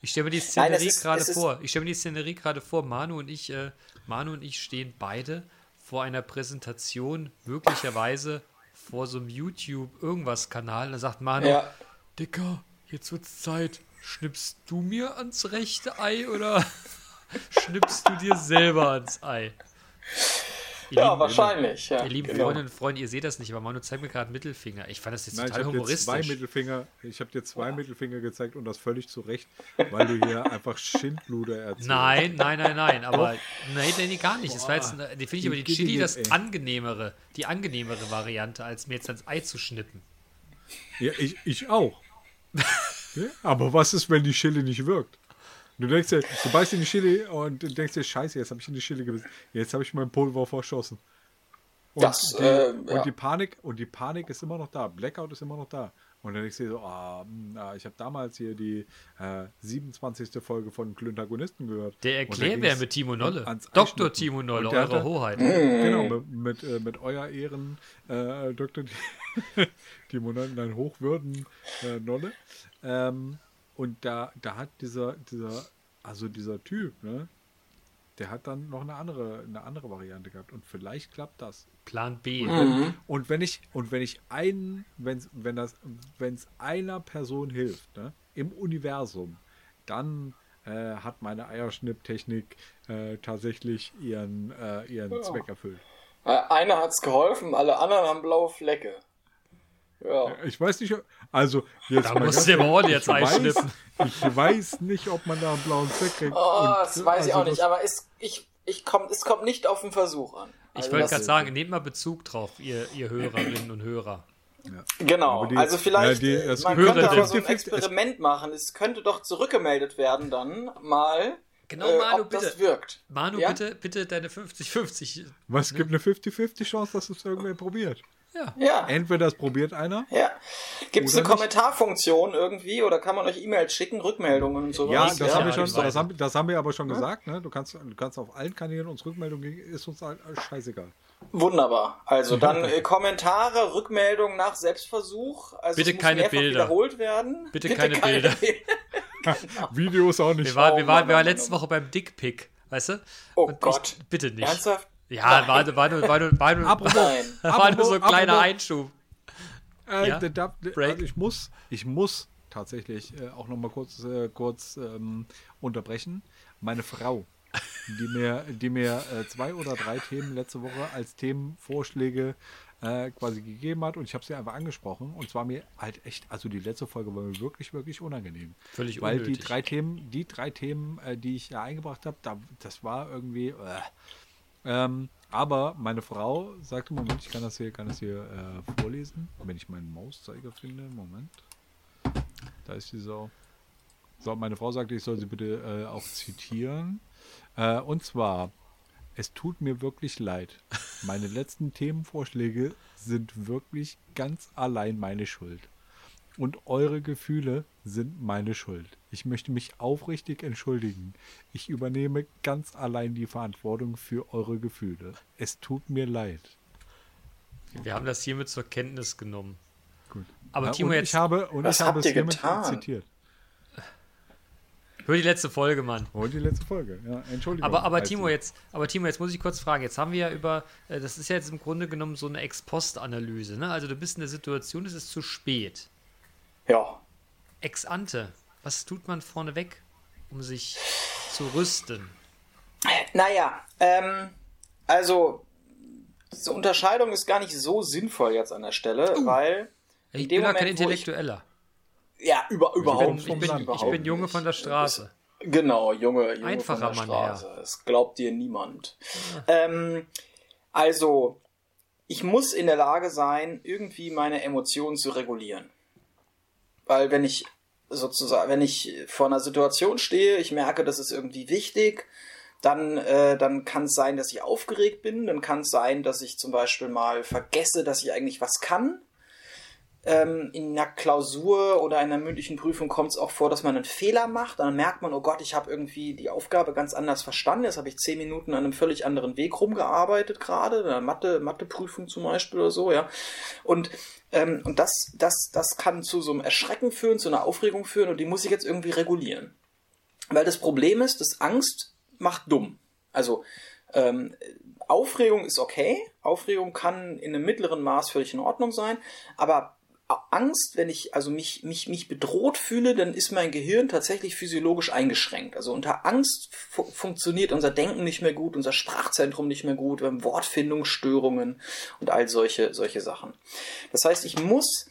Ich stelle mir die Szenerie gerade vor. Ich stelle mir die Szenerie gerade vor. Manu und ich, äh, Manu und ich stehen beide vor einer Präsentation, möglicherweise vor so einem YouTube irgendwas Kanal. Da sagt Manu, ja. Dicker, jetzt wird's Zeit. Schnippst du mir ans rechte Ei oder schnippst du dir selber ans Ei? Ihr Ja, lieben- wahrscheinlich. Ja, Ihr lieben genau. Freundinnen und Freunde, ihr seht das nicht, aber Manu zeigt mir gerade Mittelfinger. Ich fand das jetzt Nein, ich total habe dir zwei humoristisch. Mittelfinger, ich habe dir zwei Mittelfinger gezeigt und das völlig zu Recht, weil du hier einfach Schindluder erzählst. Nein, nein, nein, nein, aber nein, nee, gar nicht. Das war jetzt, die finde ich aber die Chili das ey. angenehmere, die angenehmere Variante, als mir jetzt ans Ei zu schnippen. Ja, ich, ich auch. [LAUGHS] ja, aber was ist, wenn die Chili nicht wirkt? Du denkst dir, du beißt in die Chili und denkst dir, scheiße, jetzt habe ich in die Chili gebissen. Jetzt habe ich mein Pulver verschossen. Und, Das, die, äh, und ja. die Panik und die Panik ist immer noch da. Blackout ist immer noch da. Und dann denkst du dir so, ah, hm, ah, ich habe damals hier die äh, 27. Folge von Klüntagonisten gehört. Der Erklärbär mit Timo Nolle. Dr. Timo Nolle, eure hatte- Hoheit. Genau, mit, mit, äh, mit euer Ehren, äh, Dr. [LAUGHS] Timo Nolle, nein, Hochwürden äh, Nolle. Ähm, und da, da hat dieser, dieser, also dieser Typ, ne, der hat dann noch eine andere, eine andere Variante gehabt. Und vielleicht klappt das. Plan B. Mhm. Und wenn ich, und wenn ich einen, wenn wenn das, wenn es einer Person hilft, ne, im Universum, dann äh, hat meine Eierschnipptechnik äh, tatsächlich ihren, äh, ihren Zweck erfüllt. Äh, Einer hat's geholfen, alle anderen haben blaue Flecke. Ja. Ich weiß nicht, ob- also jetzt Da musst du ordentlich jetzt ich Ei weiß- schnippen. Ich weiß nicht, ob man da einen blauen Zweck kriegt. Oh, Und, das weiß ich also auch nicht, aber es, ich, ich komm, es kommt nicht auf den Versuch an. Ich Also wollte das- gerade sagen, nehmt mal Bezug drauf, ihr, ihr Hörerinnen und Hörer. Genau, Aber die- also vielleicht, ja, die- das man könnte aber so ein 50-50 Experiment machen. Es könnte doch zurückgemeldet werden dann mal, Genau, äh, Manu, ob das bitte. wirkt. Manu, Ja? bitte, bitte deine 50-50. Was gibt eine 50-50 Chance, dass es irgendwer probiert? Ja. Ja, Entweder das probiert einer. ja. Gibt es eine nicht? Kommentarfunktion irgendwie oder kann man euch E-Mails schicken, Rückmeldungen und sowas? Ja, das, Ja, haben wir schon, das, haben, das haben wir aber schon gesagt. Ne? Du, kannst, du kannst auf allen Kanälen uns Rückmeldungen geben, ist uns halt scheißegal. Wunderbar. Also dann [LAUGHS] äh, Kommentare, Rückmeldungen nach Selbstversuch. Also Bitte keine Bilder. wiederholt werden. Bitte keine Bilder. [LAUGHS] Videos auch nicht. Wir waren, wir Oh waren, wir waren letzte Woche beim Dickpick, weißt du? Oh Und Gott. Ich, bitte nicht. Ernsthaft? Ja, war, war, nur- war, nur- war, nur- Apropos- [LAUGHS] war nur so ein kleiner apropos- Einschub. Äh, Ja? da, also ich muss, ich muss tatsächlich äh, auch noch mal kurz, äh, kurz ähm, unterbrechen. Meine Frau, die mir, die mir äh, zwei oder drei Themen letzte Woche als Themenvorschläge äh, quasi gegeben hat und ich habe sie einfach angesprochen und zwar mir halt echt, also die letzte Folge war mir wirklich, wirklich unangenehm. Völlig Weil unnötig. die drei Themen, die drei Themen, äh, die ich da eingebracht habe, da, das war irgendwie. Äh, ähm, aber meine Frau sagte, Moment, ich kann das hier, kann das hier äh, vorlesen, wenn ich meinen Mauszeiger finde. Moment. Da ist die Sau. So, meine Frau sagte, ich soll sie bitte äh, auch zitieren. Äh, und zwar, es tut mir wirklich leid. Meine letzten Themenvorschläge sind wirklich ganz allein meine Schuld. Und eure Gefühle sind meine Schuld. Ich möchte mich aufrichtig entschuldigen. Ich übernehme ganz allein die Verantwortung für eure Gefühle. Es tut mir leid. Wir haben das hiermit zur Kenntnis genommen. Gut. Aber Ja, Timo, und jetzt ich habe, und Was ich habe habt es ihr hiermit getan? zitiert. hör die letzte Folge, Mann. Und die letzte Folge. Ja, Entschuldigung. Aber, aber Timo, jetzt, aber Timo, jetzt muss ich kurz fragen. Jetzt haben wir ja über, äh, das ist ja jetzt im Grunde genommen so eine Ex-Post-Analyse. Ne? Also du bist in der Situation, es ist zu spät. Ja. Ex ante, was tut man vorneweg, um sich zu rüsten? Naja, ähm, also diese Unterscheidung ist gar nicht so sinnvoll jetzt an der Stelle, weil Ich In bin dem ja kein Moment, wo ich- Intellektueller. ja über, Ich überhaupt bin, nicht. ich bin, ich überhaupt bin Junge nicht. von der Straße. Genau, Junge, Junge Einfacher von der Mann, Straße. Das glaubt dir niemand. Ähm, also, ich muss in der Lage sein, irgendwie meine Emotionen zu regulieren. Weil wenn ich sozusagen, wenn ich vor einer Situation stehe, ich merke, das ist irgendwie wichtig, dann, äh, dann kann es sein, dass ich aufgeregt bin, dann kann es sein, dass ich zum Beispiel mal vergesse, dass ich eigentlich was kann. Ähm, in einer Klausur oder in einer mündlichen Prüfung kommt es auch vor, dass man einen Fehler macht. Dann merkt man, oh Gott, ich habe irgendwie die Aufgabe ganz anders verstanden. Jetzt habe ich zehn Minuten an einem völlig anderen Weg rumgearbeitet gerade, eine Mathe, Matheprüfung zum Beispiel oder so, ja. Und, ähm, und das, das, das kann zu so einem Erschrecken führen, zu einer Aufregung führen und die muss ich jetzt irgendwie regulieren. Weil das Problem ist, dass Angst macht dumm. Also ähm, Aufregung ist okay. Aufregung kann in einem mittleren Maß völlig in Ordnung sein, aber Angst, wenn ich also mich, mich, mich bedroht fühle, dann ist mein Gehirn tatsächlich physiologisch eingeschränkt. Also unter Angst fu funktioniert unser Denken nicht mehr gut, unser Sprachzentrum nicht mehr gut, wir haben Wortfindungsstörungen und all solche, solche Sachen. Das heißt, ich muss,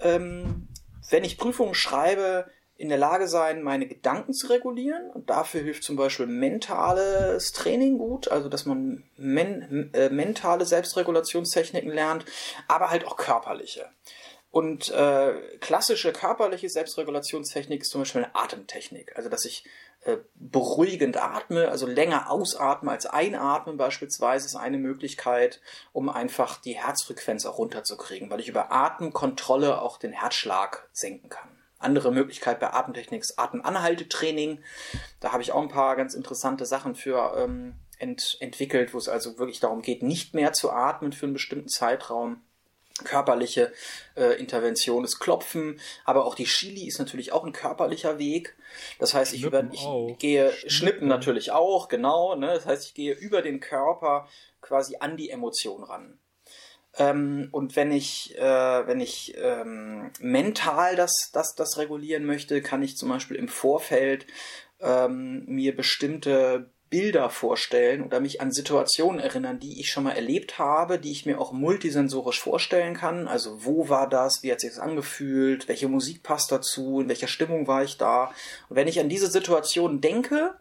ähm, wenn ich Prüfungen schreibe, in der Lage sein, meine Gedanken zu regulieren. Und dafür hilft zum Beispiel mentales Training gut, also dass man men äh, mentale Selbstregulationstechniken lernt, aber halt auch körperliche. Und äh, klassische körperliche Selbstregulationstechnik ist zum Beispiel eine Atemtechnik. Also dass ich äh, beruhigend atme, also länger ausatme als einatmen beispielsweise ist eine Möglichkeit, um einfach die Herzfrequenz auch runterzukriegen, weil ich über Atemkontrolle auch den Herzschlag senken kann andere Möglichkeit bei Atemtechnik ist Atemanhaltetraining. Da habe ich auch ein paar ganz interessante Sachen für ähm, ent entwickelt, wo es also wirklich darum geht, nicht mehr zu atmen für einen bestimmten Zeitraum. Körperliche äh, Intervention ist Klopfen, aber auch die Chili ist natürlich auch ein körperlicher Weg. Das heißt, ich, über, ich gehe Schnippen. Schnippen natürlich auch, genau. Ne? Das heißt, ich gehe über den Körper quasi an die Emotion ran. Ähm, und wenn ich, äh, wenn ich ähm, mental das, das, das regulieren möchte, kann ich zum Beispiel im Vorfeld ähm, mir bestimmte Bilder vorstellen oder mich an Situationen erinnern, die ich schon mal erlebt habe, die ich mir auch multisensorisch vorstellen kann. Also wo war das, wie hat sich das angefühlt, welche Musik passt dazu, in welcher Stimmung war ich da. Und wenn ich an diese Situation denke,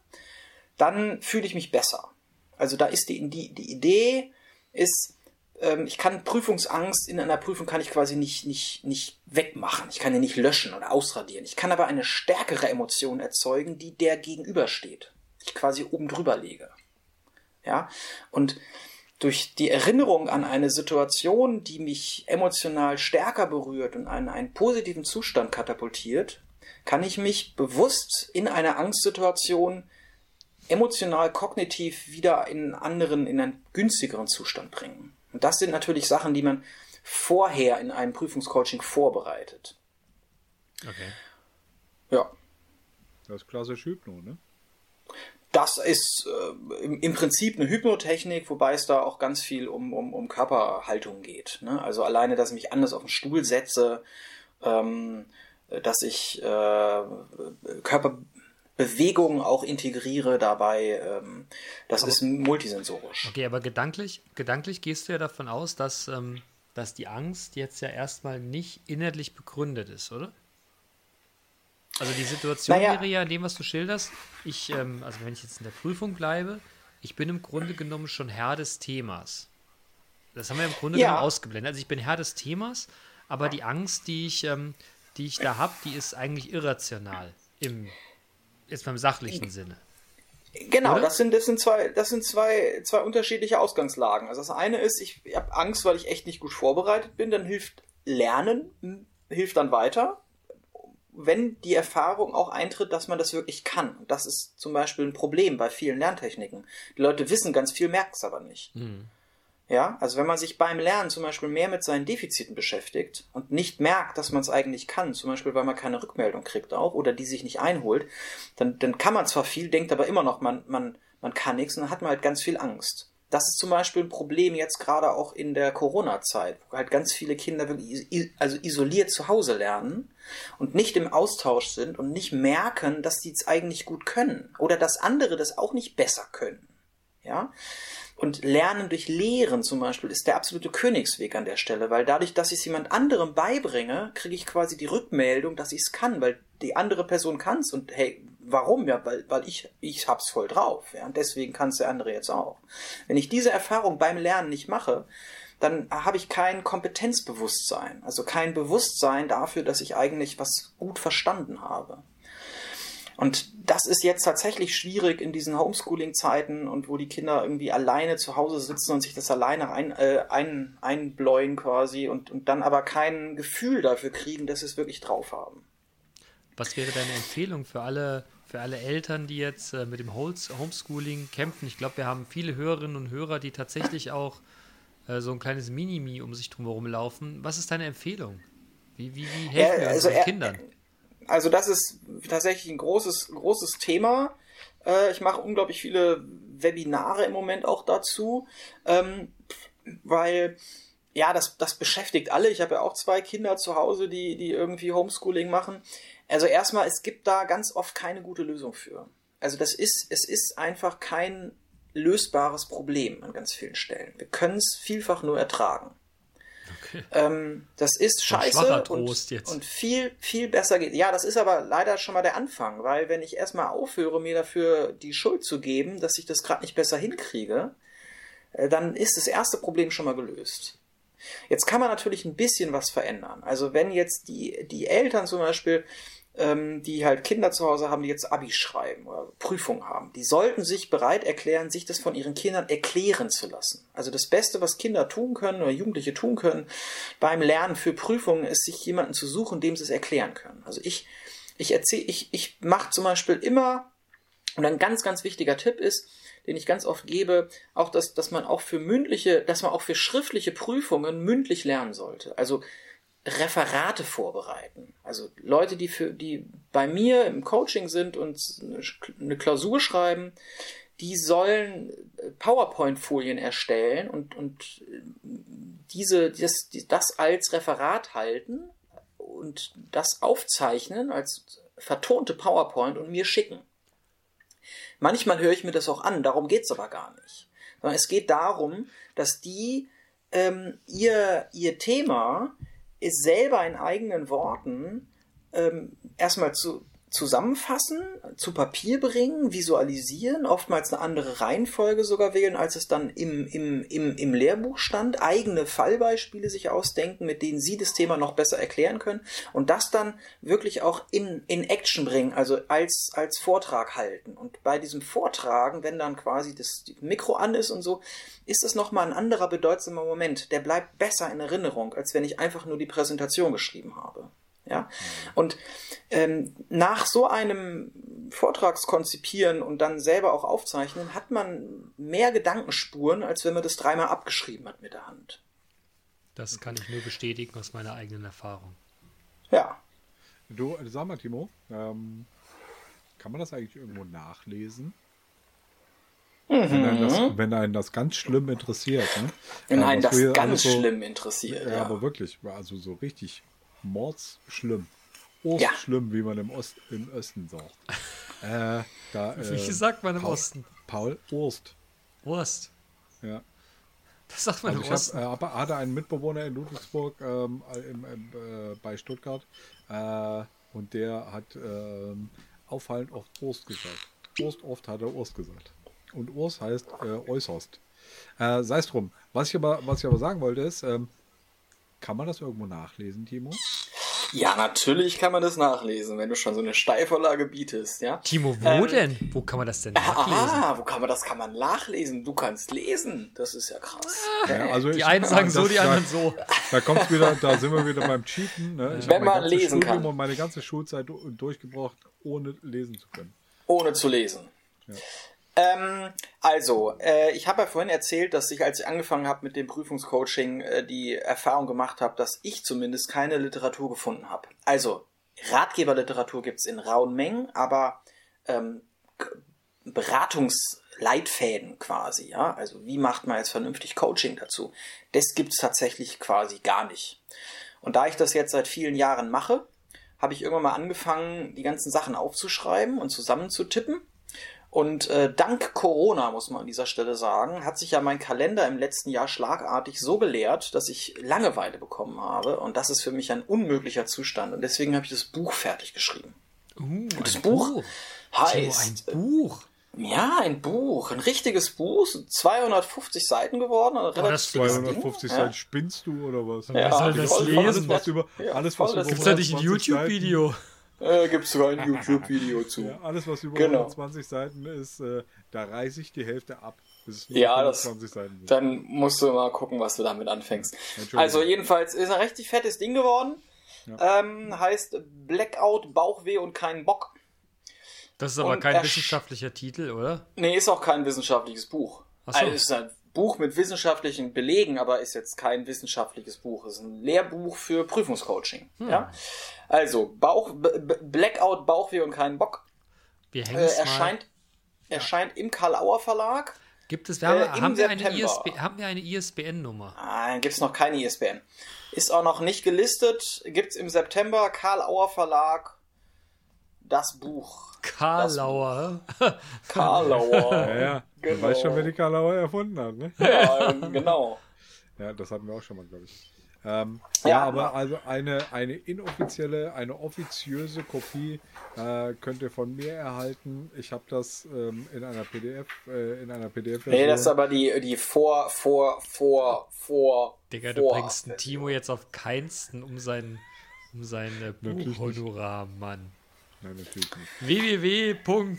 dann fühle ich mich besser. Also da ist die, die, die Idee ist, ähm, ich kann Prüfungsangst in einer Prüfung kann ich quasi nicht, nicht, nicht wegmachen. Ich kann die nicht löschen oder ausradieren. Ich kann aber eine stärkere Emotion erzeugen, die der gegenübersteht. Ich quasi oben drüber lege. Ja, und durch die Erinnerung an eine Situation, die mich emotional stärker berührt und einen, einen positiven Zustand katapultiert, kann ich mich bewusst in einer Angstsituation emotional, kognitiv wieder in einen anderen, in einen günstigeren Zustand bringen. Und das sind natürlich Sachen, die man vorher in einem Prüfungscoaching vorbereitet. Okay. Ja. Das ist klassisch Hypno, ne? Das ist äh, im, im, Prinzip eine Hypnotechnik, wobei es da auch ganz viel um, um, um Körperhaltung geht. Ne? Also alleine, dass ich mich anders auf den Stuhl setze, ähm, dass ich äh, Körper, Bewegungen auch integriere dabei. Ähm, das aber, ist multisensorisch. Okay, aber gedanklich, gedanklich gehst du ja davon aus, dass, ähm, dass die Angst jetzt ja erstmal nicht inhaltlich begründet ist, oder? Also die Situation naja. wäre ja in dem, was du schilderst, ich, ähm, also wenn ich jetzt in der Prüfung bleibe, ich bin im Grunde genommen schon Herr des Themas. Das haben wir im Grunde ja. genommen ausgeblendet. Also ich bin Herr des Themas, aber die Angst, die ich, ähm, die ich da habe, die ist eigentlich irrational im Jetzt beim sachlichen Sinne. Genau, das sind, das sind, zwei, das sind zwei, zwei unterschiedliche Ausgangslagen. Also das eine ist, ich habe Angst, weil ich echt nicht gut vorbereitet bin, dann hilft Lernen, hm, hilft dann weiter, wenn die Erfahrung auch eintritt, dass man das wirklich kann. Und das ist zum Beispiel ein Problem bei vielen Lerntechniken. Die Leute wissen ganz viel, merken es aber nicht. Mhm. Ja, also wenn man sich beim Lernen zum Beispiel mehr mit seinen Defiziten beschäftigt und nicht merkt, dass man es eigentlich kann, zum Beispiel weil man keine Rückmeldung kriegt auch oder die sich nicht einholt, dann, dann kann man zwar viel, denkt aber immer noch, man, man, man kann nichts und dann hat man halt ganz viel Angst. Das ist zum Beispiel ein Problem jetzt gerade auch in der Corona-Zeit, wo halt ganz viele Kinder wirklich also isoliert zu Hause lernen und nicht im Austausch sind und nicht merken, dass die es eigentlich gut können oder dass andere das auch nicht besser können. Ja, und Lernen durch Lehren zum Beispiel ist der absolute Königsweg an der Stelle, weil dadurch, dass ich es jemand anderem beibringe, kriege ich quasi die Rückmeldung, dass ich es kann, weil die andere Person kann es und hey, warum? Ja, weil, weil ich, ich hab's voll drauf, ja, und deswegen kann es der andere jetzt auch. Wenn ich diese Erfahrung beim Lernen nicht mache, dann habe ich kein Kompetenzbewusstsein, also kein Bewusstsein dafür, dass ich eigentlich was gut verstanden habe. Und das ist jetzt tatsächlich schwierig in diesen Homeschooling-Zeiten und wo die Kinder irgendwie alleine zu Hause sitzen und sich das alleine ein, äh, ein, einbläuen quasi und, und dann aber kein Gefühl dafür kriegen, dass sie es wirklich drauf haben. Was wäre deine Empfehlung für alle, für alle Eltern, die jetzt äh, mit dem Homeschooling kämpfen? Ich glaube, wir haben viele Hörerinnen und Hörer, die tatsächlich auch äh, so ein kleines Minimi um sich drumherum laufen. Was ist deine Empfehlung? Wie, wie, wie helfen wir also unseren er- Kindern? Also das ist tatsächlich ein großes, großes Thema. Äh, ich mache unglaublich viele Webinare im Moment auch dazu, ähm, weil ja, das, das beschäftigt alle. Ich habe ja auch zwei Kinder zu Hause, die, die irgendwie Homeschooling machen. Also erstmal, es gibt da ganz oft keine gute Lösung für. Also das ist, es ist einfach kein lösbares Problem an ganz vielen Stellen. Wir können es vielfach nur ertragen. Okay. Ähm, das ist scheiße und, und viel, viel besser geht. Ja, das ist aber leider schon mal der Anfang, weil wenn ich erstmal aufhöre, mir dafür die Schuld zu geben, dass ich das gerade nicht besser hinkriege, äh, dann ist das erste Problem schon mal gelöst. Jetzt kann man natürlich ein bisschen was verändern. Also wenn jetzt die, die Eltern zum Beispiel, ähm, die halt Kinder zu Hause haben, die jetzt Abi schreiben oder Prüfungen haben, die sollten sich bereit erklären, sich das von ihren Kindern erklären zu lassen. Also das Beste, was Kinder tun können oder Jugendliche tun können beim Lernen für Prüfungen, ist, sich jemanden zu suchen, dem sie es erklären können. Also ich, ich erzähle, ich, ich mache zum Beispiel immer, und ein ganz, ganz wichtiger Tipp ist, den ich ganz oft gebe, auch dass, dass man auch für mündliche, dass man auch für schriftliche Prüfungen mündlich lernen sollte. Also Referate vorbereiten. Also Leute, die für, die bei mir im Coaching sind und eine Klausur schreiben, die sollen PowerPoint-Folien erstellen und, und diese, das, das als Referat halten und das aufzeichnen als vertonte PowerPoint und mir schicken. Manchmal höre ich mir das auch an, darum geht's aber gar nicht. Sondern es geht darum, dass die ähm, ihr, ihr Thema ist selber in eigenen Worten ähm, erstmal zu, zusammenfassen, zu Papier bringen, visualisieren, oftmals eine andere Reihenfolge sogar wählen, als es dann im, im, im, im Lehrbuch stand, eigene Fallbeispiele sich ausdenken, mit denen sie das Thema noch besser erklären können und das dann wirklich auch in, in Action bringen, also als, als Vortrag halten. Und bei diesem Vortragen, wenn dann quasi das Mikro an ist und so, ist es nochmal ein anderer bedeutsamer Moment. Der bleibt besser in Erinnerung, als wenn ich einfach nur die Präsentation geschrieben habe. Ja, und ähm, nach so einem Vortragskonzipieren und dann selber auch aufzeichnen, hat man mehr Gedankenspuren, als wenn man das dreimal abgeschrieben hat mit der Hand. Das kann ich nur bestätigen aus meiner eigenen Erfahrung. Ja, Du, sag mal, Timo, ähm, kann man das eigentlich irgendwo nachlesen? Wenn, einen das, wenn einen das ganz schlimm interessiert. Ne? wenn Ja, einen das ganz so- schlimm interessiert. Ja, Ja, aber wirklich, also so richtig mordsschlimm. Ja. Ostschlimm, wie man im, Ost, im Osten sagt. [LAUGHS] Äh, da, äh, Wie sagt man im Paul, Osten? Paul Urst. Wurst. Ja. Das sagt man Also im ich hab, Osten. äh, aber hatte einen Mitbewohner in Ludwigsburg ähm, im, im, äh, bei Stuttgart äh, und der hat ähm, auffallend oft Urst gesagt. Urst oft hat er Urst gesagt. Und Urst heißt äh, äußerst. Sei es drum. Was ich, aber, was ich aber sagen wollte ist, ähm, kann man das irgendwo nachlesen, Timo? ja, natürlich kann man das nachlesen, wenn du schon so eine Steilvorlage bietest, ja. Timo, wo ähm, denn? Wo kann man das denn nachlesen? Ah, wo kann man das kann man nachlesen? Du kannst lesen. Das ist ja krass. Ja, also Die ich- einen [LAUGHS] sagen so, die anderen so. Da kommt's wieder, da sind wir wieder beim Cheaten. Ne? Ich Wenn man lesen Studium kann. und meine ganze Schulzeit du- durchgebracht, ohne lesen zu können. ohne zu lesen. Ähm, also, äh, ich habe ja vorhin erzählt, dass ich, als ich angefangen habe mit dem Prüfungscoaching, äh, die Erfahrung gemacht habe, dass ich zumindest keine Literatur gefunden habe. Also, Ratgeberliteratur gibt's in rauen Mengen, aber ähm, Beratungsleitfäden quasi, ja, also wie macht man jetzt vernünftig Coaching dazu? Das gibt's tatsächlich quasi gar nicht. Und da ich das jetzt seit vielen Jahren mache, habe ich irgendwann mal angefangen, die ganzen Sachen aufzuschreiben und zusammenzutippen. Und äh, dank Corona, muss man an dieser Stelle sagen, hat sich ja mein Kalender im letzten Jahr schlagartig so geleert, dass ich Langeweile bekommen habe. Und das ist für mich ein unmöglicher Zustand. Und deswegen habe ich das Buch fertig geschrieben. Uh, Das ein Buch Timo, heißt, ein Buch. ja, ein Buch, ein richtiges Buch, 250 Seiten geworden. ein relativ das dickes 250 Ding. Seiten spinnst du oder was? Ja, soll das lesen? Alles, was über, Ja, alles, was über Gibt's da nicht ein 120 YouTube-Video? Äh, Gibt es sogar ein YouTube-Video zu. Ja, alles, was über Genau. 120 Seiten ist, äh, da reiße ich die Hälfte ab. Es Ja, das- 25 Seiten sind. Dann musst du mal gucken, was du damit anfängst. Also jedenfalls ist ein richtig fettes Ding geworden. Ähm, heißt Blackout, Bauchweh und kein Bock. Das ist aber Und kein er sch- wissenschaftlicher Titel, oder? Nee, ist auch kein wissenschaftliches Buch. Ach so. Also ist ein Buch mit wissenschaftlichen Belegen, aber ist jetzt kein wissenschaftliches Buch. Ist ein Lehrbuch für Prüfungscoaching. Hm. Ja? Also Bauch, B Blackout, Bauchweh und kein Bock. Wir hängen Äh, es mal. erscheint, erscheint im Karl-Auer Verlag. Gibt es, wir haben, äh, im haben, wir. ISB, haben wir eine ISBN-Nummer? Nein, gibt es noch keine ISBN. Ist auch noch nicht gelistet. Gibt es im September Karl-Auer Verlag das Buch. Karlauer. Karl-Auer. [LAUGHS] Ja, ja. Man Genau. weiß schon, wer die Karlauer erfunden hat, ne? ja, genau. Ja, das hatten wir auch schon mal, glaube ich. Ähm, Ja, ja, aber aber- also eine, eine inoffizielle, eine offiziöse Kopie äh, könnt ihr von mir erhalten. Ich habe das ähm, in einer PDF, äh, in einer PDF. Nee, das ist aber die, die vor, vor, vor, vor. Digga, du vor bringst den Timo jetzt auf keinsten um sein, um sein äh. Buchhonorar, Mann. Nein, natürlich nicht. www.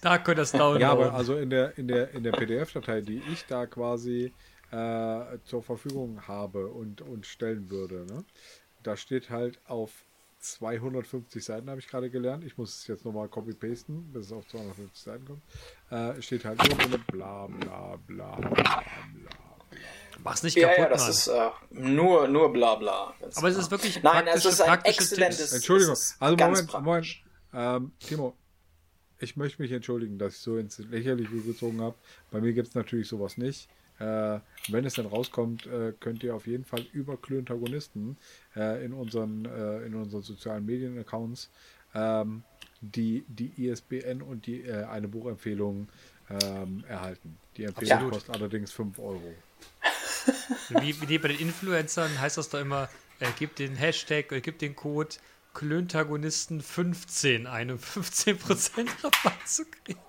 Da könnt ihr es downloaden. Ja, aber also in der, in der, in der PDF-Datei, die ich da quasi äh, zur Verfügung habe und, und stellen würde, ne? da steht halt auf 250 Seiten, habe ich gerade gelernt. Ich muss es jetzt nochmal copy-pasten, bis es auf 250 Seiten kommt. Äh, steht halt nur drin, bla bla bla bla bla. Mach's nicht Ja, kaputt, ja, das Mann. ist äh, nur, nur bla bla. Ganz aber es klar. ist wirklich Nein, es ist ein exzellentes. Tipps. Entschuldigung, es also Moment, Moment. praktisch. Ähm, Timo, ich möchte mich entschuldigen, dass ich so ins Lächerliche gezogen habe. Bei mir gibt es natürlich sowas nicht. Äh, wenn es dann rauskommt, äh, könnt ihr auf jeden Fall über Klöntagonisten äh, in, unseren, äh, in unseren sozialen Medien-Accounts ähm, die, die ISBN und die, äh, eine Buchempfehlung ähm, erhalten. Die Empfehlung Absolut. kostet allerdings 5 Euro. [LAUGHS] Wie, wie die bei den Influencern heißt das doch immer, äh, gib den Hashtag, äh, gib den Code Klöntagonisten15 ein, um 15% Rabatt zu kriegen.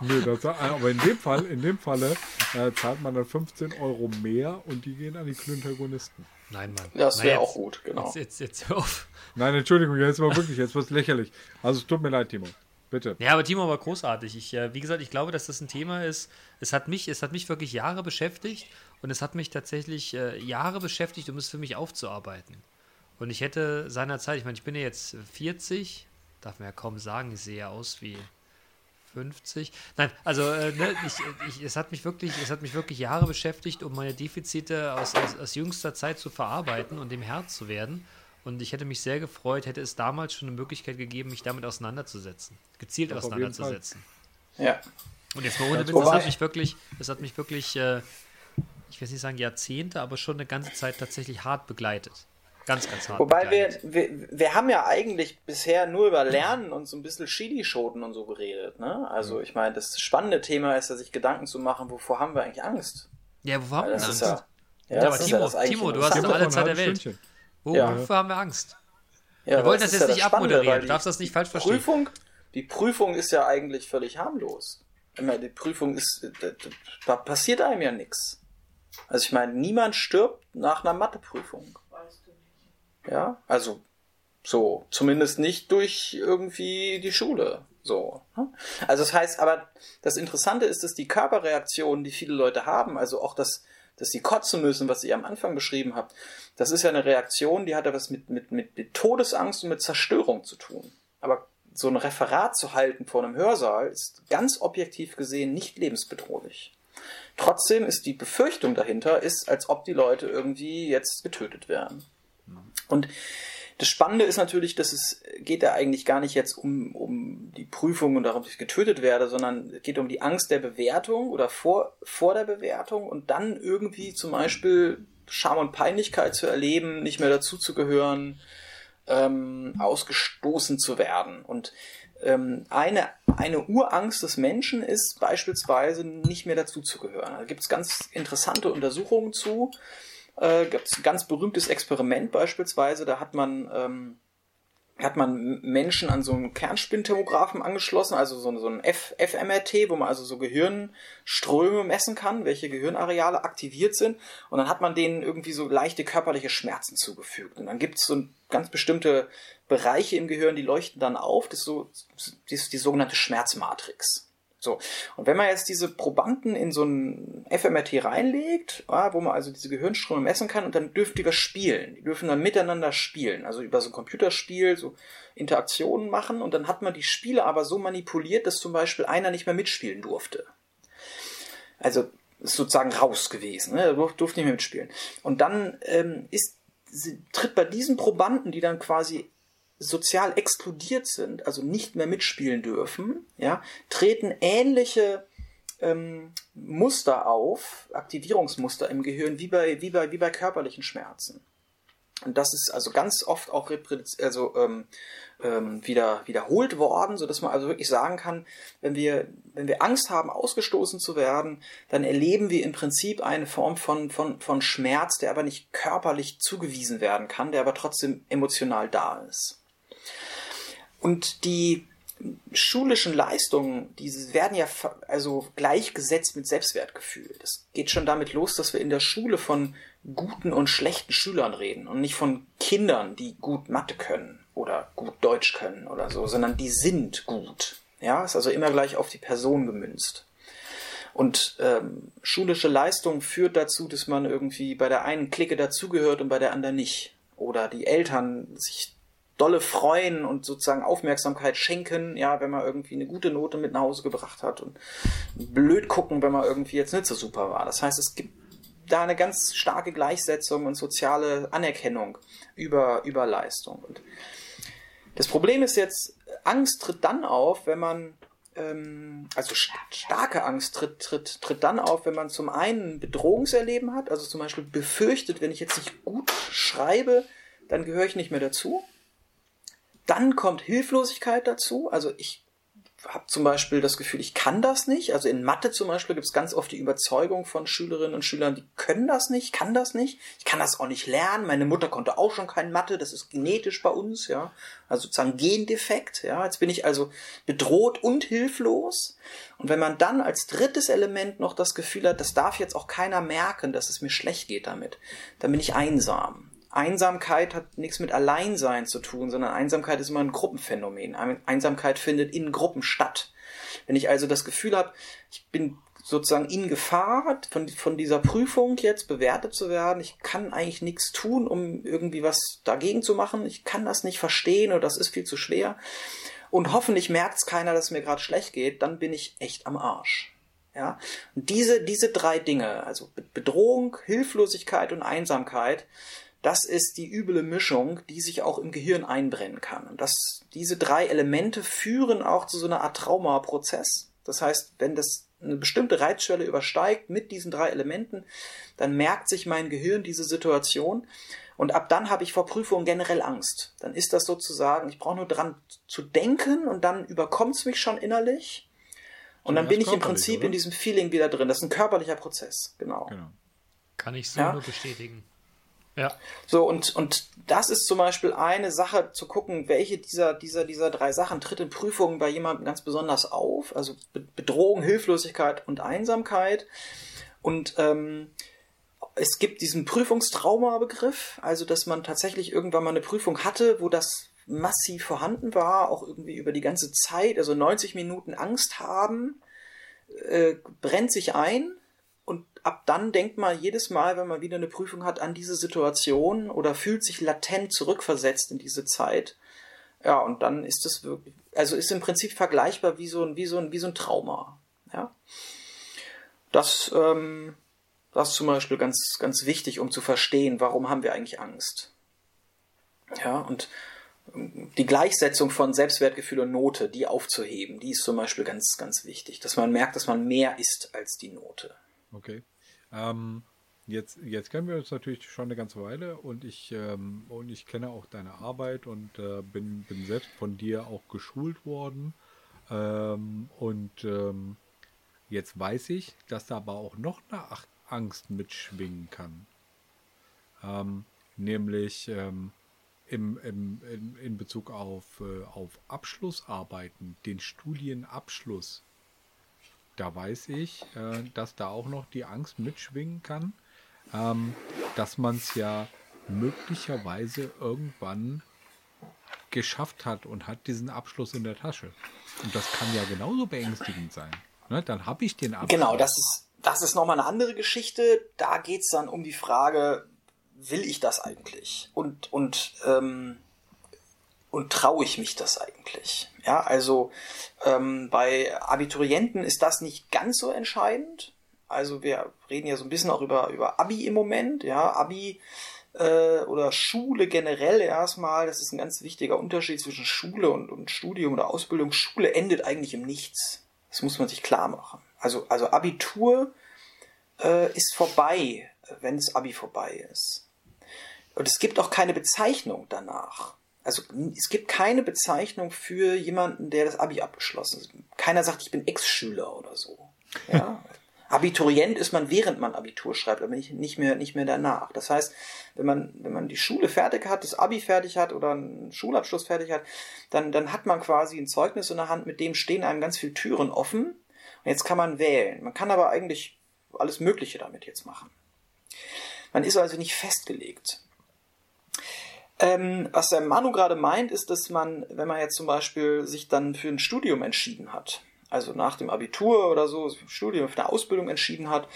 Nö, das, aber in dem Fall, in dem Falle äh, zahlt man dann 15 Euro mehr und die gehen an die Klöntagonisten. Nein, Mann. Das wäre auch gut, genau. Jetzt, jetzt, jetzt hör auf. Nein, Entschuldigung, jetzt war wirklich, jetzt wird es lächerlich. Also es tut mir leid, Timo. Bitte. Ja, aber Timo war großartig. Ich, äh, wie gesagt, ich glaube, dass das ein Thema ist. Es hat mich, es hat mich wirklich Jahre beschäftigt und es hat mich tatsächlich äh, Jahre beschäftigt, um es für mich aufzuarbeiten. Und ich hätte seinerzeit, ich meine, ich bin ja jetzt 40, darf man ja kaum sagen, ich sehe ja aus wie 50. Nein, also äh, ne, ich, ich, es hat mich wirklich, es hat mich wirklich Jahre beschäftigt, um meine Defizite aus, aus, aus jüngster Zeit zu verarbeiten und dem Herr zu werden. Und ich hätte mich sehr gefreut, hätte es damals schon eine Möglichkeit gegeben, mich damit auseinanderzusetzen. Gezielt jeden auseinanderzusetzen. Ja. Und jetzt mal ohne Witz, das Wobei- hat mich wirklich, das hat mich wirklich, äh, ich will nicht sagen Jahrzehnte, aber schon eine ganze Zeit tatsächlich hart begleitet. Ganz, ganz hart Wobei wir, wir, wir haben ja eigentlich bisher nur über Lernen und so ein bisschen Chili-Schoten und so geredet. Ne? Also ich meine, das spannende Thema ist ja, sich Gedanken zu machen, wovor haben wir eigentlich Angst? Ja, wovor haben wir Das Angst? ist ja, ja, aber das Timo, das eigentlich Timo, du hast doch alle Zeit der Welt. Stündchen. Wo, Ja. Wovor haben wir Angst? Ja, Wir wollen das das jetzt ja nicht Spannende, abmoderieren. Du darfst das nicht falsch verstehen. Prüfung, die Prüfung ist ja eigentlich völlig harmlos. Immer die Prüfung ist, da, da passiert einem ja nichts. Also ich meine, niemand stirbt nach einer Matheprüfung. Ja, also so, zumindest nicht durch irgendwie die Schule. So. ne? Also das heißt, aber das Interessante ist, dass die Körperreaktionen, die viele Leute haben, also auch das, dass sie kotzen müssen, was ihr am Anfang beschrieben habt, das ist ja eine Reaktion, die hat ja was mit, mit, mit, mit Todesangst und mit Zerstörung zu tun. Aber so ein Referat zu halten vor einem Hörsaal ist ganz objektiv gesehen nicht lebensbedrohlich. Trotzdem ist die Befürchtung dahinter, ist, als ob die Leute irgendwie jetzt getötet werden. Und das Spannende ist natürlich, dass es geht ja eigentlich gar nicht jetzt um, um die Prüfung und darum, dass ich getötet werde, sondern es geht um die Angst der Bewertung oder vor, vor der Bewertung und dann irgendwie zum Beispiel Scham und Peinlichkeit zu erleben, nicht mehr dazuzugehören, ähm, ausgestoßen zu werden. Und ähm, eine, eine Urangst des Menschen ist beispielsweise nicht mehr dazuzugehören. Da gibt es ganz interessante Untersuchungen zu. Äh, gibt es ein ganz berühmtes Experiment beispielsweise, da hat man ähm, hat man Menschen an so einen Kernspinttomographen angeschlossen, also so, so ein F FMRT, wo man also so Gehirnströme messen kann, welche Gehirnareale aktiviert sind. Und dann hat man denen irgendwie so leichte körperliche Schmerzen zugefügt. Und dann gibt es so ganz bestimmte Bereiche im Gehirn, die leuchten dann auf. Das ist, so, das ist die sogenannte Schmerzmatrix. So. Und wenn man jetzt diese Probanden in so ein FMRT reinlegt, wo man also diese Gehirnströme messen kann, und dann dürfen die was spielen. Die dürfen dann miteinander spielen. Also über so ein Computerspiel, so Interaktionen machen. Und dann hat man die Spiele aber so manipuliert, dass zum Beispiel einer nicht mehr mitspielen durfte. Also ist sozusagen raus gewesen. Ne? Er durfte nicht mehr mitspielen. Und dann ähm, ist, tritt bei diesen Probanden, die dann quasi sozial exkludiert sind, also nicht mehr mitspielen dürfen, ja, treten ähnliche ähm, Muster auf, Aktivierungsmuster im Gehirn, wie bei, wie bei, wie bei körperlichen Schmerzen. Und das ist also ganz oft auch also, ähm, ähm, wieder, wiederholt worden, sodass man also wirklich sagen kann, wenn wir, wenn wir Angst haben, ausgestoßen zu werden, dann erleben wir im Prinzip eine Form von, von, von Schmerz, der aber nicht körperlich zugewiesen werden kann, der aber trotzdem emotional da ist. Und die schulischen Leistungen, die werden ja also gleichgesetzt mit Selbstwertgefühl. Das geht schon damit los, dass wir in der Schule von guten und schlechten Schülern reden und nicht von Kindern, die gut Mathe können oder gut Deutsch können oder so, sondern die sind gut. Ja, ist also immer gleich auf die Person gemünzt. Und ähm, schulische Leistung führt dazu, dass man irgendwie bei der einen Clique dazugehört und bei der anderen nicht. Oder die Eltern sich dolle freuen und sozusagen Aufmerksamkeit schenken, ja, wenn man irgendwie eine gute Note mit nach Hause gebracht hat und blöd gucken, wenn man irgendwie jetzt nicht so super war. Das heißt, es gibt da eine ganz starke Gleichsetzung und soziale Anerkennung über, über Leistung. Und das Problem ist jetzt, Angst tritt dann auf, wenn man ähm, also starke Angst tritt, tritt, tritt dann auf, wenn man zum einen Bedrohungserleben hat, also zum Beispiel befürchtet, wenn ich jetzt nicht gut schreibe, dann gehöre ich nicht mehr dazu. Dann kommt Hilflosigkeit dazu. Also ich habe zum Beispiel das Gefühl, ich kann das nicht. Also in Mathe zum Beispiel gibt es ganz oft die Überzeugung von Schülerinnen und Schülern, die können das nicht, kann das nicht. Ich kann das auch nicht lernen. Meine Mutter konnte auch schon kein Mathe. Das ist genetisch bei uns, ja. Also sozusagen Gendefekt, ja. Jetzt bin ich also bedroht und hilflos. Und wenn man dann als drittes Element noch das Gefühl hat, das darf jetzt auch keiner merken, dass es mir schlecht geht damit, dann bin ich einsam. Einsamkeit hat nichts mit Alleinsein zu tun, sondern Einsamkeit ist immer ein Gruppenphänomen. Einsamkeit findet in Gruppen statt. Wenn ich also das Gefühl habe, ich bin sozusagen in Gefahr, von, von dieser Prüfung jetzt bewertet zu werden. Ich kann eigentlich nichts tun, um irgendwie was dagegen zu machen. Ich kann das nicht verstehen oder das ist viel zu schwer. Und hoffentlich merkt es keiner, dass es mir gerade schlecht geht. Dann bin ich echt am Arsch. Ja, und diese, diese drei Dinge, also Bedrohung, Hilflosigkeit und Einsamkeit, das ist die üble Mischung, die sich auch im Gehirn einbrennen kann. Und das, diese drei Elemente führen auch zu so einer Art Traumaprozess. Das heißt, wenn das eine bestimmte Reizschwelle übersteigt mit diesen drei Elementen, dann merkt sich mein Gehirn diese Situation und ab dann habe ich vor Prüfungen generell Angst. Dann ist das sozusagen, ich brauche nur dran zu denken und dann überkommt es mich schon innerlich und dann bin ich im Prinzip oder? in diesem Feeling wieder drin. Das ist ein körperlicher Prozess, genau. genau. Kann ich so ja? nur bestätigen. Ja. So, und, und das ist zum Beispiel eine Sache zu gucken, welche dieser, dieser, dieser drei Sachen tritt in Prüfungen bei jemandem ganz besonders auf. Also Bedrohung, Hilflosigkeit und Einsamkeit. Und ähm, es gibt diesen Prüfungstrauma-Begriff, also dass man tatsächlich irgendwann mal eine Prüfung hatte, wo das massiv vorhanden war, auch irgendwie über die ganze Zeit, also 90 Minuten Angst haben, äh, brennt sich ein und ab dann denkt man jedes Mal, wenn man wieder eine Prüfung hat, an diese Situation oder fühlt sich latent zurückversetzt in diese Zeit. Ja, und dann ist es wirklich, also ist im Prinzip vergleichbar wie so ein, wie so ein, wie so ein Trauma. Ja. Das, ähm, das ist zum Beispiel ganz, ganz wichtig, um zu verstehen, warum haben wir eigentlich Angst. Ja, und die Gleichsetzung von Selbstwertgefühl und Note, die aufzuheben, die ist zum Beispiel ganz, ganz wichtig, dass man merkt, dass man mehr ist als die Note. Okay. Ähm, jetzt, jetzt kennen wir uns natürlich schon eine ganze Weile und ich, ähm, und ich kenne auch deine Arbeit und äh, bin, bin selbst von dir auch geschult worden. Ähm, und ähm, jetzt weiß ich, dass da aber auch noch eine Angst mitschwingen kann. Ähm, nämlich, ähm, im, im, in, in Bezug auf, äh, auf Abschlussarbeiten, den Studienabschluss, da weiß ich, äh, dass da auch noch die Angst mitschwingen kann, ähm, dass man es ja möglicherweise irgendwann geschafft hat und hat diesen Abschluss in der Tasche. Und das kann ja genauso beängstigend sein. Ne? Dann habe ich den Abschluss. Genau, das ist, das ist nochmal eine andere Geschichte. Da geht es dann um die Frage, will ich das eigentlich? Und, und, ähm, und traue ich mich das eigentlich? Ja, also ähm, bei Abiturienten ist das nicht ganz so entscheidend. Also wir reden ja so ein bisschen auch über, über Abi im Moment. Ja, Abi äh, oder Schule generell erstmal, das ist ein ganz wichtiger Unterschied zwischen Schule und, und Studium oder Ausbildung. Schule endet eigentlich im Nichts. Das muss man sich klar machen. Also, also Abitur äh, ist vorbei, wenn das Abi vorbei ist. Und es gibt auch keine Bezeichnung danach. Also es gibt keine Bezeichnung für jemanden, der das Abi abgeschlossen hat. Keiner sagt, ich bin Ex-Schüler oder so. [LAUGHS] Ja? Abiturient ist man, während man Abitur schreibt, aber nicht, nicht, mehr, nicht mehr danach. Das heißt, wenn man, wenn man die Schule fertig hat, das Abi fertig hat oder einen Schulabschluss fertig hat, dann, dann hat man quasi ein Zeugnis in der Hand, mit dem stehen einem ganz viele Türen offen. Und jetzt kann man wählen. Man kann aber eigentlich alles Mögliche damit jetzt machen. Man ist also nicht festgelegt. Ähm, was der Manu gerade meint, ist, dass man, wenn man jetzt zum Beispiel sich dann für ein Studium entschieden hat, also nach dem Abitur oder so, Studium, für eine Ausbildung entschieden hat,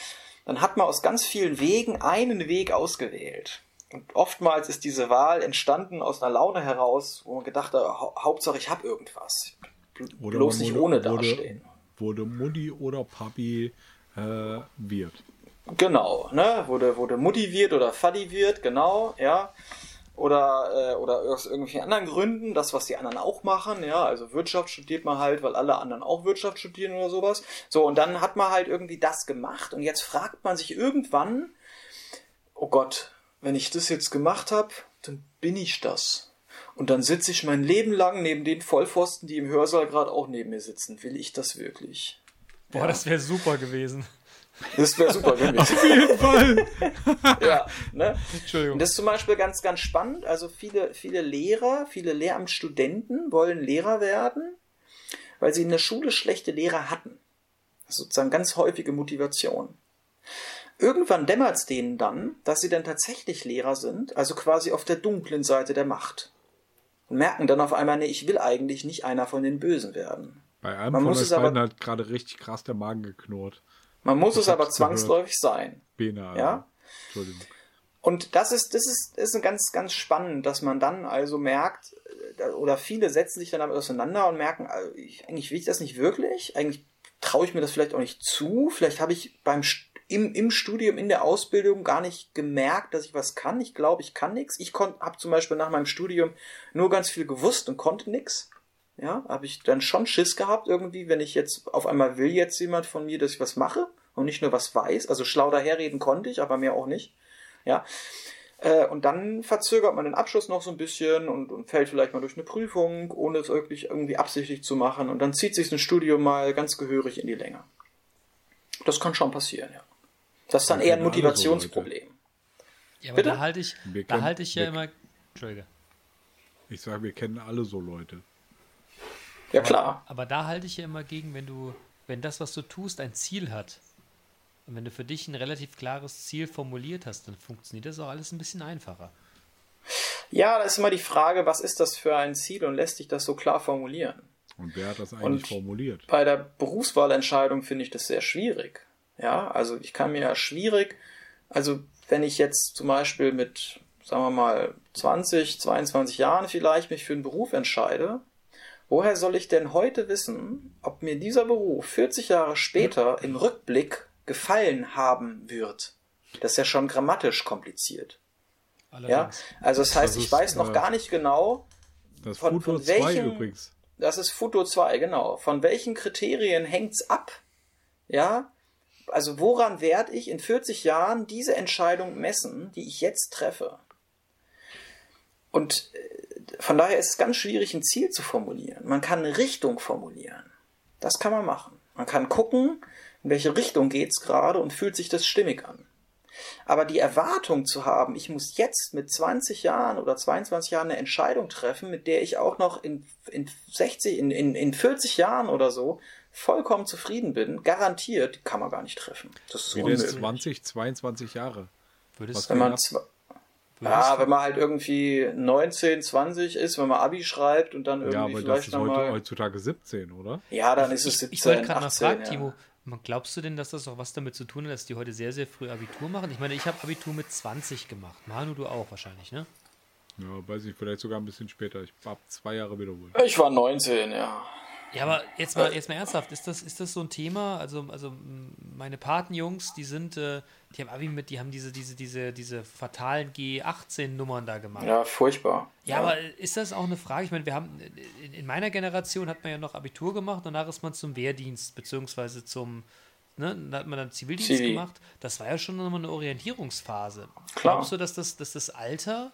dann hat man aus ganz vielen Wegen einen Weg ausgewählt. Und oftmals ist diese Wahl entstanden aus einer Laune heraus, wo man gedacht hat, Hauptsache ich habe irgendwas. Oder bloß nicht ohne dastehen. Wurde Mutti oder Papi äh, wird. Genau, ne? Wurde, wurde Mutti wird oder Faddy wird, genau, ja. Oder, äh, oder aus irgendwelchen anderen Gründen, das, was die anderen auch machen, ja, also Wirtschaft studiert man halt, weil alle anderen auch Wirtschaft studieren oder sowas. So, und dann hat man halt irgendwie das gemacht und jetzt fragt man sich irgendwann, oh Gott, wenn ich das jetzt gemacht habe, dann bin ich das. Und dann sitze ich mein Leben lang neben den Vollpfosten, die im Hörsaal gerade auch neben mir sitzen. Will ich das wirklich? Boah, ja. das wäre super gewesen. Das wäre super gewesen. Auf jeden Fall. [LAUGHS] ja, ne? Entschuldigung. Das ist zum Beispiel ganz, ganz spannend. Also viele, viele Lehrer, viele Lehramtsstudenten wollen Lehrer werden, weil sie in der Schule schlechte Lehrer hatten. Das ist sozusagen ganz häufige Motivation. Irgendwann dämmert es denen dann, dass sie dann tatsächlich Lehrer sind, also quasi auf der dunklen Seite der Macht. Und merken dann auf einmal, nee, ich will eigentlich nicht einer von den Bösen werden. Bei einem Man von muss euch beiden hat gerade richtig krass der Magen geknurrt. Man muss ich es aber zwangsläufig gehört. sein. Bena, ja. Entschuldigung. Und das ist, das ist, ist ganz, ganz spannend, dass man dann also merkt, äh, oder viele setzen sich dann damit auseinander und merken, also ich, eigentlich will ich das nicht wirklich, eigentlich traue ich mir das vielleicht auch nicht zu, vielleicht habe ich beim im, im Studium, in der Ausbildung gar nicht gemerkt, dass ich was kann. Ich glaube, ich kann nichts. Ich habe zum Beispiel nach meinem Studium nur ganz viel gewusst und konnte nichts. Ja, habe ich dann schon Schiss gehabt irgendwie, wenn ich jetzt auf einmal will jetzt jemand von mir, dass ich was mache und nicht nur was weiß. Also schlau daherreden konnte ich, aber mehr auch nicht. Ja. Äh, und dann verzögert man den Abschluss noch so ein bisschen und, und fällt vielleicht mal durch eine Prüfung, ohne es wirklich irgendwie absichtlich zu machen. Und dann zieht sich ein Studium mal ganz gehörig in die Länge. Das kann schon passieren, ja. Das ist dann eher ein Motivationsproblem. Ja, aber Bitte? da halte ich, da halte ich ja immer. Entschuldige. Ich sage, wir kennen alle so Leute. Ja, klar. Aber, aber da halte ich ja immer gegen, wenn du, wenn das, was du tust, ein Ziel hat. Und wenn du für dich ein relativ klares Ziel formuliert hast, dann funktioniert das auch alles ein bisschen einfacher. Ja, da ist immer die Frage, was ist das für ein Ziel und lässt sich das so klar formulieren? Und wer hat das eigentlich und formuliert? Bei der Berufswahlentscheidung finde ich das sehr schwierig. Ja, also ich kann mir ja schwierig, also wenn ich jetzt zum Beispiel mit, sagen wir mal, 20, 22 Jahren vielleicht mich für einen Beruf entscheide, Woher soll ich denn heute wissen, ob mir dieser Beruf 40 Jahre später im Rückblick gefallen haben wird? Das ist ja schon grammatisch kompliziert. Allerdings. Ja, also das heißt, das ist, ich weiß noch äh, gar nicht genau, das von, Futur von welchen, 2 übrigens. Das ist Futur 2, genau. Von welchen Kriterien hängt's ab? Ja, also woran werde ich in 40 Jahren diese Entscheidung messen, die ich jetzt treffe? Und äh, von daher ist es ganz schwierig, ein Ziel zu formulieren. Man kann eine Richtung formulieren. Das kann man machen. Man kann gucken, in welche Richtung geht's gerade und fühlt sich das stimmig an. Aber die Erwartung zu haben, ich muss jetzt mit 20 Jahren oder 22 Jahren eine Entscheidung treffen, mit der ich auch noch in, in 60, in, in, in 40 Jahren oder so vollkommen zufrieden bin, garantiert, kann man gar nicht treffen. Das ist Wie unmöglich. das 20, 22 Jahre. Würdest, Wenn man, Ja. wenn man halt irgendwie 19, 20 ist, wenn man Abi schreibt und dann irgendwie Ja, aber das vielleicht ist heute, nochmal. heutzutage 17, oder? Ja, dann ist es ich, 17, ich wollte gerade mal 18. fragen, ja. Timo, man- glaubst du denn, dass das auch was damit zu tun hat, dass die heute sehr, sehr früh Abitur machen? Ich meine, ich habe Abitur mit 20 gemacht. Manu, du auch wahrscheinlich, ne? Ja, weiß ich, vielleicht sogar ein bisschen später. Ich habe zwei Jahre wiederholt. Ich war 19, ja. Ja, aber jetzt mal, jetzt mal ernsthaft, ist das, ist das so ein Thema? Also, also meine Patenjungs, die sind, äh, die haben Abi mit, die haben diese, diese, diese, diese fatalen G18-Nummern da gemacht. Ja, furchtbar. Ja, aber ist das auch eine Frage? Ich meine, wir haben in, in meiner Generation hat man ja noch Abitur gemacht, danach ist man zum Wehrdienst, beziehungsweise zum, ne, da hat man dann Zivildienst Zivi. gemacht. Das war ja schon nochmal eine Orientierungsphase. Klar. Glaubst du, dass das, dass das Alter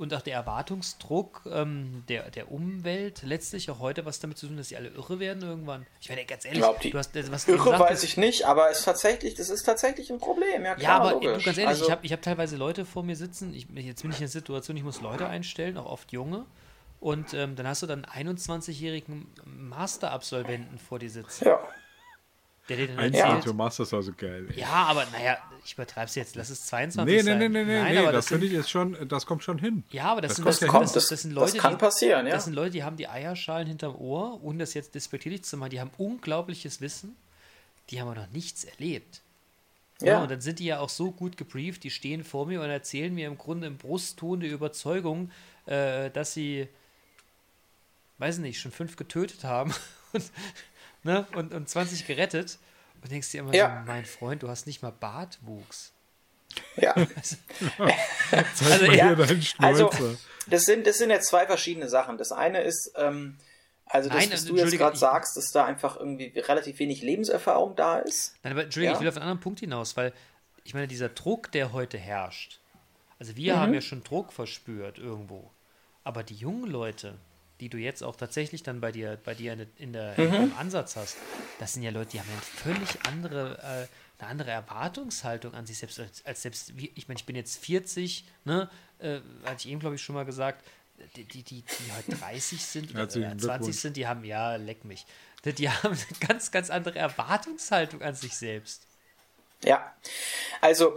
und auch der Erwartungsdruck ähm, der, der Umwelt letztlich auch heute was damit zu tun, dass sie alle irre werden irgendwann? Ich meine, ganz ehrlich, glaub, du hast was Irre gesagt weiß ich nicht, aber es ist tatsächlich, das ist tatsächlich ein Problem. Ja, klar, ja, aber logisch. du, ganz ehrlich, also, ich habe ich hab teilweise Leute vor mir sitzen, ich, jetzt bin ich in der Situation, ich muss Leute einstellen, auch oft junge. Und ähm, dann hast du dann einen 21-jährigen Master-Absolventen vor dir sitzen, ja. Der dir dann Eins erzählt. ja. du machst das also geil. ey. Ja, aber naja, ich übertreib's jetzt, lass es 22 Nee, nee, sein. nee, nee, nee, Nein, nee, aber das, das, finde ich ist schon, das kommt schon hin. ja, aber das, das sind, kommt das, ja das, das, Das- das sind das Leute, kann die, passieren, ja. Das sind Leute, die haben die Eierschalen hinterm Ohr, ohne das jetzt despektierlich zu machen, die haben unglaubliches Wissen, die haben aber noch nichts erlebt. Ja. Ja. und dann sind die ja auch so gut gebrieft, die stehen vor mir und erzählen mir im Grunde im Brustton die Überzeugung, äh, dass sie, weiß nicht, schon fünf getötet haben [LAUGHS] und, ne, und, und 20 gerettet. Und denkst dir immer Ja. so, mein Freund, du hast nicht mal Bartwuchs. ja. [LAUGHS] Also, mal ja, Also, das sind, das sind jetzt zwei verschiedene Sachen. Das eine ist, ähm, also das, Nein, was also, du jetzt gerade sagst, dass da einfach irgendwie relativ wenig Lebenserfahrung da ist. Nein, aber Entschuldigung, Ja. ich will auf einen anderen Punkt hinaus, weil ich meine, dieser Druck, der heute herrscht, also wir Mhm. haben ja schon Druck verspürt irgendwo, aber die jungen Leute, die du jetzt auch tatsächlich dann bei dir, bei dir in, in der, Mhm. im Ansatz hast, das sind ja Leute, die haben eine völlig andere, äh, eine andere Erwartungshaltung an sich selbst als, als selbst wir. Ich meine, ich bin jetzt 40, ne, äh, hatte ich eben glaube ich schon mal gesagt, die, die, die, die heute 30 sind oder Herzlichen 20 Glückwunsch. sind, die haben, ja, leck mich. Die [LAUGHS] haben eine ganz, ganz andere Erwartungshaltung an sich selbst. Ja, also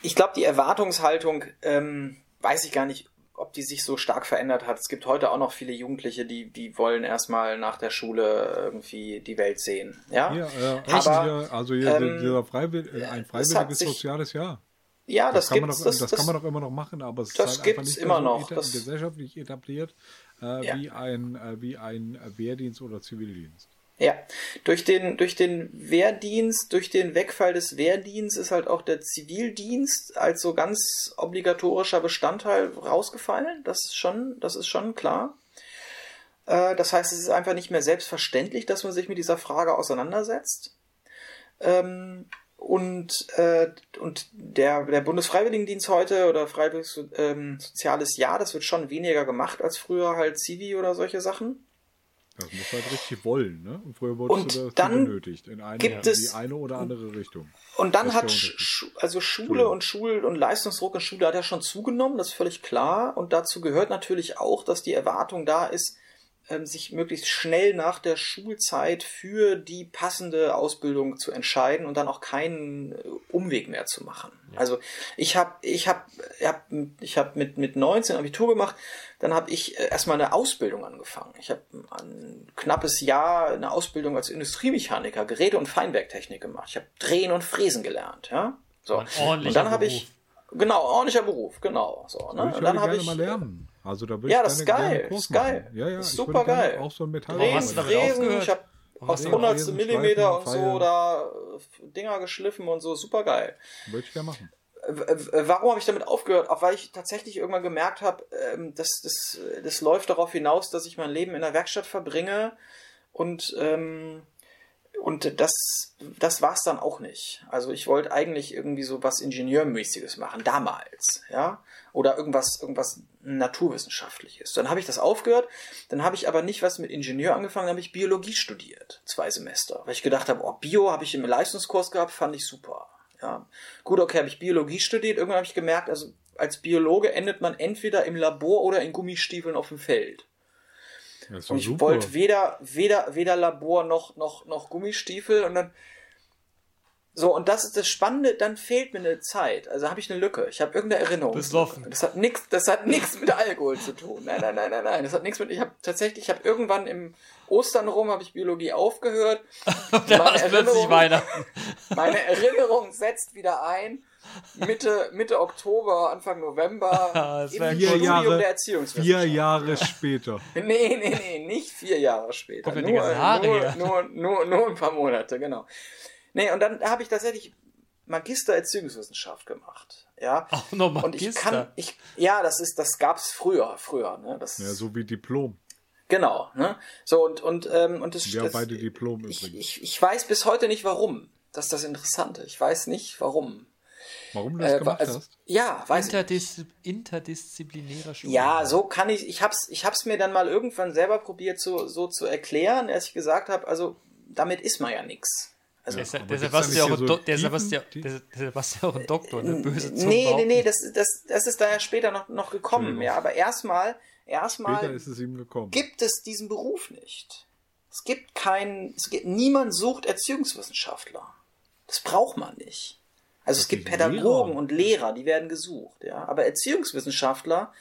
ich glaube, die Erwartungshaltung, ähm, weiß ich gar nicht, ob die sich so stark verändert hat. Es gibt heute auch noch viele Jugendliche, die, die wollen erstmal nach der Schule irgendwie die Welt sehen. Ja, Hier, äh, Aber, hier, also hier, ähm, dieser Freiwill, äh, ein es freiwilliges sich- soziales Jahr. ja das, Das, kann, man doch, das, das, kann man doch immer noch machen, aber es das ist halt einfach nicht immer so noch. gesellschaftlich etabliert äh, Ja. wie, ein, äh, wie ein Wehrdienst oder Zivildienst. Ja, durch den, durch den Wehrdienst, durch den Wegfall des Wehrdienstes ist halt auch der Zivildienst als so ganz obligatorischer Bestandteil rausgefallen. Das ist schon, das ist schon klar. Äh, das heißt, es ist einfach nicht mehr selbstverständlich, dass man sich mit dieser Frage auseinandersetzt. Ähm, und äh, und der, der Bundesfreiwilligendienst heute oder Freiwilliges ähm, Soziales Jahr, das wird schon weniger gemacht als früher halt Zivi oder solche Sachen. Das muss halt richtig wollen, ne? Und früher wurdest Und du das dann benötigt. In eine, gibt in es- die eine oder andere Richtung. Und dann hat Sch also Schule und Schul- und Leistungsdruck in Schule hat ja schon zugenommen, das ist völlig klar. Und dazu gehört natürlich auch, dass die Erwartung da ist, ähm, sich möglichst schnell nach der Schulzeit für die passende Ausbildung zu entscheiden und dann auch keinen äh, Umweg mehr zu machen. Also ich habe ich hab, ich hab, ich hab mit, mit 19 Abitur gemacht, dann habe ich äh, erstmal eine Ausbildung angefangen. Ich habe ein knappes Jahr eine Ausbildung als Industriemechaniker, Geräte- und Feinwerktechnik gemacht. Ich habe Drehen und Fräsen gelernt, ja. So. Ein ordentlicher Und dann habe ich genau ordentlicher Beruf, genau so. Ne? Ich Und dann habe gerne ich mal lernen. Also da würde Ja, ich das ist gerne, geil, ist geil. Ja, ja, Ist super geil. Auch so ein Metall Drehen, hast du damit Fräsen, ich habe Warum hast auf du damit hundertste Fräsen, Millimeter und so da äh, Dinger geschliffen und so, super geil. Würde ich gerne machen. W- w- Warum habe ich damit aufgehört? Auch weil ich tatsächlich irgendwann gemerkt habe, ähm, das, das, das läuft darauf hinaus, dass ich mein Leben in der Werkstatt verbringe und ähm, und das, das war's dann auch nicht. Also ich wollte eigentlich irgendwie so was Ingenieurmäßiges machen, damals, ja. Oder irgendwas, irgendwas Naturwissenschaftliches. Dann habe ich das aufgehört, dann habe ich aber nicht was mit Ingenieur angefangen, dann habe ich Biologie studiert, zwei Semester. Weil ich gedacht habe, oh, Bio habe ich im Leistungskurs gehabt, fand ich super. Ja. Gut, okay, habe ich Biologie studiert. Irgendwann habe ich gemerkt, also als Biologe endet man entweder im Labor oder in Gummistiefeln auf dem Feld. Und ich wollte weder, weder, weder Labor noch, noch, noch Gummistiefel und dann. So, und das ist das Spannende, dann fehlt mir eine Zeit. Also habe ich eine Lücke. Ich habe irgendeine Erinnerung. Besoffen. Das hat nichts, das hat nichts mit Alkohol zu tun. Nein, nein, nein, nein, nein. Das hat nichts mit. Ich habe tatsächlich, ich habe irgendwann im Ostern rum habe ich Biologie aufgehört. [LAUGHS] Da Meine Erinnerung- Weihnachten. [LAUGHS] Meine Erinnerung setzt wieder ein. Mitte, Mitte Oktober, Anfang November [LAUGHS] Das im Vier Jahre- der Vier. Jahre später. Nee, nee, nee, nicht vier Jahre später. Nur, nur, nur, nur, nur ein paar Monate, genau. Nee, und dann habe ich tatsächlich Magister Erziehungswissenschaft gemacht. Ja. Auch noch Und ich Magister. kann, ich, ja, das ist, das gab's früher, früher, ne, das, Ja, so wie Diplom. genau, ne, so und und ähm, und das, Wir haben das beide Diplom ich, übrigens. ich, ich weiß bis heute nicht warum. Das ist das Interessante. Ich weiß nicht warum. Warum du das Äh, gemacht also, hast? ja, weiß ich. Interdis interdisziplinärer Studium. Ja, so kann ich, ich hab's, ich hab's mir dann mal irgendwann selber probiert, so, so zu erklären, als ich gesagt habe, also damit ist man ja nix. Also, deshalb gibt's warst da du ja nicht auch ein so auch Doktor, ne? Böse Zungen nee, nee, nee, das, das, das ist da ja später noch, noch gekommen. Ja, aber erstmal, erstmal es gibt es diesen Beruf nicht. Es gibt keinen, es gibt, niemand sucht Erziehungswissenschaftler. Das braucht man nicht. Also es Das gibt nicht Pädagogen Lehrer? und Lehrer, die werden gesucht, ja. Aber Erziehungswissenschaftler,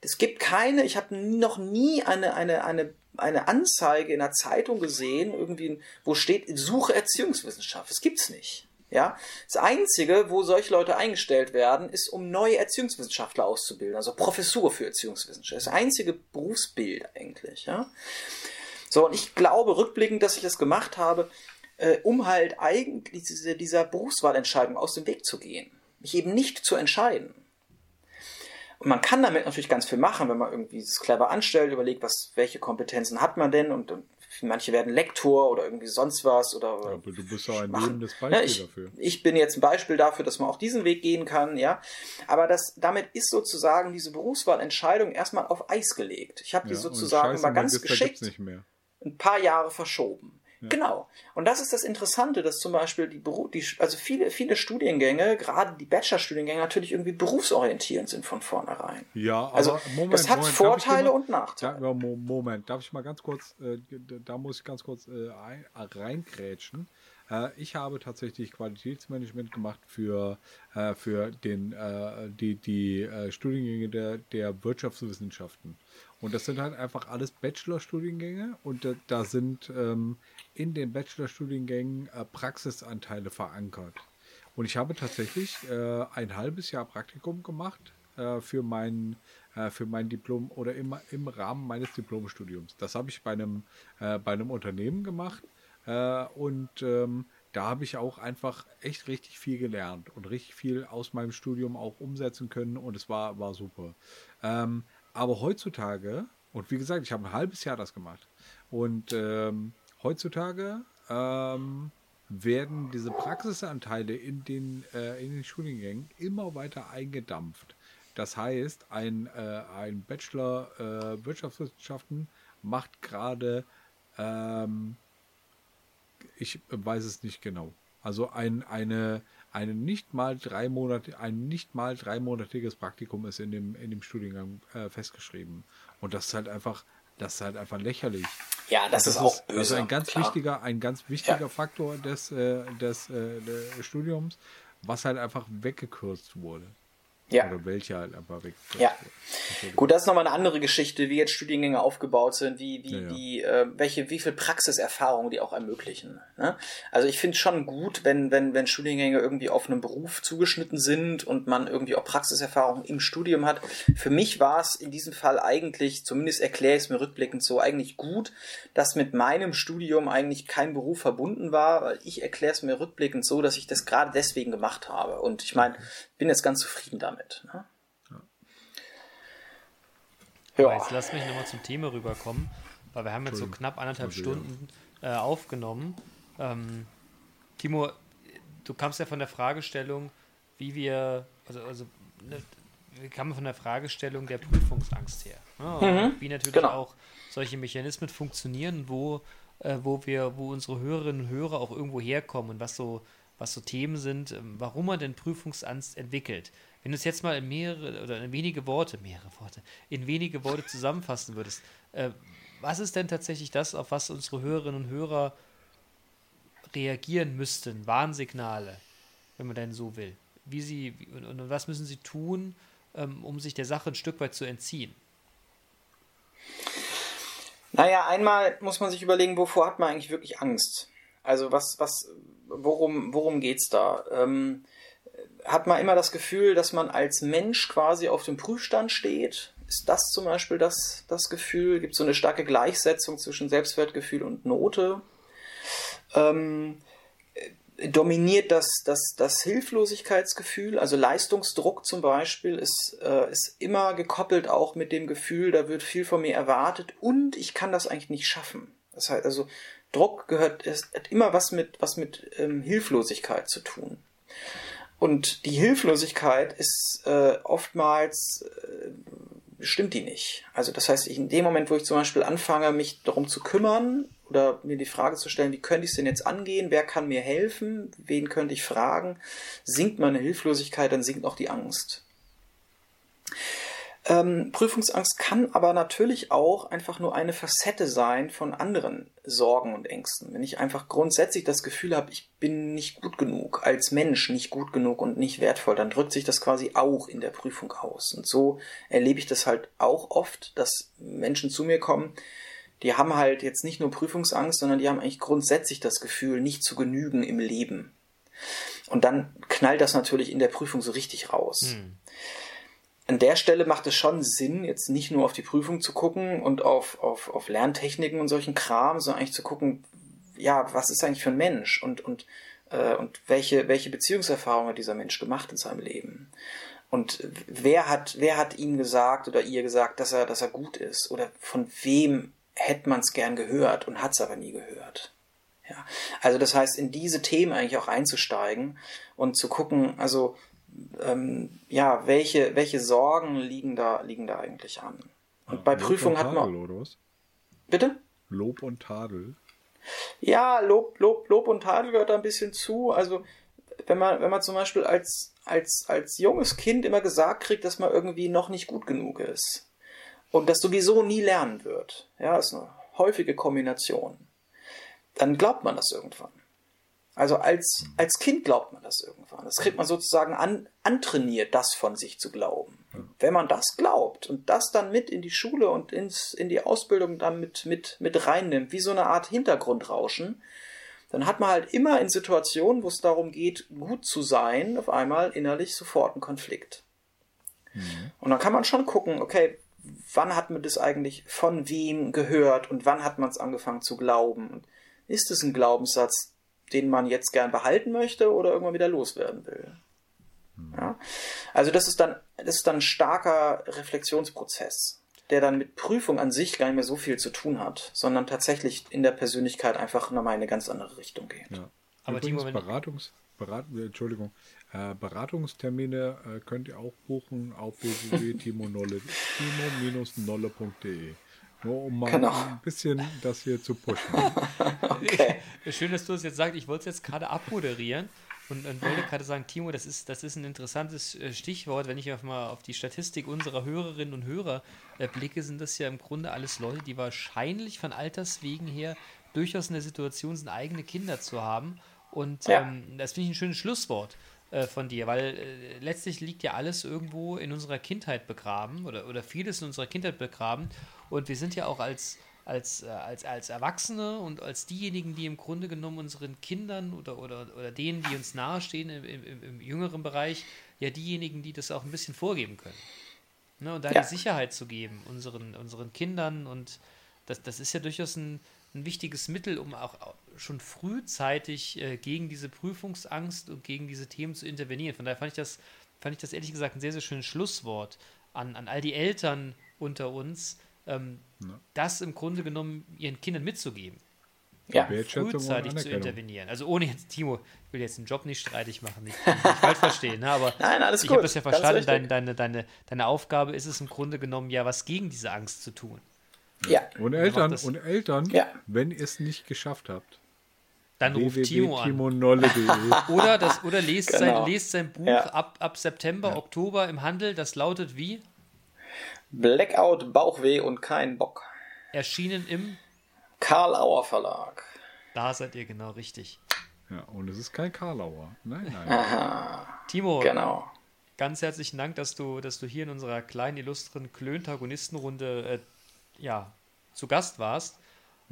es gibt keine, ich habe noch nie eine, eine, eine, eine Anzeige in der Zeitung gesehen, irgendwie, wo steht, suche Erziehungswissenschaft. Das gibt's nicht. Ja, das Einzige, wo solche Leute eingestellt werden, ist, um neue Erziehungswissenschaftler auszubilden, also Professur für Erziehungswissenschaft. Das einzige Berufsbild eigentlich. Ja? So, und ich glaube rückblickend, dass ich das gemacht habe, äh, um halt eigentlich diese, dieser Berufswahlentscheidung aus dem Weg zu gehen. Mich eben nicht zu entscheiden. Man kann damit natürlich ganz viel machen, wenn man irgendwie es clever anstellt, überlegt, was, welche Kompetenzen hat man denn und, und manche werden Lektor oder irgendwie sonst was oder Aber du bist doch ein machen. lebendes Ja, Beispiel ich, dafür. ich bin jetzt ein Beispiel dafür, dass man auch diesen Weg gehen kann, ja. Aber das, damit ist sozusagen diese Berufswahlentscheidung erstmal auf Eis gelegt. Ich habe die Ja, sozusagen mal ganz geschickt gibt's nicht mehr. ein paar Jahre verschoben. Genau. Und das ist das Interessante, dass zum Beispiel die, Beru die also viele, viele Studiengänge, gerade die Bachelorstudiengänge, natürlich irgendwie berufsorientierend sind von vornhein. Ja, Also Moment, das hat Moment, Vorteile mal- und Nachteile. Da, Moment, darf ich mal ganz kurz, äh, da- muss ich ganz kurz äh, ein, reingrätschen. Äh, ich habe tatsächlich Qualitätsmanagement gemacht für, äh, für den, äh, die, die äh, Studiengänge der, der Wirtschaftswissenschaften. Und das sind halt einfach alles Bachelorstudiengänge und da, da sind ähm, in den Bachelorstudiengängen äh, Praxisanteile verankert. Und ich habe tatsächlich äh, ein halbes Jahr Praktikum gemacht äh, für mein äh, für mein Diplom oder im, im Rahmen meines Diplomstudiums. Das habe ich bei einem äh, bei einem Unternehmen gemacht äh, und ähm, da habe ich auch einfach echt richtig viel gelernt und richtig viel aus meinem Studium auch umsetzen können und es war war super. Ähm, aber heutzutage und wie gesagt, ich habe ein halbes Jahr das gemacht und ähm, heutzutage ähm, werden diese Praxisanteile in den, äh, in den Studiengängen immer weiter eingedampft. Das heißt, ein, äh, ein Bachelor äh, Wirtschaftswissenschaften macht gerade, ähm, ich weiß es nicht genau, also ein, eine, eine nicht mal drei Monate, ein nicht mal dreimonatiges Praktikum ist in dem, in dem Studiengang äh, festgeschrieben. Und das ist halt einfach, das ist halt einfach lächerlich. Ja, das, ist auch böse. Das ist ein ganz klar. wichtiger, ein ganz wichtiger Ja. Faktor des, äh, des, äh, des Studiums, was halt einfach weggekürzt wurde. Ja. Oder welche halt weggekürzt Ja. Gut, das ist nochmal eine andere Geschichte, wie jetzt Studiengänge aufgebaut sind, wie, wie, Ja, ja. wie, äh, welche, wie viel Praxiserfahrung die auch ermöglichen. Ne? Also ich finde schon gut, wenn, wenn, wenn Studiengänge irgendwie auf einen Beruf zugeschnitten sind und man irgendwie auch Praxiserfahrung im Studium hat. Für mich war es in diesem Fall eigentlich, zumindest erkläre ich es mir rückblickend so, eigentlich gut, dass mit meinem Studium eigentlich kein Beruf verbunden war, weil ich erkläre es mir rückblickend so, dass ich das gerade deswegen gemacht habe. Und ich meine, bin jetzt ganz zufrieden damit. Ne? Aber Jetzt lass mich nochmal zum Thema rüberkommen, weil wir haben jetzt so knapp anderthalb ja. Stunden äh, aufgenommen. Ähm, Timo, du kamst ja von der Fragestellung, wie wir, also, also ne, wir kamen von der Fragestellung der Prüfungsangst her. Ne? Wie natürlich genau. auch solche Mechanismen funktionieren, wo, äh, wo wir, wo unsere Hörerinnen und Hörer auch irgendwo herkommen und was so, was so Themen sind, ähm, warum man denn Prüfungsangst entwickelt. Wenn du es jetzt mal in mehrere oder in wenige Worte, mehrere Worte, in wenige Worte [LAUGHS] zusammenfassen würdest, äh, was ist denn tatsächlich das, auf was unsere Hörerinnen und Hörer reagieren müssten? Warnsignale, wenn man denn so will. Wie sie, und, und was müssen sie tun, ähm, um sich der Sache ein Stück weit zu entziehen? Naja, einmal muss man sich überlegen, wovor hat man eigentlich wirklich Angst? Also was, was, worum, worum geht's da? Ähm, hat man immer das Gefühl, dass man als Mensch quasi auf dem Prüfstand steht? Ist das zum Beispiel das, das Gefühl? Gibt es so eine starke Gleichsetzung zwischen Selbstwertgefühl und Note? Ähm, dominiert das, das, das Hilflosigkeitsgefühl, also Leistungsdruck zum Beispiel, ist, äh, ist immer gekoppelt auch mit dem Gefühl, da wird viel von mir erwartet und ich kann das eigentlich nicht schaffen. Das heißt also, Druck gehört, ist, hat immer was mit, was mit ähm, Hilflosigkeit zu tun. Und die Hilflosigkeit ist äh, oftmals, äh, stimmt die nicht. Also das heißt, ich, in dem Moment, wo ich zum Beispiel anfange, mich darum zu kümmern, oder mir die Frage zu stellen, wie könnte ich es denn jetzt angehen, wer kann mir helfen, wen könnte ich fragen, sinkt meine Hilflosigkeit, dann sinkt auch die Angst. Ähm, Prüfungsangst kann aber natürlich auch einfach nur eine Facette sein von anderen Sorgen und Ängsten. Wenn ich einfach grundsätzlich das Gefühl habe, ich bin nicht gut genug, als Mensch nicht gut genug und nicht wertvoll, dann drückt sich das quasi auch in der Prüfung aus. Und so erlebe ich das halt auch oft, dass Menschen zu mir kommen, die haben halt jetzt nicht nur Prüfungsangst, sondern die haben eigentlich grundsätzlich das Gefühl, nicht zu genügen im Leben. Und dann knallt das natürlich in der Prüfung so richtig raus. Hm. An der Stelle macht es schon Sinn, jetzt nicht nur auf die Prüfung zu gucken und auf, auf, auf Lerntechniken und solchen Kram, sondern eigentlich zu gucken, ja, was ist eigentlich für ein Mensch und, und, äh, und welche, welche Beziehungserfahrungen hat dieser Mensch gemacht in seinem Leben? Und wer hat, wer hat ihm gesagt oder ihr gesagt, dass er, dass er gut ist? Oder von wem hätte man es gern gehört und hat es aber nie gehört. Ja, also das heißt, in diese Themen eigentlich auch einzusteigen und zu gucken, also ähm, ja, welche, welche Sorgen liegen da, liegen da eigentlich an? Und ja, bei Lob Prüfung und hat man. Oder was? Bitte? Lob und Tadel. Ja, Lob, Lob, Lob und Tadel gehört da ein bisschen zu. Also, wenn man, wenn man zum Beispiel als, als, als junges Kind immer gesagt kriegt, dass man irgendwie noch nicht gut genug ist, und das sowieso nie lernen wird, ja, ist eine häufige Kombination, dann glaubt man das irgendwann. Also als, als Kind glaubt man das irgendwann. Das kriegt man sozusagen an, antrainiert, das von sich zu glauben. Wenn man das glaubt und das dann mit in die Schule und ins, in die Ausbildung dann mit, mit, mit reinnimmt, wie so eine Art Hintergrundrauschen, dann hat man halt immer in Situationen, wo es darum geht, gut zu sein, auf einmal innerlich sofort einen Konflikt. Mhm. Und dann kann man schon gucken, okay, wann hat man das eigentlich von wem gehört und wann hat man es angefangen zu glauben? Ist es ein Glaubenssatz, den man jetzt gern behalten möchte oder irgendwann wieder loswerden will? Mhm. Ja? Also das ist dann, das ist dann ein starker Reflexionsprozess, der dann mit Prüfung an sich gar nicht mehr so viel zu tun hat, sondern tatsächlich in der Persönlichkeit einfach nochmal in eine ganz andere Richtung geht. Ja. Aber Übrigens, Timo, Beratungs, Berat, Entschuldigung, äh, Beratungstermine äh, könnt ihr auch buchen auf www.timo-nolle.de. Nur um mal genau. ein bisschen das hier zu pushen. [LAUGHS] okay. [LAUGHS] Schön, dass du es jetzt sagst. Ich wollte es jetzt gerade abmoderieren und, und, wollte gerade sagen, Timo, das ist, das ist ein interessantes äh, Stichwort. Wenn ich auf mal auf die Statistik unserer Hörerinnen und Hörer äh, blicke, sind das ja im Grunde alles Leute, die wahrscheinlich von Alterswegen her durchaus in der Situation sind, eigene Kinder zu haben. Und ja. ähm, das finde ich ein schönes Schlusswort. Äh, von dir, weil äh, letztlich liegt ja alles irgendwo in unserer Kindheit begraben oder, oder vieles in unserer Kindheit begraben und wir sind ja auch als, als, äh, als, als Erwachsene und als diejenigen, die im Grunde genommen unseren Kindern oder, oder, oder denen, die uns nahestehen im, im, im jüngeren Bereich, ja diejenigen, die das auch ein bisschen vorgeben können. Ne, und da ja. die Sicherheit zu geben, unseren, unseren Kindern und das, das ist ja durchaus ein, ein wichtiges Mittel, um auch schon frühzeitig äh, gegen diese Prüfungsangst und gegen diese Themen zu intervenieren. Von daher fand ich das, fand ich das ehrlich gesagt ein sehr, sehr schönes Schlusswort an, an all die Eltern unter uns, ähm, ja. das im Grunde genommen ihren Kindern mitzugeben. Ja. Frühzeitig zu intervenieren. Also ohne jetzt, Timo, ich will jetzt den Job nicht streitig machen, nicht, nicht falsch verstehen, ne? aber [LAUGHS] Nein, ich habe das ja verstanden, deine, deine, deine, deine Aufgabe ist es im Grunde genommen ja was gegen diese Angst zu tun. Ja. Und Eltern, und Eltern, ja. wenn ihr es nicht geschafft habt, Dann ruft Timo an. [LAUGHS] Oder, das, oder lest, Genau. sein, lest sein Buch Ja. ab, ab September, Oktober im Handel. Das lautet wie? Blackout, Bauchweh und kein Bock. Erschienen im. Karl Auer Verlag. Da seid ihr genau richtig. Ja, und es ist kein Karlauer. Nein, nein. Timo, Genau. ganz herzlichen Dank, dass du, dass du hier in unserer kleinen, illustren Klöntagonistenrunde äh, ja, zu Gast warst.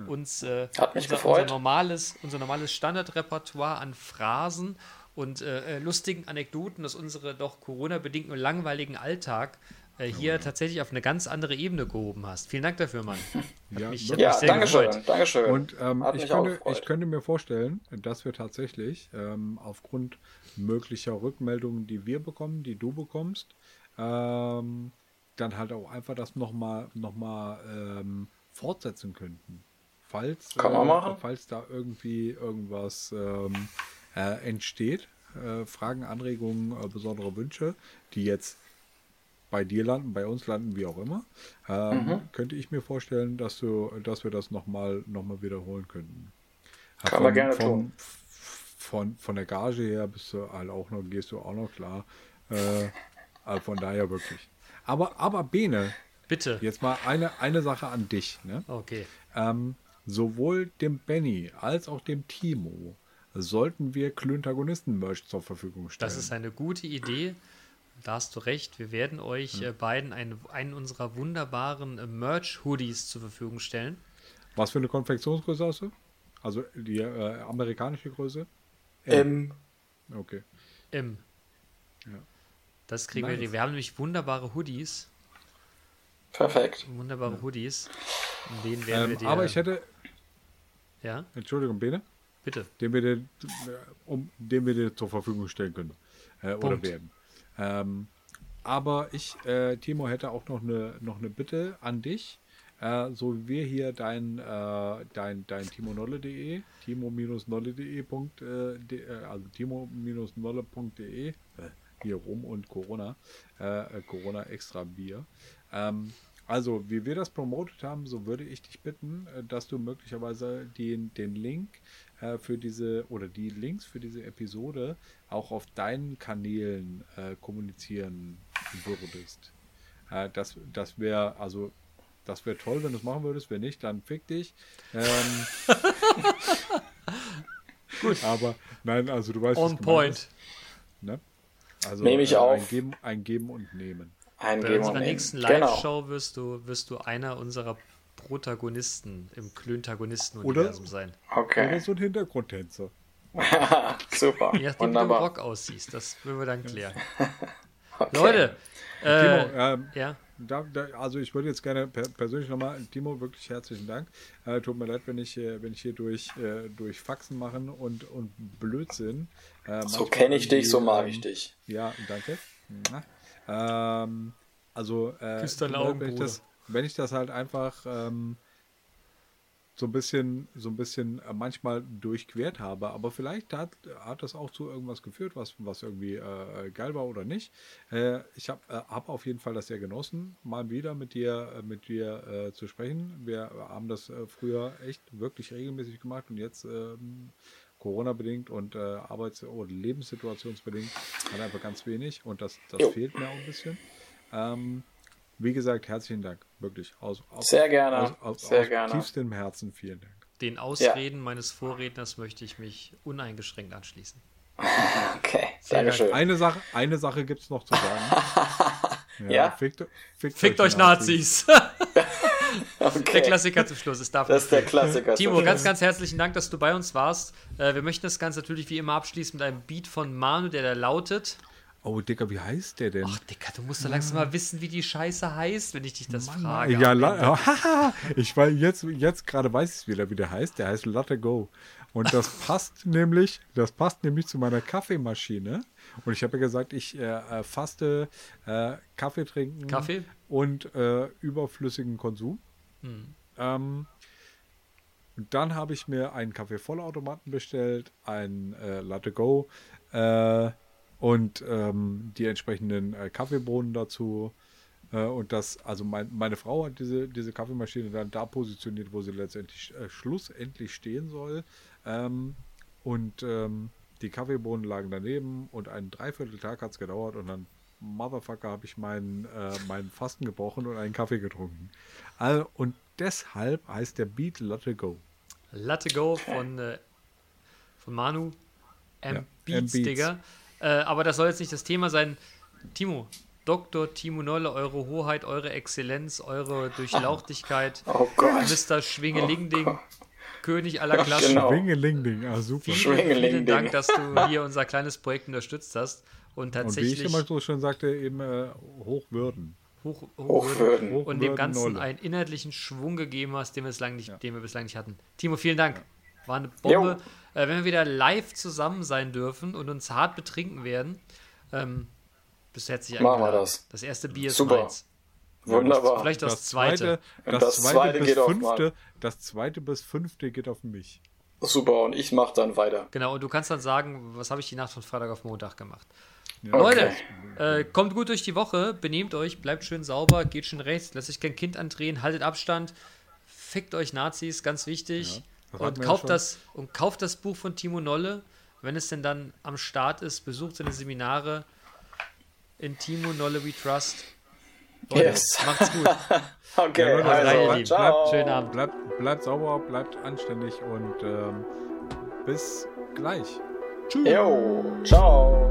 Uns äh, Hat mich unser, gefreut. unser normales, unser normales Standardrepertoire an Phrasen und äh, äh, lustigen Anekdoten aus unserem doch Corona-bedingten und langweiligen Alltag äh, hier tatsächlich auf eine ganz andere Ebene gehoben hast. Vielen Dank dafür, Mann. [LAUGHS] Hat Ja, mich, Ja, mich sehr Dankeschön. Dankeschön. Und ähm, Hat ich, könnte, ich könnte mir vorstellen, dass wir tatsächlich ähm, aufgrund möglicher Rückmeldungen, die wir bekommen, die du bekommst, ähm, dann halt auch einfach das nochmal noch mal, ähm, fortsetzen könnten. Falls, Kann man äh, machen. falls da irgendwie irgendwas ähm, äh, entsteht, äh, Fragen, Anregungen, äh, besondere Wünsche, die jetzt bei dir landen, bei uns landen, wie auch immer, ähm, Mhm. könnte ich mir vorstellen, dass du, dass wir das nochmal noch mal wiederholen könnten. Kann man gerne von, tun. Von, von der Gage her bist du halt auch noch, gehst du auch noch klar. Äh, also von daher wirklich. Aber, aber Bene, Bitte. jetzt mal eine, eine Sache an dich. Ne? Okay. Ähm, sowohl dem Benny als auch dem Timo sollten wir Klöntagonisten-Merch zur Verfügung stellen. Das ist eine gute Idee. Da hast du recht. Wir werden euch äh, beiden einen, einen unserer wunderbaren äh, Merch-Hoodies zur Verfügung stellen. Was für eine Konfektionsgröße hast du? Also die äh, amerikanische Größe? Ähm, Okay. M. Ja. Das kriegen wir. Nice. Wir haben nämlich wunderbare Hoodies. perfekt. Wunderbare Hoodies. In denen werden wir Ähm, dir. aber ich hätte, Ja, Entschuldigung, Bene, bitte. den wir dir, äh, um, den wir dir zur Verfügung stellen können. Äh, oder werden. Ähm, aber ich, äh, Timo, hätte auch noch eine, noch eine Bitte an dich. Äh, so wie wir hier dein, äh, dein, dein timonolle.de, timo-nolle.de, äh, äh, also timo-nolle.de, äh, hier rum und Corona, Corona extra Bier. Ähm, also, wie wir das promotet haben, so würde ich dich bitten, äh, dass du möglicherweise den, den Link äh, für diese oder die Links für diese Episode auch auf deinen Kanälen äh, kommunizieren würdest. Äh, das das wäre also das wäre toll, wenn du es machen würdest. Wenn nicht, dann fick dich. Ähm, [LAUGHS] Gut. Aber nein, also du weißt, On point. ist, ne? Also Nehme ich äh, auf. Ein geben, ein Geben und Nehmen. Bei Eingeben unserer und nehmen. nächsten Genau. Live-Show wirst du, wirst du einer unserer Protagonisten im Klöntagonisten-Universum sein. Oder Okay. so ein Hintergrundtänzer. [LAUGHS] Super. Je nachdem, wie du im Wunderbar. Rock aussiehst. Das würden wir dann klären. [LAUGHS] Okay. Leute, Timo, äh, ähm, ja, Da, da, also ich würde jetzt gerne per, persönlich nochmal, Timo, wirklich herzlichen Dank. Äh, tut mir leid, wenn ich, äh, wenn ich hier durch, äh, durch Faxen machen und, und Blödsinn. Äh, So kenne ich dich, so mag ähm, ich dich. Ja, danke. Ja. Ähm, also, äh, Küss deine Augen, wenn, ich das, wenn ich das halt einfach ähm, so ein bisschen, so ein bisschen äh, manchmal durchquert habe, aber vielleicht hat, hat das auch zu irgendwas geführt, was, was irgendwie äh, geil war oder nicht. Äh, ich habe äh, hab auf jeden Fall das sehr genossen, mal wieder mit dir, äh, mit dir äh, zu sprechen. Wir haben das früher echt wirklich regelmäßig gemacht und jetzt ähm, Corona-bedingt und äh, Arbeits- oder Lebenssituationsbedingt hat einfach ganz wenig und das, das Jo. fehlt mir auch ein bisschen. Ähm, wie gesagt, herzlichen Dank. Wirklich. Aus, aus, Sehr gerne. Aus, aus, Sehr aus gerne. tiefstem Herzen vielen Dank. den Ausreden meines Vorredners möchte ich mich uneingeschränkt anschließen. [LAUGHS] Okay, Sehr Dankeschön. Eine Sache, eine Sache gibt es noch zu sagen. [LAUGHS] Ja? Fickt, fickt, Fickt euch Nazis! [LAUGHS] [LAUGHS] Okay. Der Klassiker zum Schluss. Es darf Das ist der Klassiker. Timo, zum ganz, ganz herzlichen Dank, dass du bei uns warst. Äh, wir möchten das Ganze natürlich wie immer abschließen mit einem Beat von Manu, der da lautet. Oh, Dicker, wie heißt der denn? Ach, Dicker, du musst doch langsam mal wissen, wie die Scheiße heißt, wenn ich dich das frage. ja, la, haha, [LAUGHS] ich weiß jetzt, jetzt gerade weiß ich es wieder, wie der heißt. Der heißt Latte Go. Und das passt nämlich, das passt nämlich zu meiner Kaffeemaschine. Und ich habe ja gesagt, ich äh, äh, faste äh, Kaffee trinken Kaffee? und äh, überflüssigen Konsum. Ähm, und dann habe ich mir einen Kaffee-Vollautomaten bestellt, ein äh, Latte Go äh, und ähm, die entsprechenden Kaffeebohnen dazu. Und das, also mein, meine Frau hat diese, diese Kaffeemaschine dann da positioniert, wo sie letztendlich äh, schlussendlich stehen soll. Ähm, Und ähm, die Kaffeebohnen lagen daneben und einen Dreivierteltag hat es gedauert und dann, Motherfucker, habe ich meinen, äh, meinen Fasten gebrochen und einen Kaffee getrunken. Also, und deshalb heißt der Beat Latte Go. Latte Go von, äh, von Manu. M Ja, Beats, M-Beats. Digga. Äh, aber das soll jetzt nicht das Thema sein. Timo, Dr. Timo Nolle, eure Hoheit, eure Exzellenz, eure Durchlauchtigkeit, Oh Gott. Mr. Schwingelingding, König aller Klassen. Genau. Schwingelingding, ah super. Vielen, Schwingelingding. vielen Dank, dass du [LAUGHS] hier unser kleines Projekt unterstützt hast und Und wie ich tatsächlich immer so schon sagte, eben äh, hochwürden. hoch, hoch, Hochwürden. und dem Hochwürden Ganzen Nolle. einen inhaltlichen Schwung gegeben hast, den wir bislang nicht, den wir bislang nicht hatten. Timo, vielen Dank. War eine Bombe. Äh, wenn wir wieder live zusammen sein dürfen und uns hart betrinken werden, ähm, bist du herzlich Machen wir das. Das erste Bier ist Super. meins. Wunderbar. Vielleicht das, zweite. Und das, das zweite, zweite bis geht auf fünfte, das zweite bis fünfte geht auf mich. Super, und ich mache dann weiter. Genau, und du kannst dann sagen, was habe ich die Nacht von Freitag auf Montag gemacht. Ja. Leute, äh, kommt gut durch die Woche, benehmt euch, bleibt schön sauber, geht schön rechts, lasst euch kein Kind andrehen, haltet Abstand, fickt euch Nazis, ganz wichtig. das hatten und, ja kauft das, und kauft das Buch von Timo Nolle, wenn es denn dann am Start ist, besucht seine Seminare in Timo Nolle We Trust. Leute, Yes. Macht's gut. [LAUGHS] Okay, Ja, rein, also, Lieben. ciao. Schönen Abend. Bleibt, bleibt sauber, bleibt anständig und ähm, bis gleich. Jo, ciao.